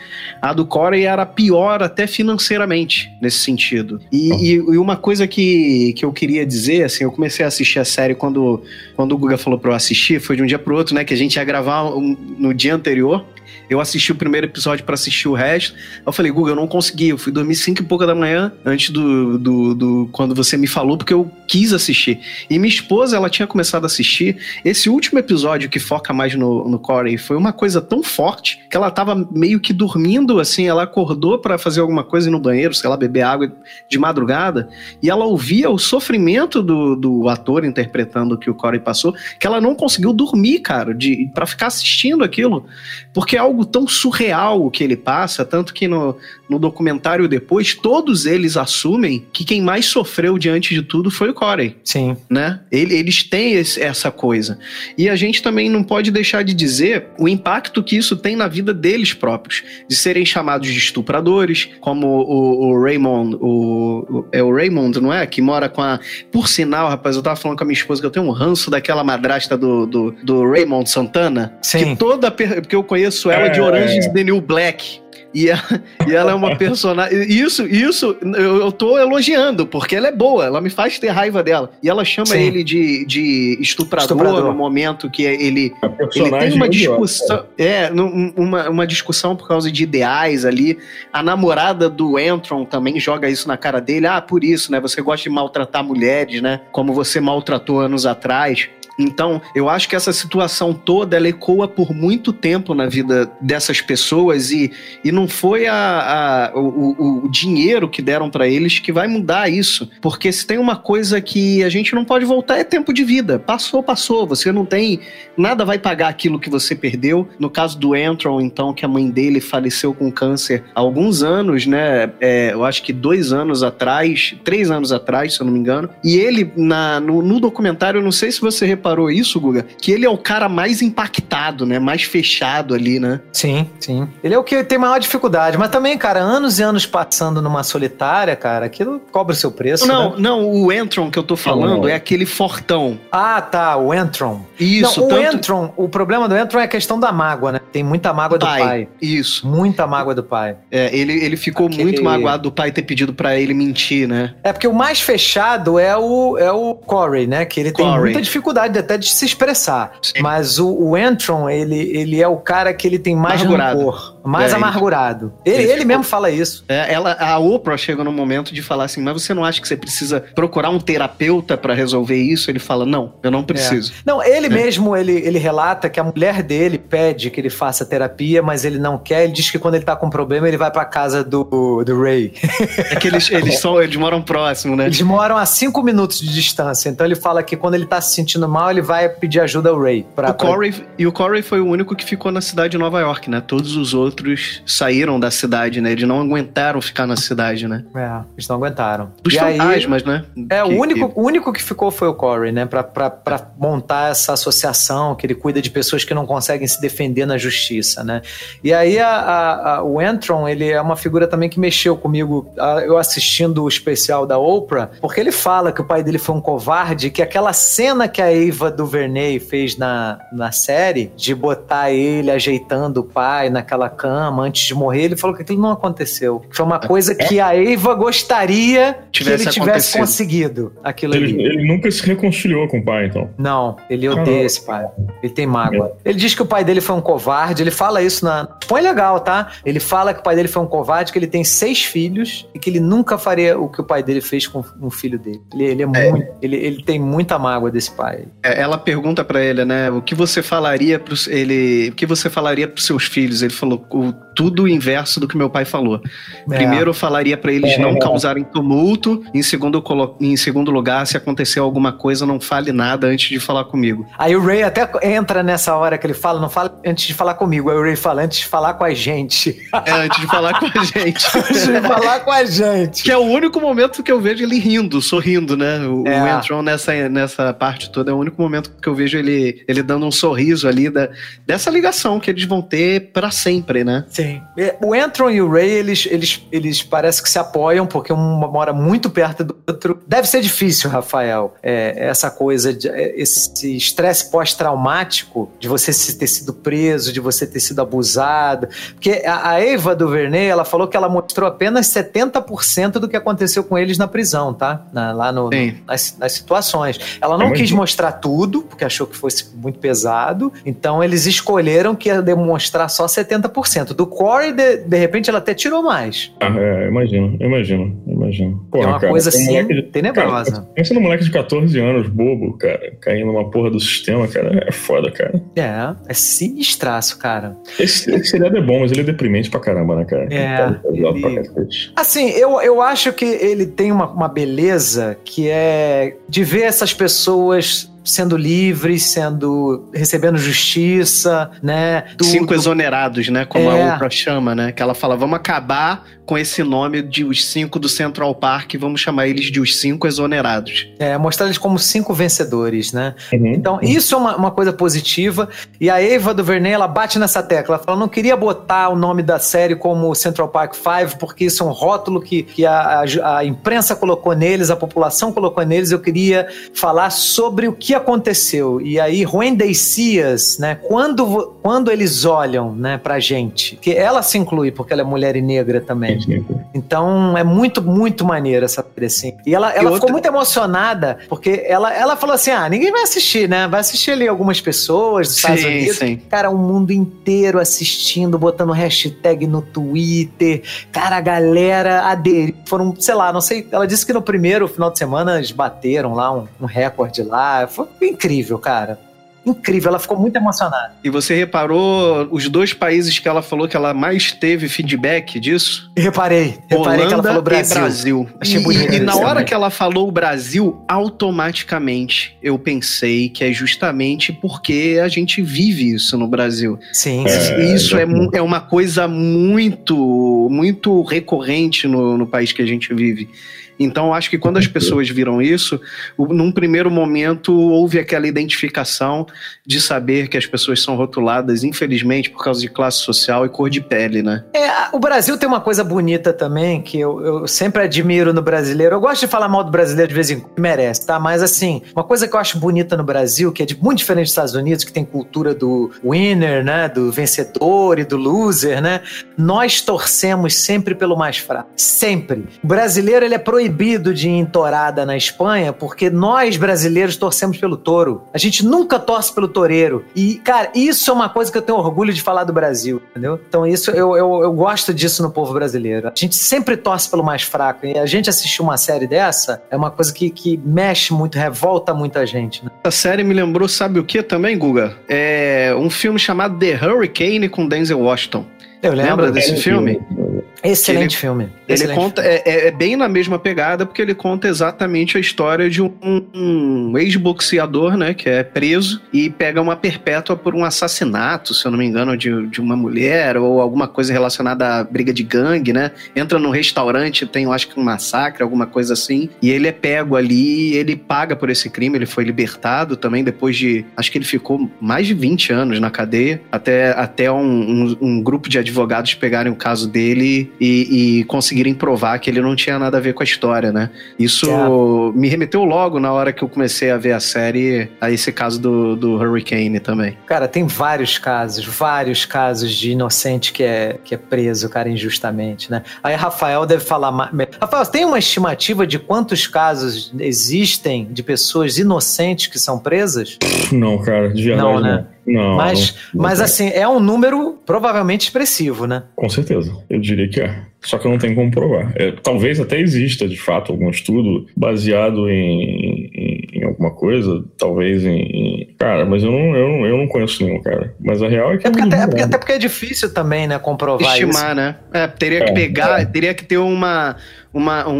a do Corey era pior até financeiramente, nesse sentido. E, e, e, uma coisa que, que eu queria dizer, assim, eu comecei a assistir a série quando, quando o Guga falou pra eu assistir, foi de um dia pro outro, né, que a gente ia gravar um, no dia anterior. Eu assisti o primeiro episódio para assistir o resto. Eu falei, Google, eu não consegui. Eu fui dormir cinco e pouca da manhã antes do, do, do, quando você me falou, porque eu quis assistir. E minha esposa, ela tinha começado a assistir. Esse último episódio que foca mais no, no Corey foi uma coisa tão forte que ela tava meio que dormindo, assim. Ela acordou para fazer alguma coisa no banheiro, sei lá, beber água de madrugada. E ela ouvia o sofrimento do, do ator interpretando o que o Corey passou, que ela não conseguiu dormir, cara, de para ficar assistindo aquilo. Porque é algo algo tão surreal o que ele passa, tanto que no, no documentário depois, todos eles assumem que quem mais sofreu diante de tudo foi o Corey. Sim. Né? Ele, eles têm esse, essa coisa. E a gente também não pode deixar de dizer o impacto que isso tem na vida deles próprios, de serem chamados de estupradores, como o, o Raymond, o, é o Raymond, não é? Que mora com a. Por sinal, rapaz, eu tava falando com a minha esposa que eu tenho um ranço daquela madrasta do, do, do Raymond Santana. Sim. Que toda. Porque eu conheço ela de Orange is the New Black. E, a, e ela é uma personagem. Isso, isso eu, eu tô elogiando, porque ela é boa, ela me faz ter raiva dela. E ela chama Sim. ele de, de estuprador, estuprador, no momento que ele, ele tem uma discussão. É, uma, uma discussão por causa de ideais ali. A namorada do Entron também joga isso na cara dele. Ah, por isso, né? Você gosta de maltratar mulheres, né? Como você maltratou anos atrás. Então, eu acho que essa situação toda ela ecoa por muito tempo na vida dessas pessoas e, e não foi a, a o, o, dinheiro que deram para eles que vai mudar isso. Porque se tem uma coisa que a gente não pode voltar é tempo de vida. Passou, passou. Você não tem. Nada vai pagar aquilo que você perdeu. No caso do Antron, então, que a mãe dele faleceu com câncer há alguns anos, né? É, eu acho que dois anos atrás, três anos atrás, se eu não me engano. E ele, na, no, no documentário, eu não sei se você reparou reparou isso, Guga? Que ele é o cara mais impactado, né? Mais fechado ali, né? Sim, sim. Ele é o que tem maior dificuldade. Mas também, cara, anos e anos passando numa solitária, cara, aquilo cobra o seu preço. Não, né? não, o Entron que eu tô falando é aquele fortão. Ah, tá, o Entron. Isso, não, o tanto... Entron, o problema do Entron é a questão da mágoa, né? Tem muita mágoa do pai. pai. Isso. Muita mágoa do pai. É, ele, ele ficou Aquele... muito magoado do pai ter pedido para ele mentir, né? É porque o mais fechado é o, é o Corey, né? Que ele Corey. tem muita dificuldade até de se expressar. Sim. Mas o, o Entron, ele, ele é o cara que ele tem mais amargurado. rancor. Mais É, amargurado. Ele, ele ele mesmo fala isso. É, ela, a Oprah chega no momento de falar assim, mas você não acha que você precisa procurar um terapeuta pra resolver isso? Ele fala, não, eu não preciso. Não, ele mesmo, ele, ele relata que a mulher dele pede que ele faça terapia, mas ele não quer. Ele diz que quando ele tá com problema, ele vai pra casa do, do Ray. É que eles, eles, são, eles moram próximo, né? Eles moram a cinco minutos de distância. Então ele fala que quando ele tá se sentindo mal, ele vai pedir ajuda ao Ray. Pra, O Corey, e o Corey foi o único que ficou na cidade de Nova York, né? Todos os outros saíram da cidade, né? Eles não aguentaram ficar na cidade, né? É, eles não aguentaram. Dos E aí- fantasmas, né? É, o Que- único, o único que ficou foi o Corey, né? Pra, pra, pra montar essa associação que ele cuida de pessoas que não conseguem se defender na justiça, né? E aí a- a- a- o Entron, ele é uma figura também que mexeu comigo, eu assistindo o especial da Oprah, porque ele fala que o pai dele foi um covarde, que aquela cena que a Eva DuVernay fez na, na série, de botar ele ajeitando o pai naquela cama antes de morrer, ele falou que aquilo não aconteceu. Que foi uma coisa que a Eva gostaria que Tivesse ele tivesse acontecido. conseguido aquilo Ele, ali. ele nunca se reconciliou com o pai, então. Não, ele odeia Caramba. esse pai. Ele tem mágoa. Ele diz que o pai dele foi um covarde. Ele fala isso na. Põe legal, tá? Ele fala que o pai dele foi um covarde, que ele tem seis filhos e que ele nunca faria o que o pai dele fez com um filho dele. Ele, ele é, muito. Ele, ele tem muita mágoa desse pai. É, Ela pergunta pra ele, né? O que você falaria pros ele, o que você falaria pros seus filhos? Ele falou o, tudo o inverso do que meu pai falou. É. Primeiro eu falaria pra eles não causarem tumulto. Em segundo, em segundo lugar, se acontecer alguma coisa, não fale nada antes de falar comigo. Aí o Ray até entra nessa hora que ele fala, não fala antes de falar comigo. Aí o Ray fala antes de falar com a gente. É, antes de falar com a gente. antes de falar com a gente. Que é o único momento que eu vejo ele rindo, sorrindo, né? O, É. o Entron nessa, nessa parte toda é o único momento que eu vejo ele, ele dando um sorriso ali da, dessa ligação que eles vão ter pra sempre, né? Sim. É, O Entron e o Ray, eles, eles, eles parecem que se apoiam, porque um mora muito perto do outro. Deve ser difícil, Rafael, é, essa coisa, de, é, esse estresse pós-traumático de você se- ter sido preso, de você ter sido abusado. Porque a, a Eva do Vernet, ela falou que ela mostrou apenas 70% do que aconteceu com eles na prisão, tá? Na- lá no, Sim. no- nas, nas situações. Ela não Mas- quis mostrar tudo, porque achou que fosse muito pesado. Então eles escolheram que ia demonstrar só 70%. Do Corey, de, de repente, ela até tirou mais. Ah, é, imagino, imagino, imagino. Porra, é uma cara, coisa assim de- tenebrosa. Cara, pensa num moleque de 14 anos, bobo, cara, caindo numa porra do sistema, cara, é foda, cara. É, é sinistraço, cara. Esse, esse seriado é bom, mas ele é deprimente pra caramba, né, cara? É, Tá pesado pra ele-. Assim, eu, eu acho que ele tem uma, uma beleza que é de ver essas pessoas sendo livres, sendo recebendo justiça, né? Do- Cinco do- exonerados, né? Como É. a Oprah chama, né? Que ela fala, vamos acabar com esse nome de os cinco do Central Park e vamos chamar eles de os cinco exonerados. é, mostrar eles como cinco vencedores, né? Uhum. Então, isso é uma, uma coisa positiva. E a Eva do Vernet, ela bate nessa tecla. Ela fala, não queria botar o nome da série como Central Park 5, porque isso é um rótulo que, que a, a- a imprensa colocou neles, a população colocou neles. Eu queria falar sobre o que aconteceu. E aí, See Us, né? Quando, quando eles olham né, pra gente. Que ela se inclui, porque ela é mulher e negra também. Então é muito, muito maneiro essa série, assim. E ela, ela outra- ficou muito emocionada, porque ela, ela falou assim: ah, ninguém vai assistir, né? Vai assistir ali algumas pessoas dos Estados Sim, Unidos. sim. Cara, o mundo inteiro assistindo, botando hashtag no Twitter. Cara, a galera aderiu. Foram, sei lá, não sei. Ela disse que no primeiro final de semana eles bateram lá um, um recorde lá. Foi incrível, cara. Incrível. Ela ficou muito emocionada. E você reparou os dois países que ela falou que ela mais teve feedback disso? Reparei, reparei que ela falou Brasil. e Brasil. Achei E- bonito E, na isso hora também. que ela falou o Brasil, automaticamente eu pensei que é justamente porque a gente vive isso no Brasil. Sim, É, sim. isso é, é uma coisa muito, muito recorrente no, no país que a gente vive. Então, acho que quando as pessoas viram isso, num primeiro momento houve aquela identificação de saber que as pessoas são rotuladas, infelizmente, por causa de classe social e cor de pele, né? É, o Brasil tem uma coisa bonita também, que eu, eu sempre admiro no brasileiro. Eu gosto de falar mal do brasileiro de vez em quando, merece, tá? Mas assim, uma coisa que eu acho bonita no Brasil, que é de, muito diferente dos Estados Unidos, que tem cultura do winner, né? Do vencedor e do loser, né? Nós torcemos sempre pelo mais fraco. Sempre. O brasileiro, ele é proibido proibido de ir em tourada na Espanha porque nós brasileiros torcemos pelo touro. A gente nunca torce pelo toureiro. E, cara, isso é uma coisa que eu tenho orgulho de falar do Brasil, entendeu? Então, isso eu, eu, eu gosto disso no povo brasileiro. A gente sempre torce pelo mais fraco. E a gente assistir uma série dessa é uma coisa que, que mexe muito, revolta muita gente. Né? Essa série me lembrou, sabe o que também, Guga? É um filme chamado The Hurricane com Denzel Washington. Eu lembro Lembra desse filme? Excelente Ele- filme. Ele Excelente conta, é, é- é bem na mesma pegada, porque ele conta exatamente a história de um, um ex-boxeador, né, que é preso e pega uma perpétua por um assassinato, se eu não me engano, de, de uma mulher ou alguma coisa relacionada à briga de gangue, né? Entra num restaurante, tem, eu acho que um massacre, alguma coisa assim, e ele é pego ali, ele paga por esse crime, ele foi libertado também depois de, acho que ele ficou mais de 20 anos na cadeia, até, até um, um- um grupo de advogados pegarem o caso dele e, e conseguirem provar que ele não tinha nada a ver com a história, né? Isso me remeteu logo na hora que eu comecei a ver a série a esse caso do, do Hurricane também. Cara, tem vários casos, vários casos de inocente que é, que é preso, cara, injustamente, né? Aí Rafael deve falar mais. Rafael, tem uma estimativa de quantos casos existem de pessoas inocentes que são presas? Não, cara, de verdade Não, não. né? Não, mas, não, não mas tem. assim, é um número provavelmente expressivo, né? Com certeza, eu diria que é. Só que eu não tenho como provar. É, talvez até exista, de fato, algum estudo baseado em, em, em alguma coisa, talvez em, em- Cara, mas eu não, eu, não, eu não conheço nenhum, cara. Mas a real é que. É porque eu não até, é porque, até porque é difícil também, né, comprovar isso. Estimar, né? É, teria que É, pegar, é. teria que ter uma, uma, um,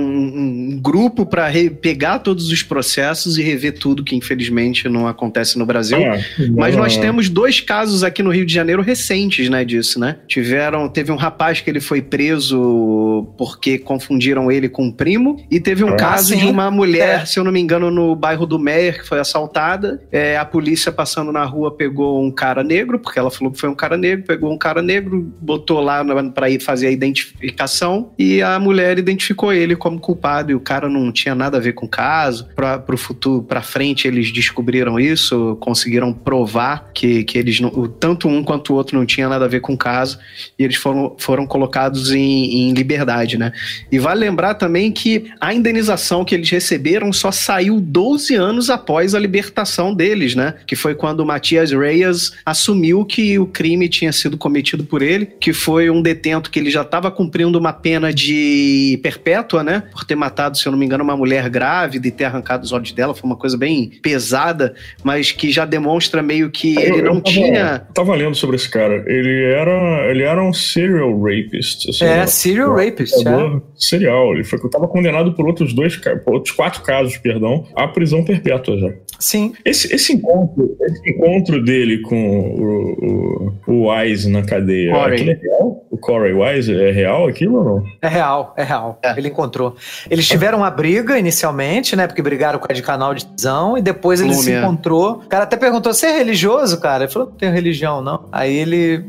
um grupo para pegar todos os processos e rever tudo que infelizmente não acontece no Brasil. Ah, Mas nós temos dois casos aqui no Rio de Janeiro recentes, né, disso, né? Tiveram, teve um rapaz que ele foi preso porque confundiram ele com um primo e teve um Ah, caso sim. de uma mulher, É. se eu não me engano, no bairro do Meyer que foi assaltada. É, a polícia passando na rua pegou um cara negro, porque ela falou que foi um cara negro, pegou um cara negro, botou lá para ir fazer a identificação e a mulher identificou ele como culpado e o cara não tinha nada a ver com o caso. Para pro futuro, para frente eles descobriram isso, conseguiram provar que, que eles não, tanto um quanto o outro não tinha nada a ver com o caso e eles foram, foram colocados em, em liberdade, né? E vale lembrar também que a indenização que eles receberam só saiu 12 anos após a libertação deles, né? Que foi quando Matias Reyes assumiu que o crime tinha sido cometido por ele, que foi um detento que ele já estava cumprindo uma pena de perpétua, né? Por ter matado, se eu não me engano, uma mulher grávida e ter arrancado os olhos dela. Foi uma coisa bem pesada, mas que já demonstra meio que Eu- ele eu não tava- tinha. Tava lendo sobre esse cara. Ele era, ele era um serial rapist. assim, É, né? serial Um rapist, é. Serial. Ele foi, tava condenado por outros dois, por outros quatro casos, perdão, à prisão perpétua já. Sim. Esse, esse encontro, esse encontro dele com o, o, o Wise na cadeia, Corey. aquilo é real? O Corey Wise é real aquilo ou não? É real, é real. É. Ele encontrou. Eles tiveram uma briga inicialmente, né? Porque brigaram com a de canal de visão e depois ele se Lume, é. encontrou. O cara até perguntou: você é religioso, cara? Ele falou: não tenho religião, não. Aí ele.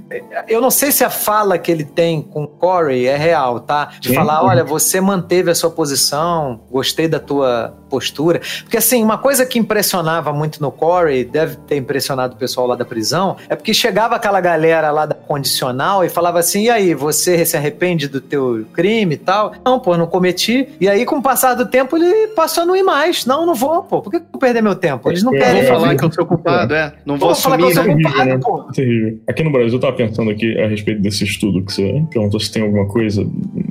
Eu não sei se a fala que ele tem com o Corey é real, tá? De Sim. falar: olha, você manteve a sua posição, gostei da tua postura. Porque assim, uma coisa que impressionava muito no Corey, deve ter impressionado o pessoal lá da prisão, é porque chegava aquela galera lá da condicional e falava assim: e aí, você se arrepende do teu crime e tal? Não, pô, não cometi. E aí, com o passar do tempo, ele passou a não ir mais. Não, não vou, pô. Por que eu vou perder meu tempo? Eles não É, querem. falar que eu sou culpado, é. Não vou Vou falar que eu assumir, sou né? culpado, né? pô. Terrível. Aqui no Brasil, eu tava pensando aqui a respeito desse estudo que você perguntou se tem alguma coisa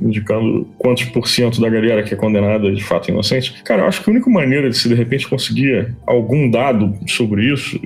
indicando quantos por cento da galera que é condenada de fato inocente. Cara, eu acho que a única maneira de se de repente conseguir algum dado sobre isso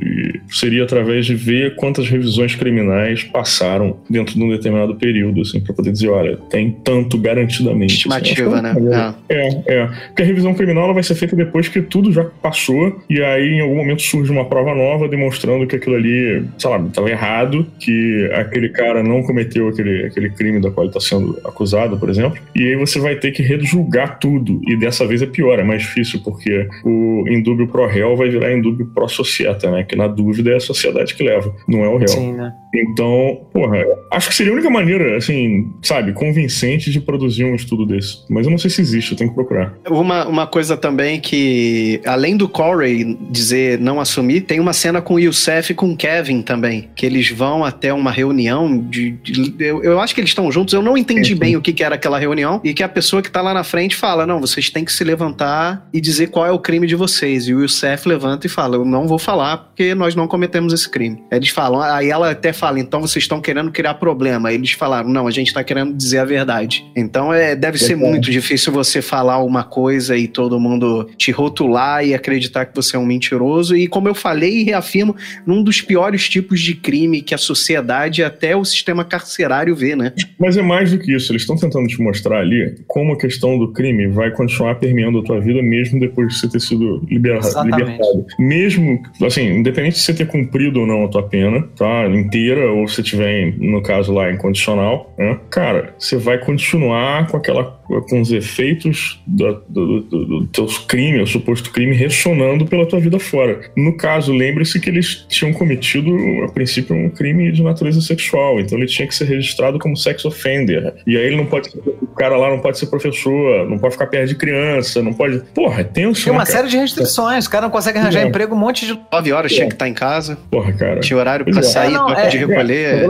seria através de ver quantas revisões criminais passaram dentro de um determinado período, assim, pra poder dizer, olha, tem tanto garantidamente. assim. Estimativa, Acho que é né? uma é, é. Porque a revisão criminal ela vai ser feita depois que tudo já passou e aí em algum momento surge uma prova nova demonstrando que aquilo ali, sei lá, estava errado, que aquele cara não cometeu aquele, aquele crime da qual ele está sendo acusado, por exemplo. E aí você vai ter que rejulgar tudo. E dessa vez é pior, é mais difícil, porque o indúbio pro réu vai virar indúbio pro societa, né? Que na dúvida é a sociedade que leva, não é o réu. Sim, né? Então, porra, acho que seria a única maneira, assim, sabe, convincente de produzir um estudo desse. Mas eu não sei se existe, eu tenho que procurar. Uma, uma coisa também que, além do Corey dizer não assumir, tem uma cena com o Youssef e com o Kevin também, que eles vão até uma reunião de. de eu, eu, acho que eles estão juntos, eu não entendi bem o que, que, era aquela reunião, e que a pessoa que tá lá na frente fala: não, vocês têm que se levantar e dizer qual é o crime de vocês. E o Youssef levanta e fala: eu não vou falar porque nós não cometemos esse crime. Eles falam, aí ela até fala, então vocês estão querendo criar problema. Eles falaram, não, a gente está querendo dizer a verdade. Então é, deve ser muito difícil você falar uma coisa e todo mundo te rotular e acreditar que você é um mentiroso. E como eu falei e reafirmo, num dos piores tipos de crime que a sociedade até o sistema carcerário vê, né? Mas é mais do que isso. Eles estão tentando te mostrar ali como a questão do crime vai continuar permeando a tua vida mesmo depois de você ter sido liberado. libertado. Mesmo, assim, independente de você ter cumprido ou não a tua pena, tá? Inteira, ou se tiver, no caso lá, incondicional, né? Cara, você vai continuar com aquela com os efeitos do, do, do, do teus crimes, o suposto crime, ressonando pela tua vida fora. No caso, lembre-se que eles tinham cometido, a princípio, um crime de natureza sexual, então ele tinha que ser registrado como sex offender. E aí ele não pode ser, o cara lá não pode ser professor, não pode ficar perto de criança, não pode. Porra, é tenso. Tem uma né, série de restrições, o cara não consegue arranjar é. emprego um monte de. 9 horas é. tinha que estar em casa. Porra, cara. Tinha horário pra é. sair, não, é, de recolher.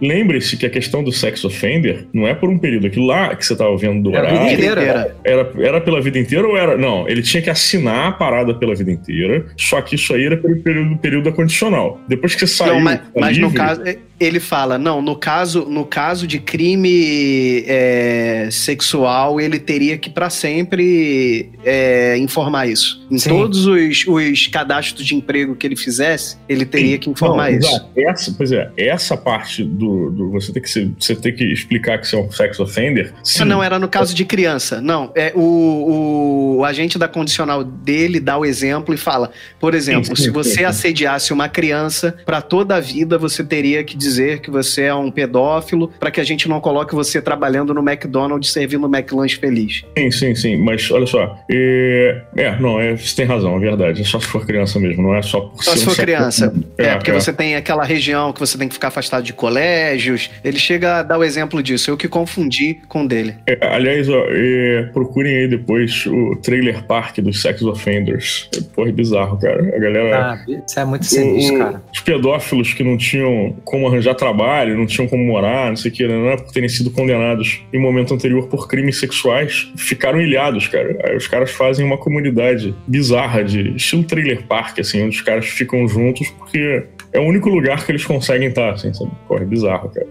Lembre-se que a questão do sex offender não é por um período. Aquilo lá que você tava vendo do horário. Vida inteira. Era, era pela vida inteira ou era. Não, ele tinha que assinar a parada pela vida inteira. Só que isso aí era pelo período, período condicional. Depois que você saiu. Não, mas, mas no caso ele fala, não, no caso, no caso de crime é, sexual, ele teria que para sempre é, informar isso. Em Sim. todos os, os, cadastros de emprego que ele fizesse, ele teria que informar não, isso. Essa, pois é, essa parte do, do você ter que ser, você ter que explicar que você é um sex offender. Sim. Não era no caso de criança, não. É o, o, agente da condicional dele dá o exemplo e fala, por exemplo, se você assediasse uma criança para toda a vida, você teria que dizer que você é um pedófilo para que a gente não coloque você trabalhando no McDonald's servindo McLanche feliz. Sim, sim, sim. Mas olha só. É, é não, é, você tem razão, é verdade. É só se for criança mesmo, não é só por Só se for criança. É, é porque é. você tem aquela região que você tem que ficar afastado de colégios. Ele chega a dar o exemplo disso. Eu que confundi com o dele. É, aliás, ó, é, procurem aí depois o trailer park dos sex offenders. Porra, é bizarro, cara. A galera. Ah, isso é muito sinistro, cara. Os pedófilos que não tinham como arranjar trabalho, não tinham como morar, não sei o que, né? por terem sido condenados em momento anterior por crimes sexuais, ficaram ilhados, cara. Aí os caras fazem uma comunidade bizarra de estilo trailer park, assim, onde os caras ficam juntos porque é o único lugar que eles conseguem estar, assim, sabe? Corre bizarro, cara.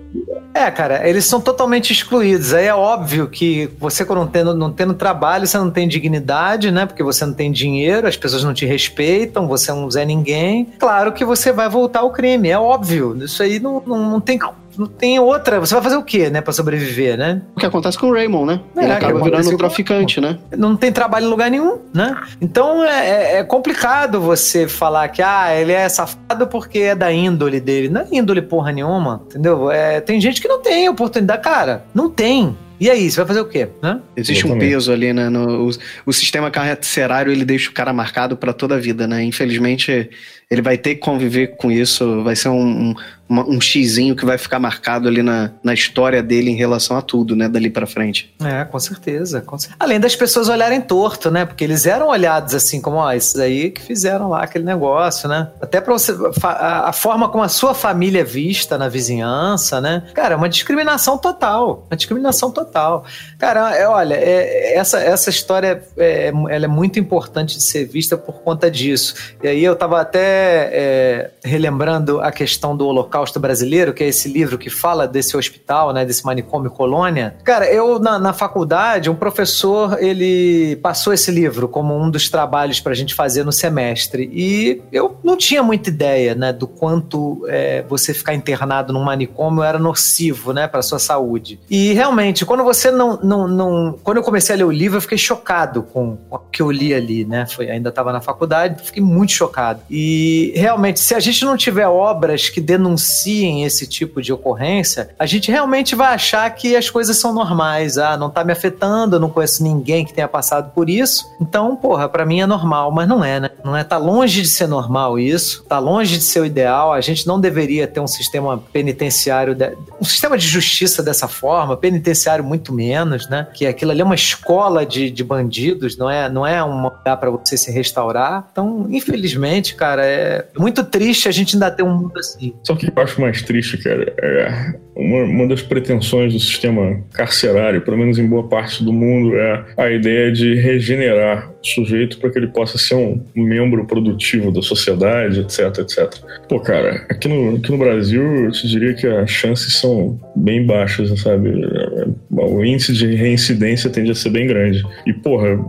É, cara, eles são totalmente excluídos. Aí é óbvio que você, quando não tendo, não tendo trabalho, você não tem dignidade, né? Porque você não tem dinheiro, as pessoas não te respeitam, você é um Zé Ninguém. Claro que você vai voltar ao crime, é óbvio. Isso aí não, não, não tem não tem outra. Você vai fazer o quê, né, pra sobreviver, né? O que acontece com o Raymond, né? É, Ele acaba virando um traficante, com... né? Não tem trabalho em lugar nenhum, né? Então é, é, é, complicado você falar que, ah, ele é safado porque é da índole dele. Não é índole porra nenhuma, entendeu? É, tem gente que não tem oportunidade. Cara, não tem. E aí, você vai fazer o quê? Né? Existe um peso ali, né? No, o, o sistema carcerário ele deixa o cara marcado para toda a vida, né? Infelizmente, ele vai ter que conviver com isso, vai ser um, um, um xizinho que vai ficar marcado ali na, na história dele em relação a tudo, né, dali para frente. É, com certeza, com certeza, Além das pessoas olharem torto, né, porque eles eram olhados assim, como, ó, esses aí que fizeram lá aquele negócio, né, até pra você, a, a forma como a sua família é vista na vizinhança, né, cara, é uma discriminação total, uma discriminação total. Cara, é, olha, é, essa, essa história, é, ela é muito importante de ser vista por conta disso. E aí eu tava até é, relembrando a questão do Holocausto Brasileiro, que é esse livro que fala desse hospital, né, desse manicômio colônia. Cara, eu na, na faculdade, um professor ele passou esse livro como um dos trabalhos para a gente fazer no semestre e eu não tinha muita ideia, né, do quanto é, você ficar internado num manicômio era nocivo, né, para sua saúde. E realmente, quando você não, não, não, quando eu comecei a ler o livro, eu fiquei chocado com o que eu li ali, né? Foi, ainda estava na faculdade, fiquei muito chocado. E realmente, se a gente não tiver obras que denunciem esse tipo de ocorrência, a gente realmente vai achar que as coisas são normais. Ah, não tá me afetando, eu não conheço ninguém que tenha passado por isso. Então, porra, para mim é normal, mas não é, né? Não é, tá longe de ser normal isso, tá longe de ser o ideal. A gente não deveria ter um sistema penitenciário, de, um sistema de justiça dessa forma, penitenciário muito menos, né? Que aquilo ali é uma escola de, de bandidos, não é, não é um lugar para você se restaurar. Então, infelizmente, cara, é muito triste a gente ainda ter um mundo assim. Só que eu acho mais triste, cara, é uma, uma das pretensões do sistema carcerário, pelo menos em boa parte do mundo, é a ideia de regenerar o sujeito para que ele possa ser um membro produtivo da sociedade, etc, etc. Pô, cara, aqui no, aqui no Brasil, eu te diria que as chances são bem baixas, sabe? O índice de reincidência tende a ser bem grande. E, porra,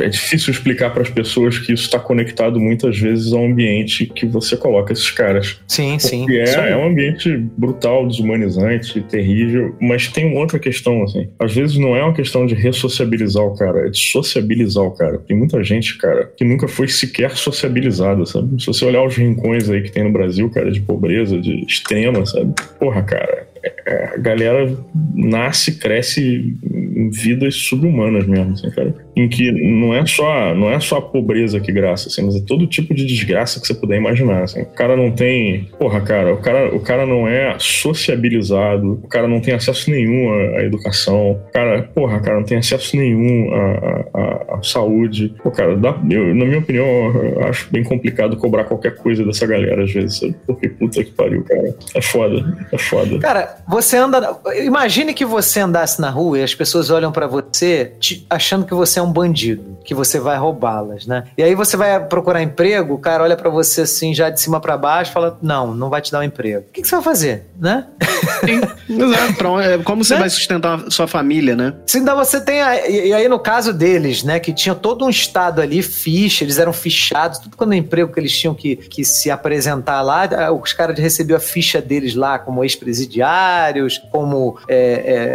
é difícil explicar para as pessoas que isso está conectado muitas vezes ao ambiente que você coloca esses caras. Sim, Porque sim. É, é um ambiente brutal, desumanizante, terrível, mas tem outra questão, assim. Às vezes não é uma questão de ressociabilizar o cara, é de sociabilizar o cara. Tem muita gente, cara, que nunca foi sequer sociabilizada, sabe? Se você olhar os rincões aí que tem no Brasil, cara, de pobreza, de extrema, sabe? Porra, cara, a galera nasce, cresce em vidas subhumanas mesmo, assim, cara. Em que não é só não é só a pobreza que graça, assim, mas é todo tipo de desgraça que você puder imaginar, assim. O cara não tem, porra, cara, o cara, o cara não é sociabilizado, o cara não tem acesso nenhum à, à educação, o cara, porra, cara, não tem acesso nenhum à, à, à saúde. Pô, cara, dá, eu, na minha opinião, eu acho bem complicado cobrar qualquer coisa dessa galera às vezes, sabe? Porque puta que pariu, cara. É foda, é foda. Cara, você anda. Imagine que você andasse na rua e as pessoas olham para você te, achando que você é um bandido, que você vai roubá-las, né? E aí você vai procurar emprego, o cara olha para você assim, já de cima para baixo, fala: Não, não vai te dar um emprego. O que, que você vai fazer, né? Sim, exato. É, Como você Né? vai sustentar a sua família, né? Se ainda você tem. A, e, e aí, no caso deles, né, que tinha todo um estado ali, ficha, eles eram fichados, tudo quando é emprego que eles tinham que, que se apresentar lá, os caras recebiam a ficha deles lá como ex-presidiários, como é,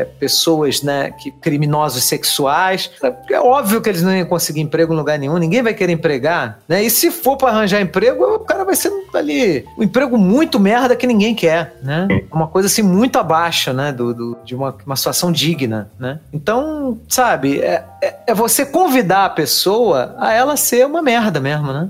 é, pessoas, né, que, criminosos sexuais. É óbvio que eles não iam conseguir emprego em lugar nenhum, ninguém vai querer empregar, né? E se for para arranjar emprego, o cara vai ser ali um emprego muito merda que ninguém quer, né? Uma coisa assim muito abaixo, né, do, do- de uma, uma situação digna, né? Então, sabe, é, é, é você convidar a pessoa a ela ser uma merda mesmo, né?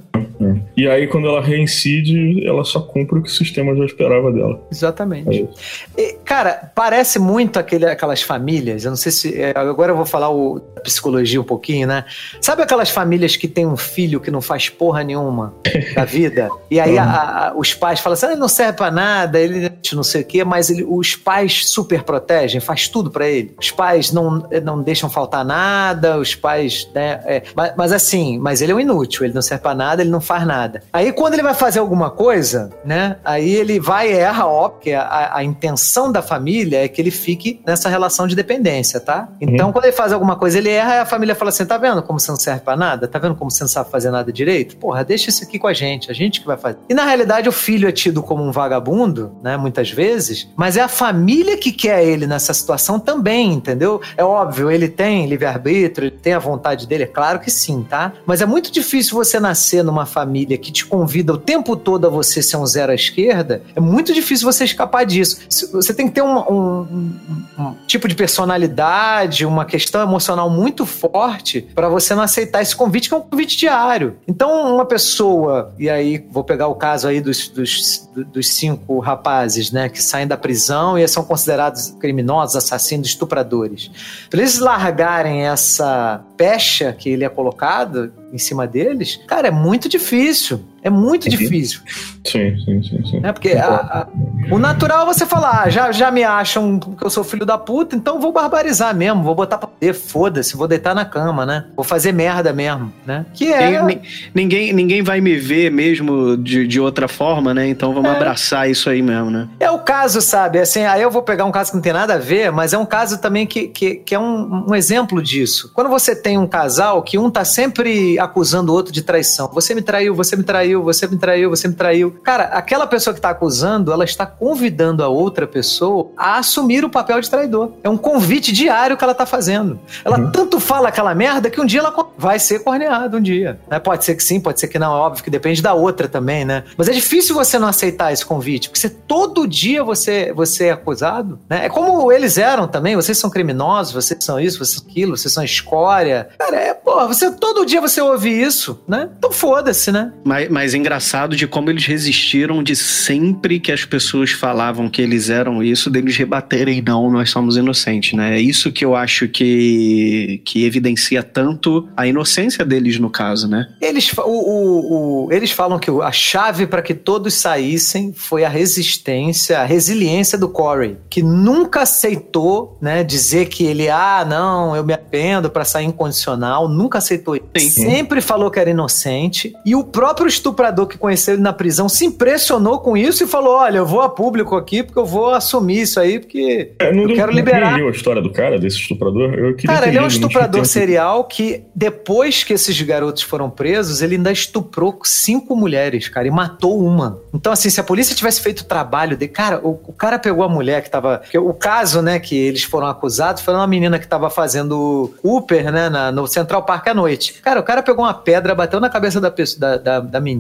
E aí, quando ela reincide, ela só cumpre o que o sistema já esperava dela. É Exatamente. isso. E, cara, parece muito aquele, aquelas famílias. Eu não sei se. é, agora eu vou falar o, a psicologia um pouquinho, né? Sabe aquelas famílias que tem um filho que não faz porra nenhuma da vida? E aí a- a- os pais falam assim: ah, ele não serve pra nada, ele não sei o quê, mas ele- os pais super protegem, faz tudo pra ele. Os pais não, não deixam faltar nada, os pais, né? é, mas, mas assim, mas ele é um inútil, ele não serve pra nada, ele não faz nada. Aí quando ele vai fazer alguma coisa, né? Aí ele vai e erra, ó, porque a, a intenção da família é que ele fique nessa relação de dependência, tá? Então quando ele faz alguma coisa, ele erra, e a família fala assim: tá vendo como você não serve pra nada? Tá vendo como você não sabe fazer nada direito? Porra, deixa isso aqui com a gente, a gente que vai fazer. E na realidade o filho é tido como um vagabundo, né? Muitas vezes, mas é a família que quer ele nessa situação também, entendeu? É óbvio, ele tem livre-arbítrio, ele tem a vontade dele, é claro que sim, tá? Mas é muito difícil você nascer numa família que te convida o tempo todo a você ser um zero à esquerda, é muito difícil você escapar disso. Você tem que ter um, um- um- tipo de personalidade, uma questão emocional muito forte para você não aceitar esse convite, que é um convite diário. Então, uma pessoa, e aí vou pegar o caso aí dos, dos, dos cinco rapazes, né, que saem da prisão e são considerados criminosos, assassinos, estupradores. Para eles largarem essa pecha que ele é colocado em cima deles, cara, é muito difícil. É muito difícil. Sim, sim, sim, sim. Né? Porque a- a- o natural é você falar, ah, já, já me acham que eu sou filho da puta, então vou barbarizar mesmo, vou botar pra poder, foda-se, vou deitar na cama, né? Vou fazer merda mesmo, né? Que é. Tem- ni- ninguém, ninguém vai me ver mesmo de, de outra forma, né? Então vamos É. abraçar isso aí mesmo, né? É o caso, sabe? Assim, aí eu vou pegar um caso que não tem nada a ver, mas é um caso também que, que, que é um, um exemplo disso. Quando você tem um casal que um tá sempre acusando o outro de traição. Você me traiu, você me traiu, você me traiu, você me traiu. Cara, aquela pessoa que tá acusando, ela está convidando a outra pessoa a assumir o papel de traidor. É um convite diário que ela tá fazendo. Ela tanto fala aquela merda que um dia ela vai ser corneado um dia. Né? Pode ser que sim, pode ser que não, é óbvio que depende da outra também, né? Mas é difícil você não aceitar esse convite, porque você, todo dia você, você é acusado, né? É como eles eram também, vocês são criminosos, vocês são isso, vocês são aquilo, vocês são escória. Cara, é, pô, você, todo dia você ouve isso, né? Então foda-se, né? Mas, mas engraçado de como eles resistiram de sempre que as pessoas falavam que eles eram isso, deles rebaterem, não, nós somos inocentes, né? É isso que eu acho que, que evidencia tanto a inocência deles no caso, né? Eles, o, o, o eles falam que a chave para que todos saíssem foi a resistência, a resiliência do Corey, que nunca aceitou, né, dizer que ele, ah, não, eu me arrependo para sair incondicional, nunca aceitou isso. Sempre falou que era inocente. E o próprio estuprador que conheceu ele na prisão se impressionou com isso e falou: olha, eu vou a público aqui porque eu vou assumir isso aí, porque é, não, eu quero não liberar. Não a história do cara, desse estuprador? Eu cara, ele é um estuprador serial que, depois que esses garotos foram presos, ele ainda estuprou cinco mulheres, cara, e matou uma. Então, assim, se a polícia tivesse feito o trabalho de. Cara, o, o cara pegou a mulher que tava. O caso, né, que eles foram acusados foi uma menina que tava fazendo Uber, né, na, no Central Park à noite. Cara, o cara pegou uma pedra, bateu na cabeça da, da, da, da menina.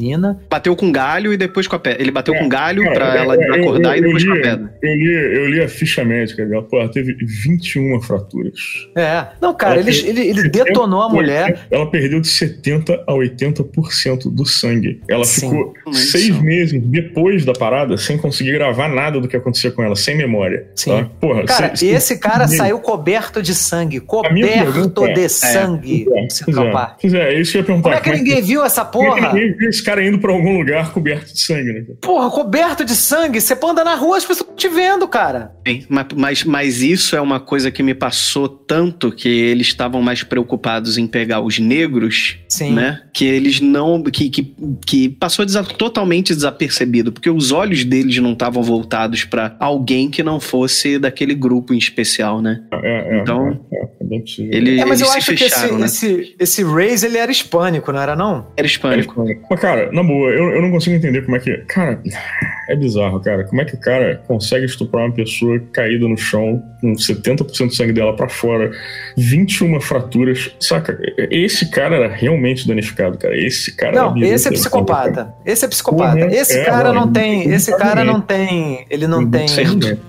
Bateu com galho e depois com a pedra. Ele bateu é, com galho cara, pra é, ela é, acordar eu, eu, e depois li, com a pedra. Eu li, eu li a ficha médica dela. Pô, teve 21 fraturas. É. Não, cara, ele, ele, ele detonou a mulher. Ela perdeu de 70% a 80% do sangue. Ela Sim. ficou seis meses depois da parada sem conseguir gravar nada do que acontecia com ela, sem memória. Sim. Tá? Porra, cara, e esse cara saiu coberto de sangue. Coberto de é, sangue. É, pois é, é, isso que eu ia perguntar. Como é que ninguém é viu essa porra? Ninguém viu esse cara indo pra algum lugar coberto de sangue, né? Porra, coberto de sangue? Você pode andar na rua, as pessoas te vendo, cara. Sim, mas, mas, mas isso é uma coisa que me passou tanto que eles estavam mais preocupados em pegar os negros, Sim. né? Que eles não. Que, que, que passou desa totalmente desapercebido, porque os olhos deles não estavam voltados para alguém que não fosse daquele grupo em especial, né? É, é, então. É, é, é ele, é, mas eu acho fecharam, que esse, né? esse, esse Raze, ele era hispânico, não era não? Era hispânico. Era hispânico. Mas, cara, na boa, eu, eu não consigo entender como é que... Cara, é bizarro, cara. Como é que o cara consegue estuprar uma pessoa caída no chão, com 70% do sangue dela para fora, 21 fraturas? Saca? Esse cara era realmente danificado, cara. Esse cara Não, esse é psicopata. Esse é psicopata. Uhum. Esse é, cara não, não tem. Esse cara não tem. Ele não tem.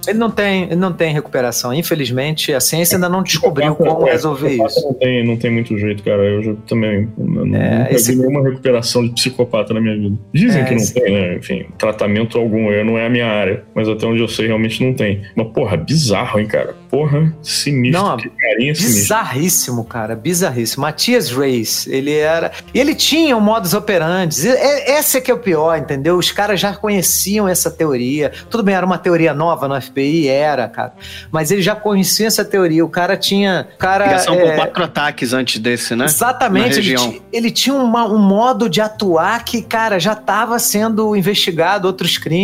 Ele não tem. Ele não tem recuperação. Infelizmente, a ciência ainda não descobriu como é, resolver isso. Não tem, não tem muito jeito, cara. Eu já também. É, nunca esse... vi nenhuma recuperação de psicopata na minha vida. Dizem é, que não esse... tem, né? Enfim, tratamento algum. Eu não é a minha área, mas até onde eu sei realmente não tem. Mas, porra, bizarro, hein, cara? Porra, sinistro. Não, que carinha bizarríssimo, cara. Bizarríssimo. Matias Reis, ele era. Ele tinha um modus operandi. Esse é que é o pior, entendeu? Os caras já conheciam essa teoria. Tudo bem, era uma teoria nova no FBI, era, cara. Mas eles já conheciam essa teoria. O cara tinha. O cara, Ligação é... com quatro ataques antes desse, né? Exatamente. Ele, ele, tinha uma, um modo de atuar que, cara, já estava sendo investigado outros crimes.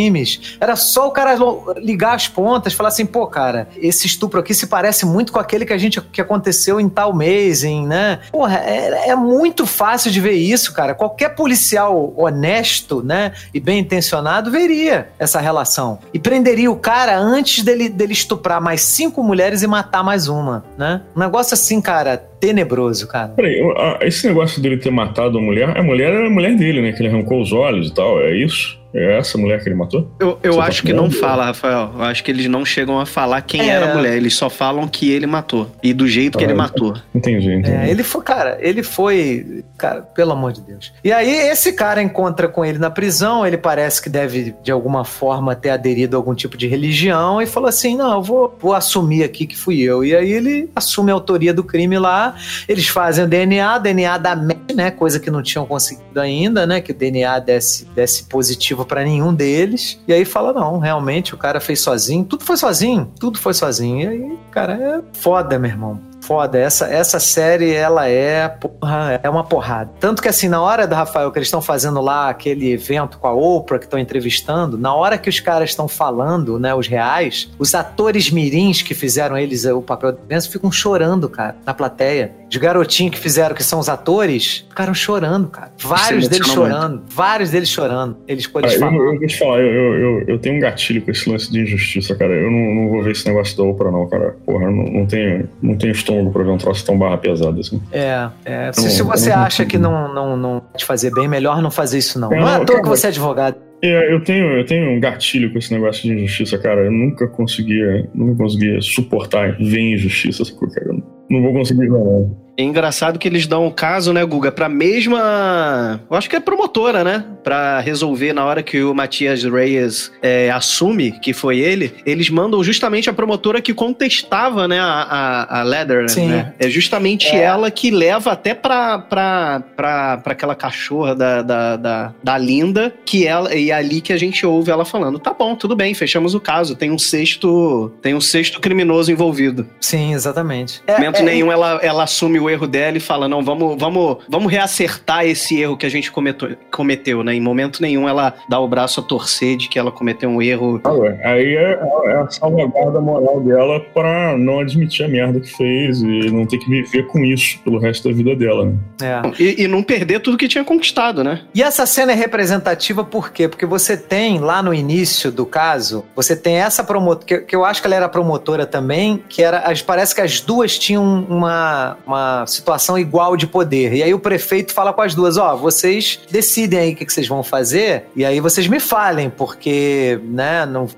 Era só o cara ligar as pontas, falar assim, pô, cara, esse estupro aqui se parece muito com aquele que a gente que aconteceu em tal mês, em, né? Porra, é, é muito fácil de ver isso, cara. Qualquer policial honesto, né, e bem intencionado veria essa relação e prenderia o cara antes dele, dele estuprar mais cinco mulheres e matar mais uma, né? Um negócio assim, cara, tenebroso, cara. Peraí, esse negócio dele ter matado a mulher, a mulher era a mulher dele, né? Que ele arrancou os olhos e tal, é isso? É essa mulher que ele matou? Eu, eu acho tá que não fala, Rafael. Eu acho que eles não chegam a falar quem é. era a mulher. Eles só falam que ele matou. E do jeito ah, que ele matou. Entendi, entendi. É, ele foi, cara, ele foi. Cara, pelo amor de Deus. E aí, esse cara encontra com ele na prisão. Ele parece que deve, de alguma forma, ter aderido a algum tipo de religião. E falou assim: não, eu vou, vou assumir aqui que fui eu. E aí ele assume a autoria do crime lá. Eles fazem o DNA, DNA da MET, né? Coisa que não tinham conseguido ainda, né? Que o DNA desse, desse positivo para nenhum deles. E aí fala: não, realmente o cara fez sozinho, tudo foi sozinho, tudo foi sozinho. E aí, cara, é foda, meu irmão foda. Essa, essa série, ela é, porra, é uma porrada. Tanto que, assim, na hora do Rafael, que eles estão fazendo lá aquele evento com a Oprah, que estão entrevistando, na hora que os caras estão falando, né, os reais, os atores mirins que fizeram eles o papel de criança ficam chorando, cara, na plateia. Os garotinhos que fizeram, que são os atores, ficaram chorando, cara. Vários deles chorando. Vários deles chorando. Eles, eles ah, eu, eu, vou te falar, eu, eu, eu, tenho um gatilho com esse lance de injustiça, cara. Eu não, não vou ver esse negócio da Oprah, não, cara. Porra, eu não, não tenho, não tenho estômago estômago pra ver um troço tão barra pesado assim. É, é. Se, se você acha que não, não, não te fazer bem, melhor não fazer isso, não. Não é à não, toa que você é advogado. É, eu tenho, eu tenho um gatilho com esse negócio de injustiça, cara. Eu nunca conseguia, nunca conseguia suportar ver injustiça, cara? Eu não vou conseguir não. É engraçado que eles dão o caso, né, Guga, pra mesma. Eu acho que é promotora, né? Pra resolver na hora que o Matias Reyes é, assume que foi ele, eles mandam justamente a promotora que contestava, né, a, a, a Leather, Sim. né? É justamente ela que leva até pra, pra, pra, pra aquela cachorra da, da, da, da Linda, que ela. E é ali que a gente ouve ela falando: tá bom, tudo bem, fechamos o caso. Tem um sexto. Tem um sexto criminoso envolvido. Sim, exatamente. É, momento é, nenhum ela, ela assume o erro dela e fala: não, vamos, vamos, vamos reacertar esse erro que a gente cometeu, cometeu, né? Em momento nenhum ela dá o braço a torcer de que ela cometeu um erro. Ah, ué, aí é, é a salvaguarda moral dela pra não admitir a merda que fez e não ter que viver com isso pelo resto da vida dela, né? é. E, e não perder tudo que tinha conquistado, né? E essa cena é representativa por quê? Porque você tem lá no início do caso, você tem essa promotora, que, que eu acho que ela era promotora também, que era, as- parece que as duas tinham uma, uma situação igual de poder. E aí o prefeito fala com as duas, ó, vocês decidem aí o que, vocês vão fazer, e aí vocês me falem, porque, né, não,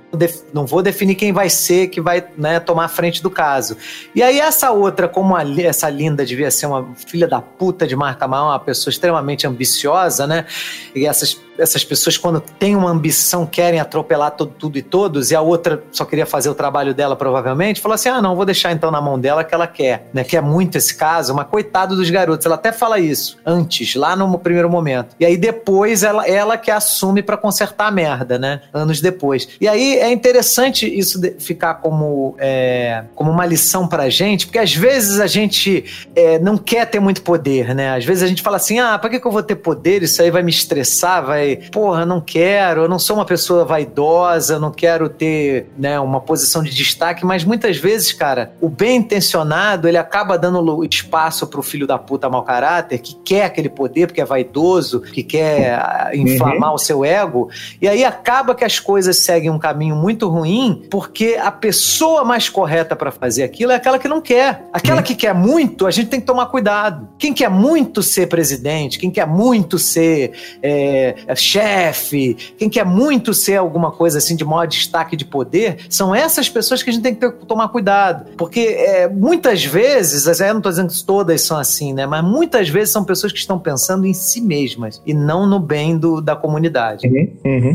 não vou definir quem vai ser que vai, né, tomar a frente do caso. E aí essa outra, como a essa linda devia ser uma filha da puta de marca maior, uma pessoa extremamente ambiciosa, né? E essas, essas pessoas, quando têm uma ambição, querem atropelar todo, tudo e todos, e a outra só queria fazer o trabalho dela, provavelmente, falou assim: ah, não, vou deixar então na mão dela que ela quer, né? Quer muito esse caso, mas coitado dos garotos. Ela até fala isso antes, lá no primeiro momento. E aí depois ela, ela que assume pra consertar a merda, né? Anos depois. E aí é interessante isso ficar como, é, como uma lição pra gente, porque às vezes a gente é, não quer ter muito poder, né? Às vezes a gente fala assim: ah, pra que, que eu vou ter poder? Isso aí vai me estressar, vai. Porra, não quero, eu não sou uma pessoa vaidosa, não quero ter né, uma posição de destaque, mas muitas vezes, cara, o bem intencionado ele acaba dando espaço pro filho da puta mau caráter que quer aquele poder, porque é vaidoso, que quer ah, inflamar o seu ego, e aí acaba que as coisas seguem um caminho muito ruim, porque a pessoa mais correta pra fazer aquilo é aquela que não quer. Aquela que quer muito, a gente tem que tomar cuidado. Quem quer muito ser presidente, quem quer muito ser é, chefe, quem quer muito ser alguma coisa assim de maior destaque de poder, são essas pessoas que a gente tem que ter- tomar cuidado. Porque é, muitas vezes, eu não estou dizendo que todas são assim, né? Mas muitas vezes são pessoas que estão pensando em si mesmas e não no bem do, da comunidade. Uhum, uhum.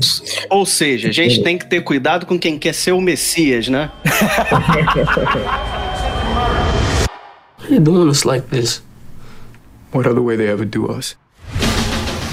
Ou seja, a gente tem que ter cuidado com quem quer ser o Messias, né? Doing us like this. What other way they ever do us?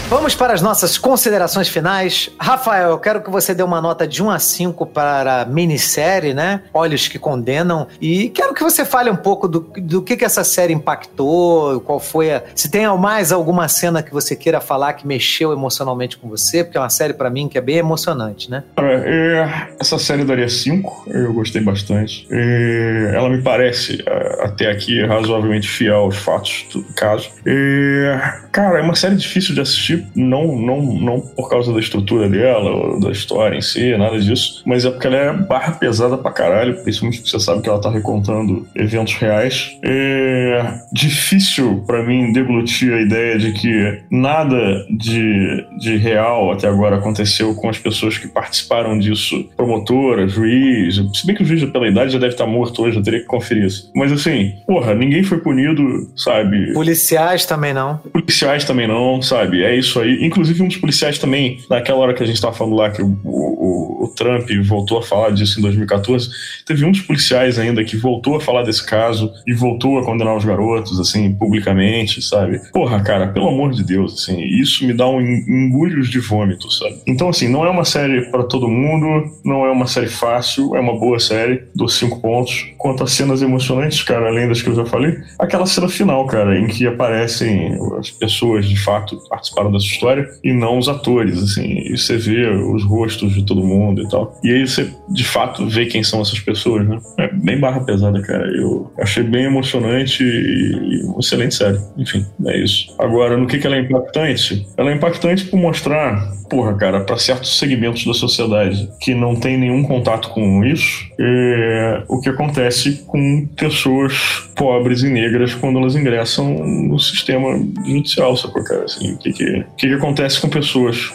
Vamos para as nossas considerações finais. Rafael, eu quero que você dê uma nota de 1 a 5 para a minissérie, né? Olhos que Condenam. E quero que você fale um pouco do, do que, que essa série impactou, qual foi a. Se tem mais alguma cena que você queira falar que mexeu emocionalmente com você, porque é uma série para mim que é bem emocionante, né? É, essa série daria 5, eu gostei bastante. É, ela me parece, até aqui, razoavelmente fiel aos fatos do caso. É, cara, é uma série difícil de assistir, não, não, não por causa da estrutura dela, ou da história em si, nada disso, mas é porque ela é barra pesada pra caralho, principalmente porque você sabe que ela tá recontando eventos reais. É difícil pra mim deglutir a ideia de que nada de, de real até agora aconteceu com as pessoas que participaram disso, promotora, juiz, se bem que o juiz pela idade já deve estar morto hoje, eu teria que conferir isso. Mas assim, porra, ninguém foi punido, sabe? Policiais também não. Policiais também não, sabe? É isso aí. Inclusive, um dos policiais também, naquela hora que a gente tava falando lá, que o, o, o Trump voltou a falar disso em 2014, teve um dos policiais ainda que voltou a falar desse caso e voltou a condenar os garotos, assim, publicamente, sabe? Porra, cara, pelo amor de Deus, assim, isso me dá um en- engulhos de vômito, sabe? Então, assim, não é uma série pra todo mundo, não é uma série fácil, é uma boa série, dou cinco pontos. Quanto a cenas emocionantes, cara, além das que eu já falei, aquela cena final, cara, em que aparecem as pessoas de fato participaram dessa história e não os atores, assim. E você vê os rostos de todo mundo e tal. E aí você, de fato, vê quem são essas pessoas, né? É bem barra pesada, cara. Eu achei bem emocionante e, excelente série. Enfim, é isso. Agora, no que, que ela é impactante? Ela é impactante por mostrar porra, cara, para certos segmentos da sociedade que não tem nenhum contato com isso, é o que acontece com pessoas pobres e negras quando elas ingressam no sistema judicial, sacou, cara? Assim, o que que, que que acontece com pessoas,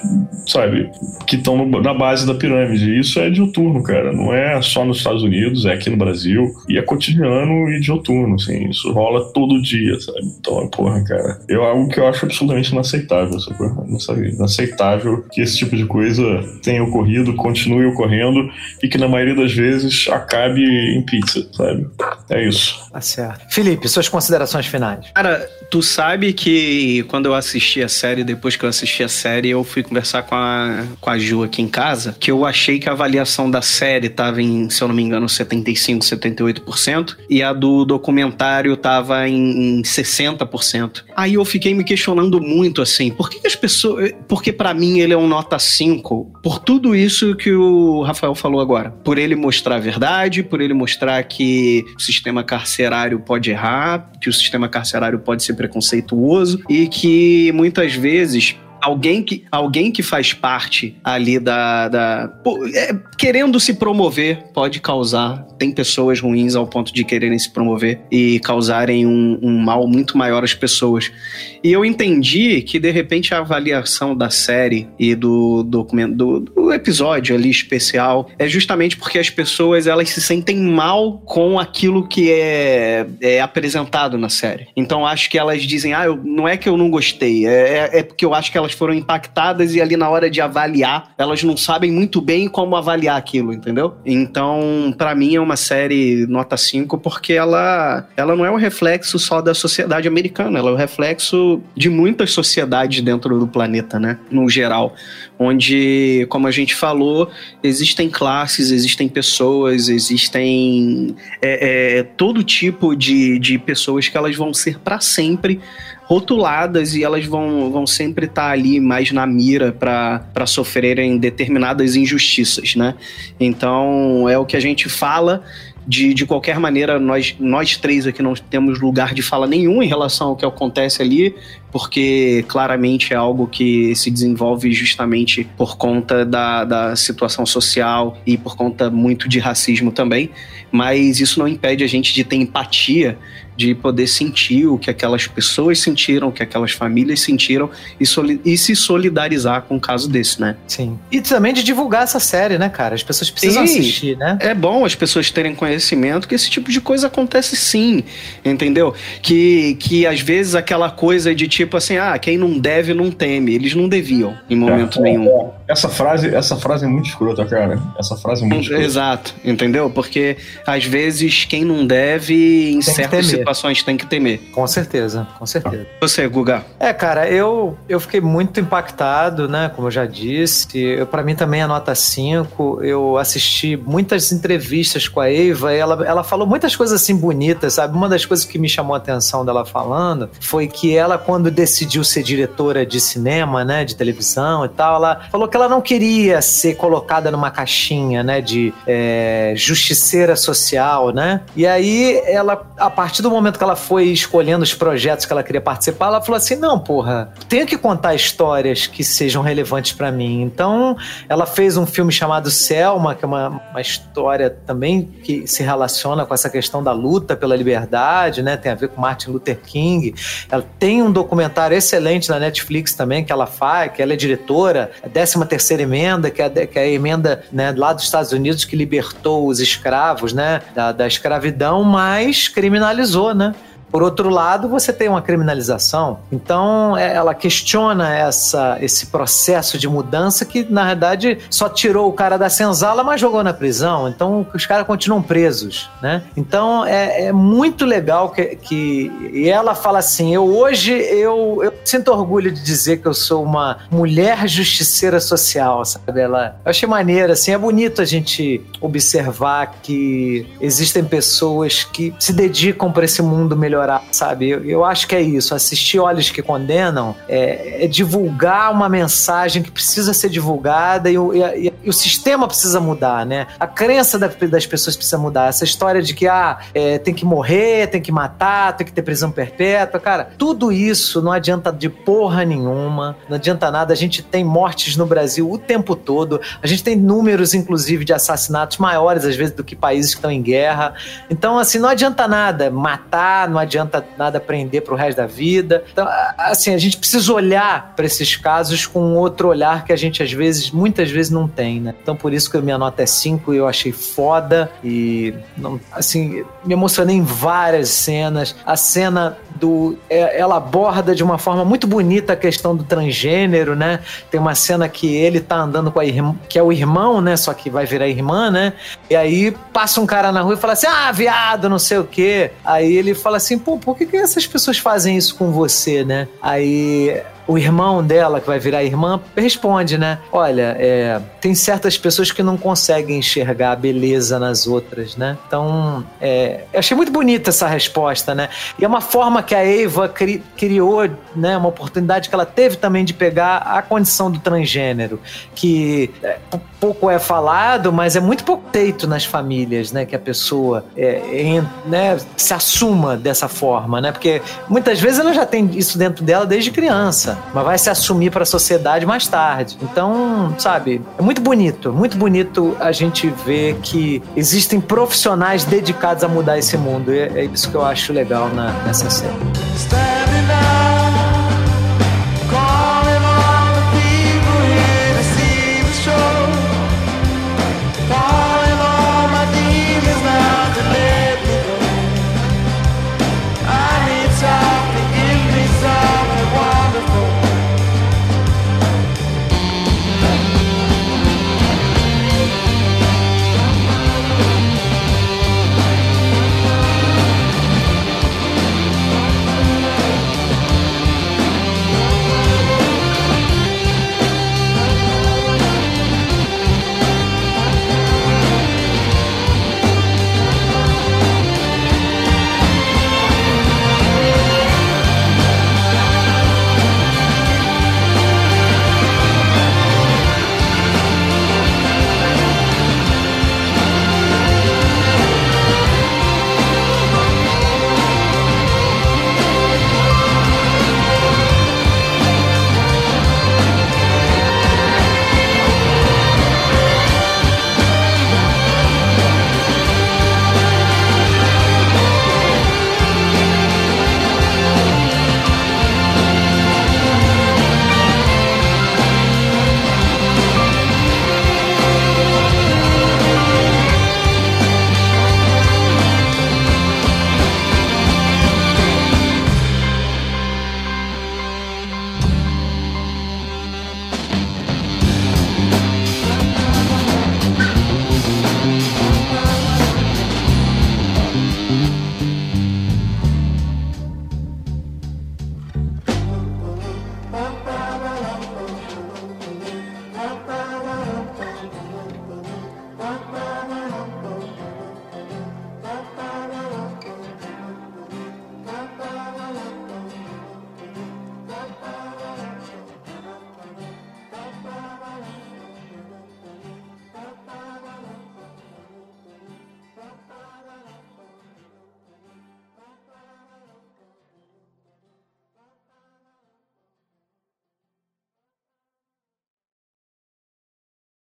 sabe, que estão na base da pirâmide? Isso é dioturno, cara, não é só nos Estados Unidos, é aqui no Brasil, e é cotidiano e dioturno, assim, isso rola todo dia, sabe? Então, porra, cara, é algo que eu acho absolutamente inaceitável, sacou? Inaceitável que esse tipo de coisa tenha ocorrido, continue ocorrendo e que na maioria das vezes acabe em pizza, sabe? É isso. Tá certo. Felipe, suas considerações finais. Cara, tu sabe que quando eu assisti a série, depois que eu assisti a série, eu fui conversar com a, com a Ju aqui em casa, que eu achei que a avaliação da série tava em, se eu não me engano, 75, 78%, e a do documentário tava em, em 60%. Aí eu fiquei me questionando muito assim, por que, que as pessoas. Porque para mim ele é um nota 5 por tudo isso que o Rafael falou agora. Por ele mostrar a verdade, por ele mostrar que o sistema carcerário pode errar, que o sistema carcerário pode ser preconceituoso e que muitas vezes vezes alguém que, alguém que faz parte ali da. da é, querendo se promover pode causar. Tem pessoas ruins ao ponto de quererem se promover e causarem um, um mal muito maior às pessoas. E eu entendi que, de repente, a avaliação da série e do documento, do, do episódio ali especial é justamente porque as pessoas elas se sentem mal com aquilo que é, é apresentado na série. Então acho que elas dizem, ah, eu, não é que eu não gostei, é, é, é porque eu acho que elas foram impactadas e ali na hora de avaliar, elas não sabem muito bem como avaliar aquilo, entendeu? Então, para mim é uma série nota 5 porque ela, ela não é um reflexo só da sociedade americana, ela é um reflexo de muitas sociedades dentro do planeta, né? No geral. Onde, como a gente falou, existem classes, existem pessoas, existem é, é, todo tipo de, de pessoas que elas vão ser para sempre rotuladas e elas vão, vão sempre estar tá ali mais na mira para sofrerem determinadas injustiças, né? Então é o que a gente fala. De, de qualquer maneira, nós, nós três aqui não temos lugar de fala nenhum em relação ao que acontece ali, porque claramente é algo que se desenvolve justamente por conta da, da situação social e por conta muito de racismo também. Mas isso não impede a gente de ter empatia de poder sentir o que aquelas pessoas sentiram, o que aquelas famílias sentiram e, e, se solidarizar com um caso desse, né? Sim. E também de divulgar essa série, né, cara? As pessoas precisam sim, assistir, né? É bom as pessoas terem conhecimento que esse tipo de coisa acontece sim, entendeu? Que, que às vezes aquela coisa de tipo assim, ah, quem não deve não teme. Eles não deviam em momento é, nenhum. É, essa frase, essa frase é muito escrota, cara. Essa frase é muito escrota. Exato, entendeu? Porque às vezes quem não deve em certas situações tem que temer. Com certeza, com certeza. Você, Guga? É, cara, eu, eu fiquei muito impactado, né? Como eu já disse. para mim também é nota 5. Eu assisti muitas entrevistas com a Eva e ela, ela falou muitas coisas assim bonitas, sabe? Uma das coisas que me chamou a atenção dela falando foi que ela, quando decidiu ser diretora de cinema, né? De televisão e tal, ela falou que ela não queria ser colocada numa caixinha, né? De é, justiceira social, né? E aí ela, a partir do momento que ela foi escolhendo os projetos que ela queria participar, ela falou assim: não, porra, tenho que contar histórias que sejam relevantes para mim. Então, ela fez um filme chamado Selma, que é uma, uma história também que se relaciona com essa questão da luta pela liberdade, né? Tem a ver com Martin Luther King. Ela tem um documentário excelente na Netflix também que ela faz, que ela é diretora, a 13 terceira emenda, que é, a, que é a emenda né, lá dos Estados Unidos que libertou os escravos, né? Da, da escravidão, mas criminalizou, né? Por outro lado, você tem uma criminalização. Então, é, ela questiona essa, esse processo de mudança que, na verdade, só tirou o cara da senzala, mas jogou na prisão. Então, os caras continuam presos, né? Então, é, é muito legal que, que... E ela fala assim, eu hoje, eu, eu sinto orgulho de dizer que eu sou uma mulher justiceira social, sabe? Ela... Eu achei maneiro, assim, é bonito a gente observar que existem pessoas que se dedicam para esse mundo melhor melhorar, sabe? Eu, eu acho que é isso. Assistir Olhos que Condenam é, é divulgar uma mensagem que precisa ser divulgada e, e, o sistema precisa mudar, né? A crença da, das pessoas precisa mudar. Essa história de que, ah, é, tem que morrer, tem que matar, tem que ter prisão perpétua, cara, tudo isso não adianta de porra nenhuma, não adianta nada. A gente tem mortes no Brasil o tempo todo, a gente tem números, inclusive, de assassinatos maiores, às vezes, do que países que estão em guerra. Então, assim, não adianta nada matar, não adianta nada prender pro resto da vida. Então, assim, a gente precisa olhar para esses casos com outro olhar que a gente, às vezes, muitas vezes não tem, né? Então, por isso que a minha nota é 5 e eu achei foda e, não, assim, me emocionei em várias cenas. A cena do. É, ela aborda de uma forma muito bonita a questão do transgênero, né? Tem uma cena que ele tá andando com a irmã, que é o irmão, né? Só que vai virar irmã, né? E aí passa um cara na rua e fala assim: ah, viado, não sei o quê. Aí ele fala assim: pô, por que, que essas pessoas fazem isso com você, né? Aí o irmão dela, que vai virar irmã, responde, né? Olha, é, tem certas pessoas que não conseguem enxergar a beleza nas outras, né? Então, é, eu achei muito bonita essa resposta, né? E é uma forma que a Eva cri, criou, né? Uma oportunidade que ela teve também de pegar a condição do transgênero, que é, pouco é falado, mas é muito pouco feito nas famílias, né? Que a pessoa é, né, se assuma dessa forma, né? Porque muitas vezes ela já tem isso dentro dela desde criança mas vai se assumir para a sociedade mais tarde. Então, sabe, é muito bonito, muito bonito a gente ver que existem profissionais dedicados a mudar esse mundo. E é isso que eu acho legal na, nessa série.